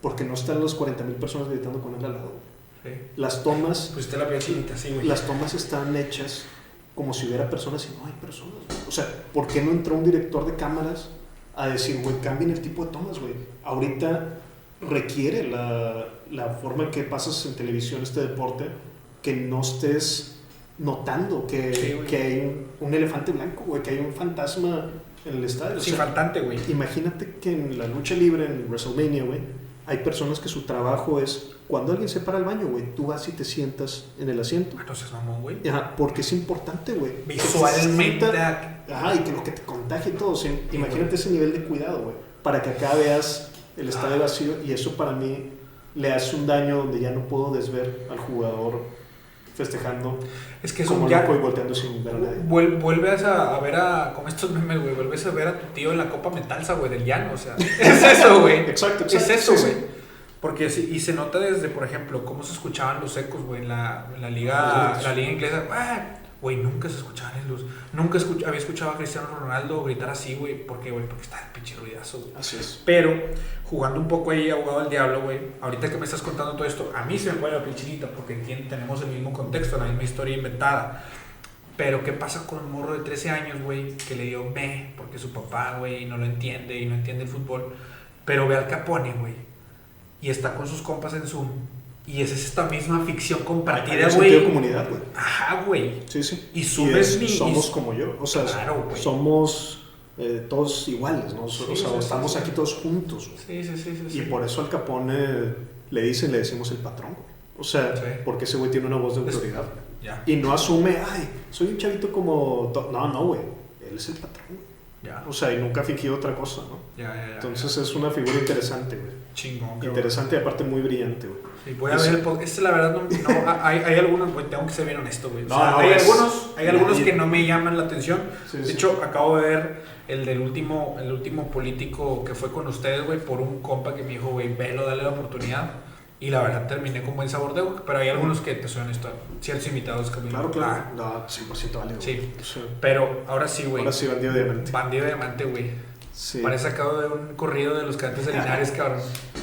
Speaker 2: Porque no están los 40 mil personas gritando con él al lado. güey.
Speaker 1: Sí.
Speaker 2: Las tomas,
Speaker 1: Pues la sí, güey.
Speaker 2: las tomas están hechas como si hubiera personas y no hay personas. güey. O sea, ¿por qué no entró un director de cámaras a decir, güey, cambien el tipo de tomas, güey? Ahorita requiere la, la forma en que pasas en televisión este deporte que no estés notando que,
Speaker 1: Sí,
Speaker 2: que hay un, un elefante blanco, güey, que hay un fantasma en el estadio. O
Speaker 1: Sin
Speaker 2: sea,
Speaker 1: faltante, güey.
Speaker 2: Imagínate que en la lucha libre, en WrestleMania, güey, hay personas que su trabajo es, cuando alguien se para al baño, güey, tú vas y te sientas en el asiento.
Speaker 1: Ah, seas mamón, güey.
Speaker 2: Ajá, porque es importante, güey.
Speaker 1: Visualmente.
Speaker 2: sienta- Ajá, y que lo que te contagie todo. imagínate ese nivel de cuidado, güey. Para que acá veas el estadio
Speaker 1: Ah.
Speaker 2: vacío y eso para mí le hace un daño donde ya no puedo desver al jugador festejando
Speaker 1: Es que es
Speaker 2: como
Speaker 1: un ya.
Speaker 2: y volteando sin ver a nadie.
Speaker 1: Vuel- vuelves a, a ver a. Como estos memes, güey. Vuelves a ver a tu tío en la Copa Metalsa, güey, del llano. O sea, es eso, güey.
Speaker 2: Exacto,
Speaker 1: Es
Speaker 2: exacto.
Speaker 1: eso,
Speaker 2: sí,
Speaker 1: güey.
Speaker 2: sí.
Speaker 1: Porque sí, y se nota desde, por ejemplo, cómo se escuchaban los ecos, güey, en la, en la liga, la liga inglesa. Ah, Güey, nunca se escuchaban en los. Nunca escuch- había escuchado a Cristiano Ronaldo gritar así, güey. ¿Por qué, güey? Porque está el pinche ruidazo, güey.
Speaker 2: Así es.
Speaker 1: Pero, jugando un poco ahí, abogado del diablo, güey, ahorita que me estás contando todo esto, a mí se me pone la pinchinita porque entiendo, tenemos el mismo contexto, la misma historia inventada. Pero, ¿qué pasa con un morro de 13 años, güey, que le dio me porque su papá, güey, no lo entiende y no entiende el fútbol? Pero ve al Capone, güey, y está con sus compas en Zoom. Y esa es esta misma ficción compartida,
Speaker 2: sentido de
Speaker 1: güey.
Speaker 2: comunidad, güey.
Speaker 1: Ajá, güey.
Speaker 2: Sí, sí.
Speaker 1: Y
Speaker 2: Y
Speaker 1: subes
Speaker 2: es,
Speaker 1: mi-
Speaker 2: somos
Speaker 1: y-
Speaker 2: como yo. O sea,
Speaker 1: Claro, güey.
Speaker 2: somos eh, todos iguales, ¿no? O sea,
Speaker 1: Sí,
Speaker 2: estamos
Speaker 1: sí.
Speaker 2: aquí todos juntos. güey.
Speaker 1: Sí, sí, sí.
Speaker 2: Y por eso al Capone le dicen, le decimos el patrón. güey. O sea, porque ese güey tiene una voz de autoridad.
Speaker 1: Ya,
Speaker 2: Y no asume, ay, soy un chavito como... to-". No, no, güey. Él es el patrón. güey.
Speaker 1: ya.
Speaker 2: O sea, y nunca fingió otra cosa, ¿no?
Speaker 1: Ya, ya, ya.
Speaker 2: Entonces es una figura interesante, güey.
Speaker 1: Chingón,
Speaker 2: Interesante y aparte muy brillante, güey.
Speaker 1: Sí, voy a
Speaker 2: Es-
Speaker 1: ver. Este, la verdad, no, no, hay, hay algunos, güey, tengo que ser bien honesto, güey. O
Speaker 2: No,
Speaker 1: sea,
Speaker 2: no,
Speaker 1: hay
Speaker 2: es-
Speaker 1: algunos, hay algunos que no me llaman la atención.
Speaker 2: Sí,
Speaker 1: De
Speaker 2: sí.
Speaker 1: hecho, acabo de ver el del último, el último político que fue con ustedes, güey, por un compa que me dijo, güey, velo, dale la oportunidad. Y la verdad terminé con buen sabor de boca, pero hay algunos que te suenan esto, ciertos invitados que
Speaker 2: Claro, claro.
Speaker 1: Ah,
Speaker 2: No, 100% válido.
Speaker 1: Sí.
Speaker 2: sea,
Speaker 1: pero ahora sí, güey.
Speaker 2: ahora sí, bandido diamante.
Speaker 1: Bandido de diamante, güey.
Speaker 2: Sí.
Speaker 1: Parece sacado de un corrido de los cadetes de Linares, cabrón.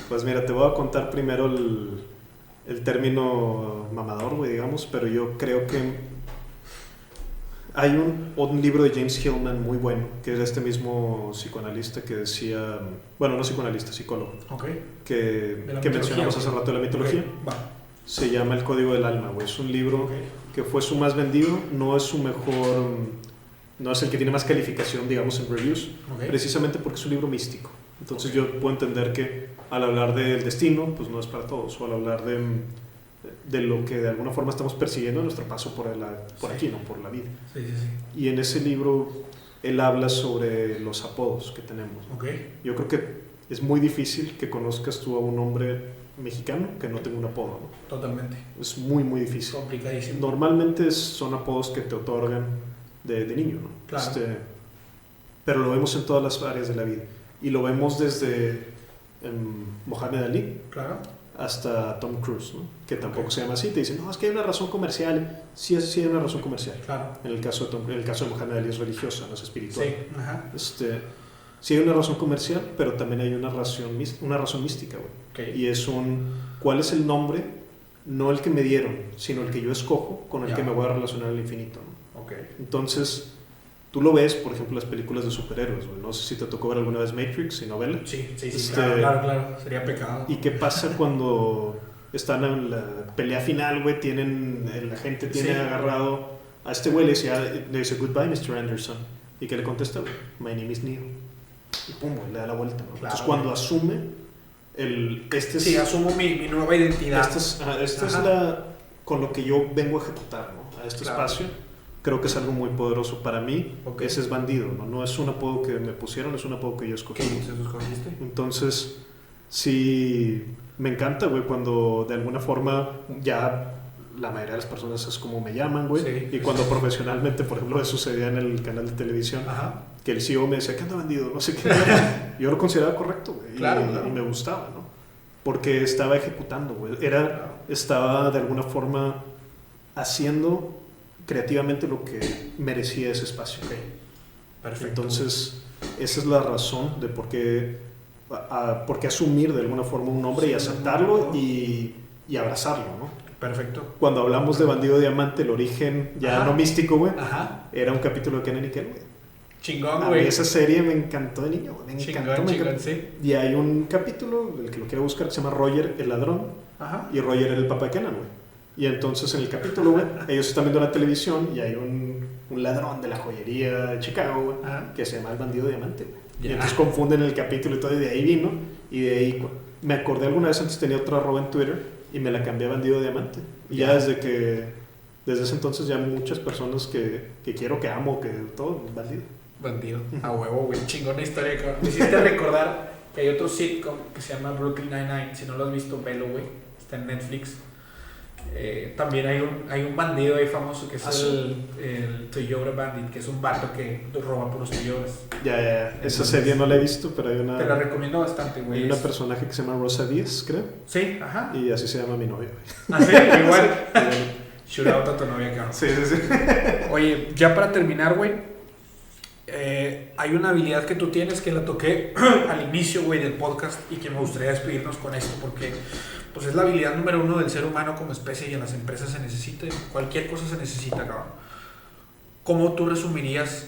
Speaker 2: Pues mira, te voy a contar primero el, el término mamador, güey, digamos, pero yo creo que hay un, un libro de James Hillman muy bueno, que es este mismo psicoanalista que decía, bueno, no psicoanalista, psicólogo,
Speaker 1: Ok.
Speaker 2: que, que mencionamos hace rato de la mitología.
Speaker 1: Va.
Speaker 2: Se llama El Código del Alma, güey. Es un libro que fue su más vendido, no es su mejor, no es el que tiene más calificación, digamos, en reviews, precisamente porque es un libro místico. Entonces yo puedo entender que al hablar del destino, pues no es para todos, o al hablar de, de lo que de alguna forma estamos persiguiendo en nuestro paso por, la, por
Speaker 1: Sí.
Speaker 2: aquí, ¿no? por la vida.
Speaker 1: Sí, sí.
Speaker 2: Y en ese libro él habla sobre los apodos que tenemos.
Speaker 1: Ok.
Speaker 2: Yo creo que es muy difícil que conozcas tú a un hombre mexicano que no tenga un apodo. ¿no?
Speaker 1: Totalmente.
Speaker 2: Es muy, muy difícil.
Speaker 1: Complicadísimo.
Speaker 2: Normalmente son apodos que te otorgan de, de niño, ¿no?
Speaker 1: Claro.
Speaker 2: Este, pero lo vemos en todas las áreas de la vida. Y lo vemos desde Mohamed Ali
Speaker 1: Claro.
Speaker 2: hasta Tom Cruise, ¿no? que tampoco se llama así. Te dicen, no, es que hay una razón comercial. Sí, es- sí hay una razón comercial.
Speaker 1: Claro.
Speaker 2: En el caso de, Tom- en el caso de Mohamed Ali es religiosa, no es espiritual.
Speaker 1: Sí. Ajá.
Speaker 2: Este, sí hay una razón comercial, pero también hay una razón, una razón mística, güey.
Speaker 1: Ok.
Speaker 2: Y es un, ¿cuál es el nombre? No el que me dieron, sino el que yo escojo con el que me voy a relacionar al infinito. ¿no?
Speaker 1: Ok.
Speaker 2: Entonces, tú lo ves, por ejemplo, las películas de superhéroes, güey. No sé si te tocó ver alguna vez Matrix y novela.
Speaker 1: Sí, sí, sí.
Speaker 2: Este-
Speaker 1: Claro, claro, claro. Sería pecado.
Speaker 2: ¿Y qué pasa cuando están en la pelea final, güey? Tienen, la gente tiene
Speaker 1: Sí.
Speaker 2: agarrado a este güey, le ah, le dice, goodbye, Mr. Anderson. ¿Y qué le contesta? My name is Neo. Y pum, güey, le da la vuelta.
Speaker 1: Claro,
Speaker 2: Entonces, cuando
Speaker 1: güey.
Speaker 2: asume, el, este es,
Speaker 1: Sí, asumo mi, mi nueva identidad.
Speaker 2: este es, ajá, este es
Speaker 1: Ajá.
Speaker 2: la, con lo que yo vengo a ejecutar, ¿no? A este espacio. Creo que es algo muy poderoso para mí.
Speaker 1: Ok.
Speaker 2: Ese es bandido, ¿no? No es un apodo que me pusieron, es un apodo que yo escogí.
Speaker 1: Escogiste?
Speaker 2: Entonces, sí, me encanta, güey, cuando de alguna forma ya la mayoría de las personas es como me llaman, güey.
Speaker 1: Sí,
Speaker 2: y cuando
Speaker 1: sí.
Speaker 2: profesionalmente, por ejemplo, eso sucedía en el canal de televisión,
Speaker 1: Ajá.
Speaker 2: que el CEO me decía, ¿qué anda bandido? No sé qué. Yo lo consideraba correcto, güey. y-
Speaker 1: Claro,
Speaker 2: y,
Speaker 1: claro.
Speaker 2: me gustaba, ¿no? Porque estaba ejecutando, güey. Era,
Speaker 1: Claro.
Speaker 2: estaba de alguna forma haciendo creativamente lo que merecía ese espacio.
Speaker 1: Perfecto.
Speaker 2: Entonces, esa es la razón de por qué, a- a- por qué asumir de alguna forma un nombre y
Speaker 1: Sí,
Speaker 2: aceptarlo
Speaker 1: no.
Speaker 2: y, y abrazarlo, ¿no?
Speaker 1: Perfecto.
Speaker 2: Cuando hablamos de Bandido Diamante, el origen ya
Speaker 1: Ajá.
Speaker 2: no místico, güey, era un capítulo de Kenan y Kel, güey.
Speaker 1: Chingón, güey.
Speaker 2: esa serie me encantó de niño, me encantó,
Speaker 1: Chingón,
Speaker 2: me
Speaker 1: chingón,
Speaker 2: encantó.
Speaker 1: sí.
Speaker 2: Y hay un capítulo, el que lo quiero buscar, que se llama Roger el ladrón,
Speaker 1: Ajá.
Speaker 2: y Roger era el papá de Kenan, güey. Y entonces en el capítulo, güey, ellos están viendo la televisión y hay un, un ladrón de la joyería de Chicago, güey, que se llama el bandido diamante, güey. Y entonces confunden el capítulo y todo, y de ahí vino. Y de ahí me acordé alguna vez antes tenía otra arroba en Twitter y me la cambié a bandido diamante. Y ya
Speaker 1: Ya.
Speaker 2: desde que, desde ese entonces ya muchas personas que, que quiero, que amo, que todo, bandido.
Speaker 1: Bandido. A huevo, güey. Chingona historia, cabrón. Me hiciste recordar Que hay otro sitcom que se llama Brooklyn Nine-Nine. Si no lo has visto, velo, güey. Está en Netflix. Eh, también hay un, hay un bandido ahí famoso que es
Speaker 2: Ah,
Speaker 1: el, el Toyota Bandit, que es un vato que roba por los Toyotas.
Speaker 2: Ya, ya, ya. Esa serie no la he visto, pero hay
Speaker 1: Te la
Speaker 2: una,
Speaker 1: recomiendo bastante,
Speaker 2: hay
Speaker 1: güey.
Speaker 2: una
Speaker 1: Es-
Speaker 2: personaje que se llama Rosa Díaz, creo.
Speaker 1: Sí, ajá.
Speaker 2: Y así se llama mi novia.
Speaker 1: Ah, sí, igual. Shout out a tu novia, cabrón.
Speaker 2: Sí, sí, sí.
Speaker 1: Oye, ya para terminar, güey, eh, hay una habilidad que tú tienes que la toqué al inicio, güey, del podcast y que me gustaría despedirnos con esto porque pues es la habilidad número uno del ser humano como especie y en las empresas se necesita, cualquier cosa se necesita, cabrón. ¿Cómo tú resumirías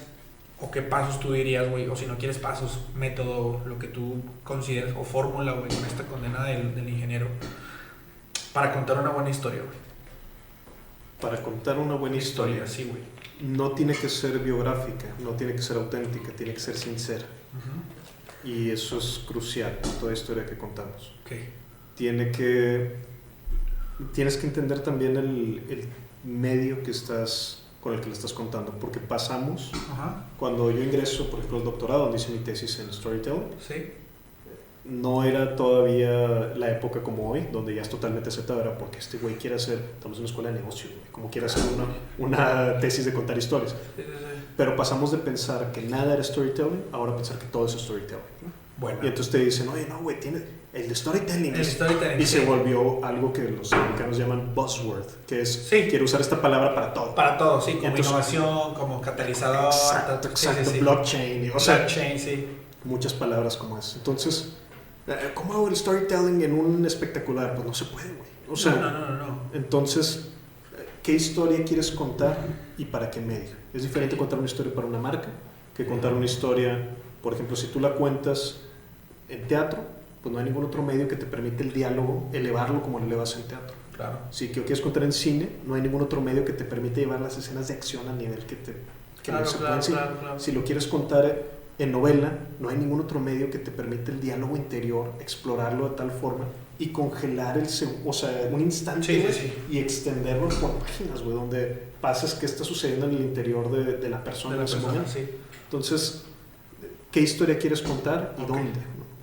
Speaker 1: o qué pasos tú dirías, güey, o si no quieres pasos, método, lo que tú consideres o fórmula, güey, con esta condena del, del ingeniero para contar una buena historia, güey?
Speaker 2: Para contar una buena historia,
Speaker 1: sí, güey.
Speaker 2: No tiene que ser biográfica, no tiene que ser auténtica, tiene que ser sincera. Y eso es crucial en toda historia que contamos.
Speaker 1: Ok.
Speaker 2: Tiene que. Tienes que entender también el, el medio que estás con el que le estás contando, porque pasamos, cuando yo ingreso, por ejemplo, al doctorado, donde hice mi tesis en storytelling,
Speaker 1: Sí.
Speaker 2: No era todavía la época como hoy, donde ya es totalmente aceptado, era porque este güey quiere hacer, estamos en una escuela de negocios, güey, como quiere hacer una, una tesis de contar historias. Pero pasamos de pensar que nada era storytelling, ahora pensar que todo es storytelling. ¿no?
Speaker 1: Bueno.
Speaker 2: Y entonces te dicen, oye, no, güey, tiene el storytelling.
Speaker 1: El
Speaker 2: es-
Speaker 1: storytelling,
Speaker 2: y se volvió algo que los americanos llaman buzzword, que es,
Speaker 1: Sí.
Speaker 2: quiero usar esta palabra para todo.
Speaker 1: Para todo, sí, como
Speaker 2: Entonces-
Speaker 1: innovación, como catalizador.
Speaker 2: Exacto, exacto,
Speaker 1: sí, sí.
Speaker 2: blockchain, y- o sea,
Speaker 1: Blockchain, sí.
Speaker 2: muchas palabras como es. Entonces, ¿cómo hago el storytelling en un espectacular? Pues no se puede, güey. O sea,
Speaker 1: no, no, no, no.
Speaker 2: entonces, ¿qué historia quieres contar y para qué medio? Es diferente contar una historia para una marca que contar una historia, por ejemplo, si tú la cuentas en teatro, pues no hay ningún otro medio que te permite el diálogo, elevarlo como lo elevas en teatro.
Speaker 1: Claro.
Speaker 2: Si lo quieres contar en cine, no hay ningún otro medio que te permite llevar las escenas de acción a nivel que, te, que
Speaker 1: Claro,
Speaker 2: no se
Speaker 1: claro.
Speaker 2: Si lo quieres contar en novela, no hay ningún otro medio que te permite el diálogo interior, explorarlo de tal forma y congelar el, o sea, un instante
Speaker 1: Sí, sí,
Speaker 2: y extenderlo por páginas, güey, donde pasas qué está sucediendo en el interior de, de la persona
Speaker 1: De la
Speaker 2: en ese
Speaker 1: persona,
Speaker 2: momento.
Speaker 1: sí.
Speaker 2: Entonces, ¿qué historia quieres contar y
Speaker 1: Ok.
Speaker 2: dónde?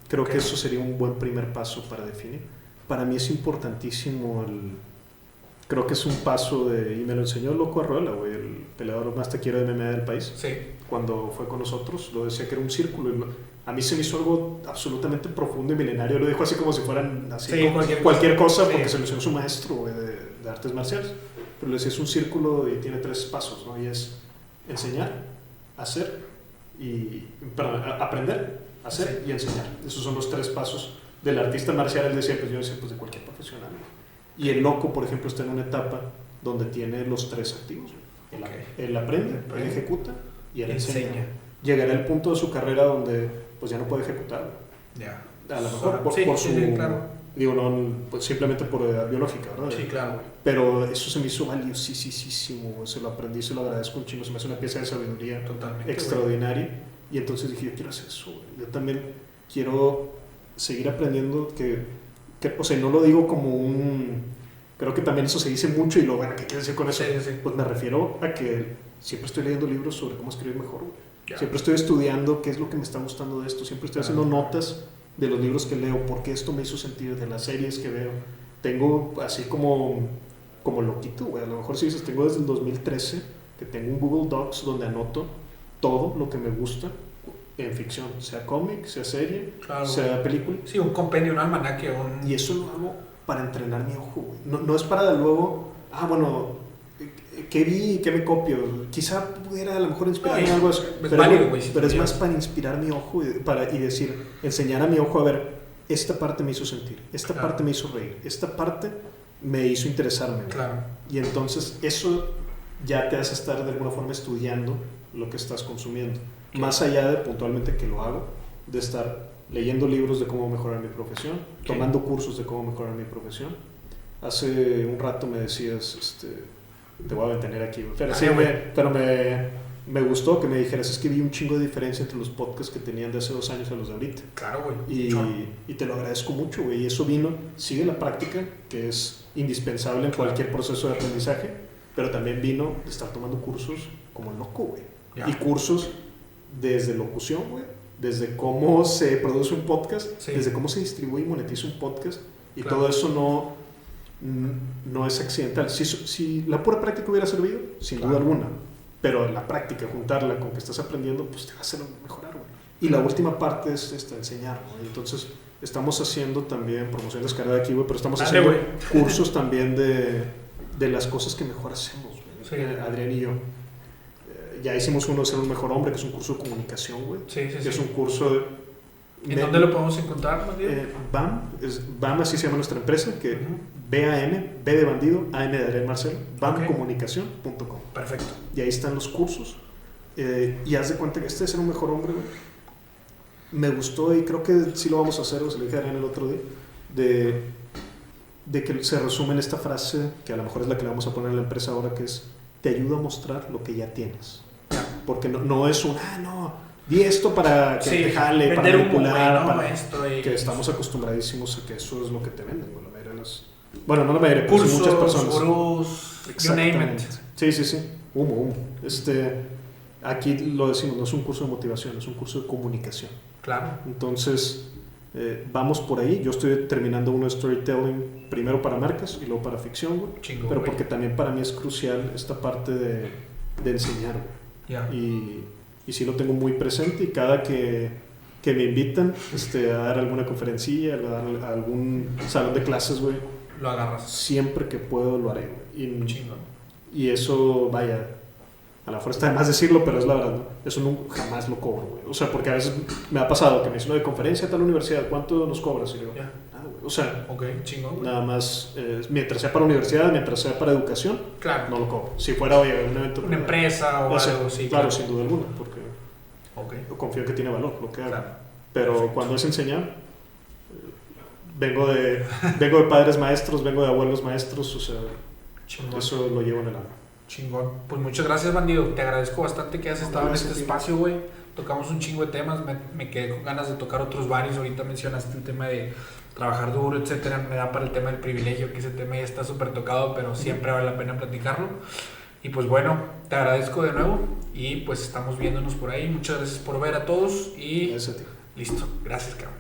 Speaker 2: Creo
Speaker 1: Ok.
Speaker 2: que eso sería un buen primer paso para definir. Para mí es importantísimo el... Creo que es un paso de... Y me lo enseñó Loco Arruela, güey, el peleador más taquero de MMA del país.
Speaker 1: Sí.
Speaker 2: Cuando fue con nosotros, lo decía que era un círculo. y A mí se me hizo algo absolutamente profundo y milenario. Lo dijo así como si fueran así
Speaker 1: Sí,
Speaker 2: como
Speaker 1: cualquier
Speaker 2: cualquier,
Speaker 1: cosa. Sí.
Speaker 2: porque se lo enseñó su maestro güey, de, de artes marciales. Pero le decía, es un círculo y tiene tres pasos, ¿no? Y es enseñar, hacer y... Perdón, aprender, hacer y enseñar. Esos son los tres pasos del artista marcial. Él decía, pues yo decía, pues de cualquier profesional. ¿no? Y el loco, por ejemplo, está en una etapa donde tiene los tres activos. Él,
Speaker 1: Ok.
Speaker 2: él aprende, él ejecuta y él enseña.
Speaker 1: Enseña.
Speaker 2: Llegará el punto de su carrera donde pues ya no puede ejecutar.
Speaker 1: Ya.
Speaker 2: A lo mejor por,
Speaker 1: Sí,
Speaker 2: por su...
Speaker 1: sí, claro.
Speaker 2: Digo, no, pues simplemente por edad biológica, ¿verdad?
Speaker 1: Sí, claro, güey.
Speaker 2: Pero eso se me hizo valiosísimo, güey. se lo aprendí, se lo agradezco un chingo, se me hace una pieza de sabiduría
Speaker 1: Totalmente. güey.
Speaker 2: extraordinaria. Y entonces dije, yo quiero hacer eso, güey. Yo también quiero seguir aprendiendo que, que, o sea, no lo digo como un... Creo que también eso se dice mucho y lo, bueno, ¿qué quieres decir con eso?
Speaker 1: Sí, sí.
Speaker 2: Pues me refiero a que siempre estoy leyendo libros sobre cómo escribir mejor, güey.
Speaker 1: Ya.
Speaker 2: Siempre estoy estudiando qué es lo que me está gustando de esto, siempre estoy haciendo notas de los libros que leo, por qué esto me hizo sentir, de las series que veo. Tengo así como, como loquito, güey. A lo mejor si dices, tengo desde el 2013 que tengo un Google Docs donde anoto todo lo que me gusta en ficción, sea cómic, sea serie,
Speaker 1: Claro,
Speaker 2: sea película.
Speaker 1: Sí, un compendio, un almanaque, un...
Speaker 2: Y eso lo hago para entrenar mi ojo, güey. No, no es para luego, ah, bueno, ¿qué vi y qué me copio? Quizá pudiera a lo mejor inspirarme en algo así.
Speaker 1: es
Speaker 2: Pero,
Speaker 1: válido, güey, si
Speaker 2: pero es más para inspirar mi ojo y, para, y decir, enseñar a mi ojo a ver, esta parte me hizo sentir, esta
Speaker 1: Claro.
Speaker 2: parte me hizo reír, esta parte me hizo interesarme.
Speaker 1: Claro.
Speaker 2: Y entonces eso ya te hace estar de alguna forma estudiando lo que estás consumiendo. Más allá de puntualmente que lo hago, de estar leyendo libros de cómo mejorar mi profesión, tomando cursos de cómo mejorar mi profesión. Hace un rato me decías, este, te voy a detener aquí, güey, pero,
Speaker 1: Ah,
Speaker 2: sí, me, pero me, me gustó que me dijeras, es que vi un chingo de diferencia entre los podcasts que tenían de hace dos años a los de ahorita.
Speaker 1: Claro, güey.
Speaker 2: Y, y te lo agradezco mucho, güey. Y eso vino, sigue la práctica, que es indispensable en cualquier proceso de aprendizaje, pero también vino de estar tomando cursos como loco, güey. Y cursos desde locución, güey, desde cómo se produce un podcast,
Speaker 1: Sí.
Speaker 2: desde cómo se distribuye y monetiza un podcast, y
Speaker 1: Claro.
Speaker 2: todo eso no, no es accidental. Si, si la pura práctica hubiera servido, sin
Speaker 1: Claro.
Speaker 2: duda alguna, pero la práctica, juntarla con que estás aprendiendo, pues te va a hacer mejorar. güey. Y la última parte es esta, enseñar. güey. Entonces, estamos haciendo también promoción descarada aquí, güey, pero estamos
Speaker 1: Dale,
Speaker 2: haciendo
Speaker 1: güey.
Speaker 2: cursos también de, de las cosas que mejor hacemos.
Speaker 1: Sí.
Speaker 2: Eh, Adrián y yo. Eh, ya hicimos uno de ser un mejor hombre, que es un curso de comunicación, güey.
Speaker 1: Sí, sí,
Speaker 2: Que
Speaker 1: sí.
Speaker 2: es un curso de...
Speaker 1: ¿En dónde lo podemos encontrar,
Speaker 2: eh, BAM, es, BAM así se llama nuestra empresa, que. BAM, B de bandido, AM de Adrián Marcelo, bamcomunicación.com.
Speaker 1: Perfecto.
Speaker 2: Y ahí están los cursos. Eh, y haz de cuenta que este ser un mejor hombre, güey, me gustó y creo que sí lo vamos a hacer, o se lo dije a Adrián el otro día, de, de que se resume en esta frase, que a lo mejor es la que le vamos a poner en la empresa ahora, que es, te ayuda a mostrar lo que ya tienes. Porque no, no es un, ah, no, di esto para que
Speaker 1: Sí,
Speaker 2: te jale, para manipular, para-
Speaker 1: esto y-
Speaker 2: que estamos acostumbradísimos a que eso es lo que te venden, güey, de las- Bueno, no la mayoría, pero
Speaker 1: Cursos,
Speaker 2: muchas personas.
Speaker 1: gurús, you name it.
Speaker 2: Exactamente. Sí, sí, sí. Humo, humo. Este, aquí lo decimos, no es un curso de motivación, es un curso de comunicación.
Speaker 1: Claro.
Speaker 2: Entonces, eh, vamos por ahí. Yo estoy terminando uno de storytelling primero para marcas y luego para ficción, güey.
Speaker 1: Chingo,
Speaker 2: Pero
Speaker 1: güey.
Speaker 2: porque también para mí es crucial esta parte de, de enseñar, güey.
Speaker 1: Ya.
Speaker 2: Y, y sí lo tengo muy presente y cada que, que me invitan este, a dar alguna conferencia, a dar a algún salón de clases, güey,
Speaker 1: Lo agarras.
Speaker 2: siempre que puedo lo haré, güey. Y,
Speaker 1: Chingón.
Speaker 2: y eso, vaya, a mejor está de más decirlo, pero es la verdad, ¿no? Eso no, jamás lo cobro, güey. O sea, porque a veces me ha pasado que me dicen, de conferencia a tal universidad, ¿cuánto nos cobras? Y yo, nada, güey. O sea,
Speaker 1: Ok, chingón, güey.
Speaker 2: nada más, eh, mientras sea para universidad, mientras sea para educación,
Speaker 1: Claro.
Speaker 2: no lo cobro. Si fuera, oye, un evento...
Speaker 1: Una empresa o
Speaker 2: o sea,
Speaker 1: algo, sí.
Speaker 2: claro, sin duda alguna, porque
Speaker 1: Ok.
Speaker 2: confío que tiene valor lo que hago.
Speaker 1: Claro.
Speaker 2: Pero
Speaker 1: Perfecto.
Speaker 2: cuando es enseñar, vengo de, vengo de padres maestros, vengo de abuelos maestros, o sea,
Speaker 1: Chingón.
Speaker 2: eso lo llevo en el alma.
Speaker 1: Chingón. Pues muchas gracias, bandido. Te agradezco bastante que hayas estado en este espacio, güey. Tocamos un chingo de temas. Me, me quedé con ganas de tocar otros varios. Ahorita mencionaste el tema de trabajar duro, etcétera. Me da para el tema del privilegio, que ese tema ya está súper tocado, pero siempre vale la pena platicarlo. Y pues bueno, te agradezco de nuevo. Y pues estamos viéndonos por ahí. Muchas gracias por ver a todos. Y
Speaker 2: Gracias a ti.
Speaker 1: listo. Gracias, cabrón.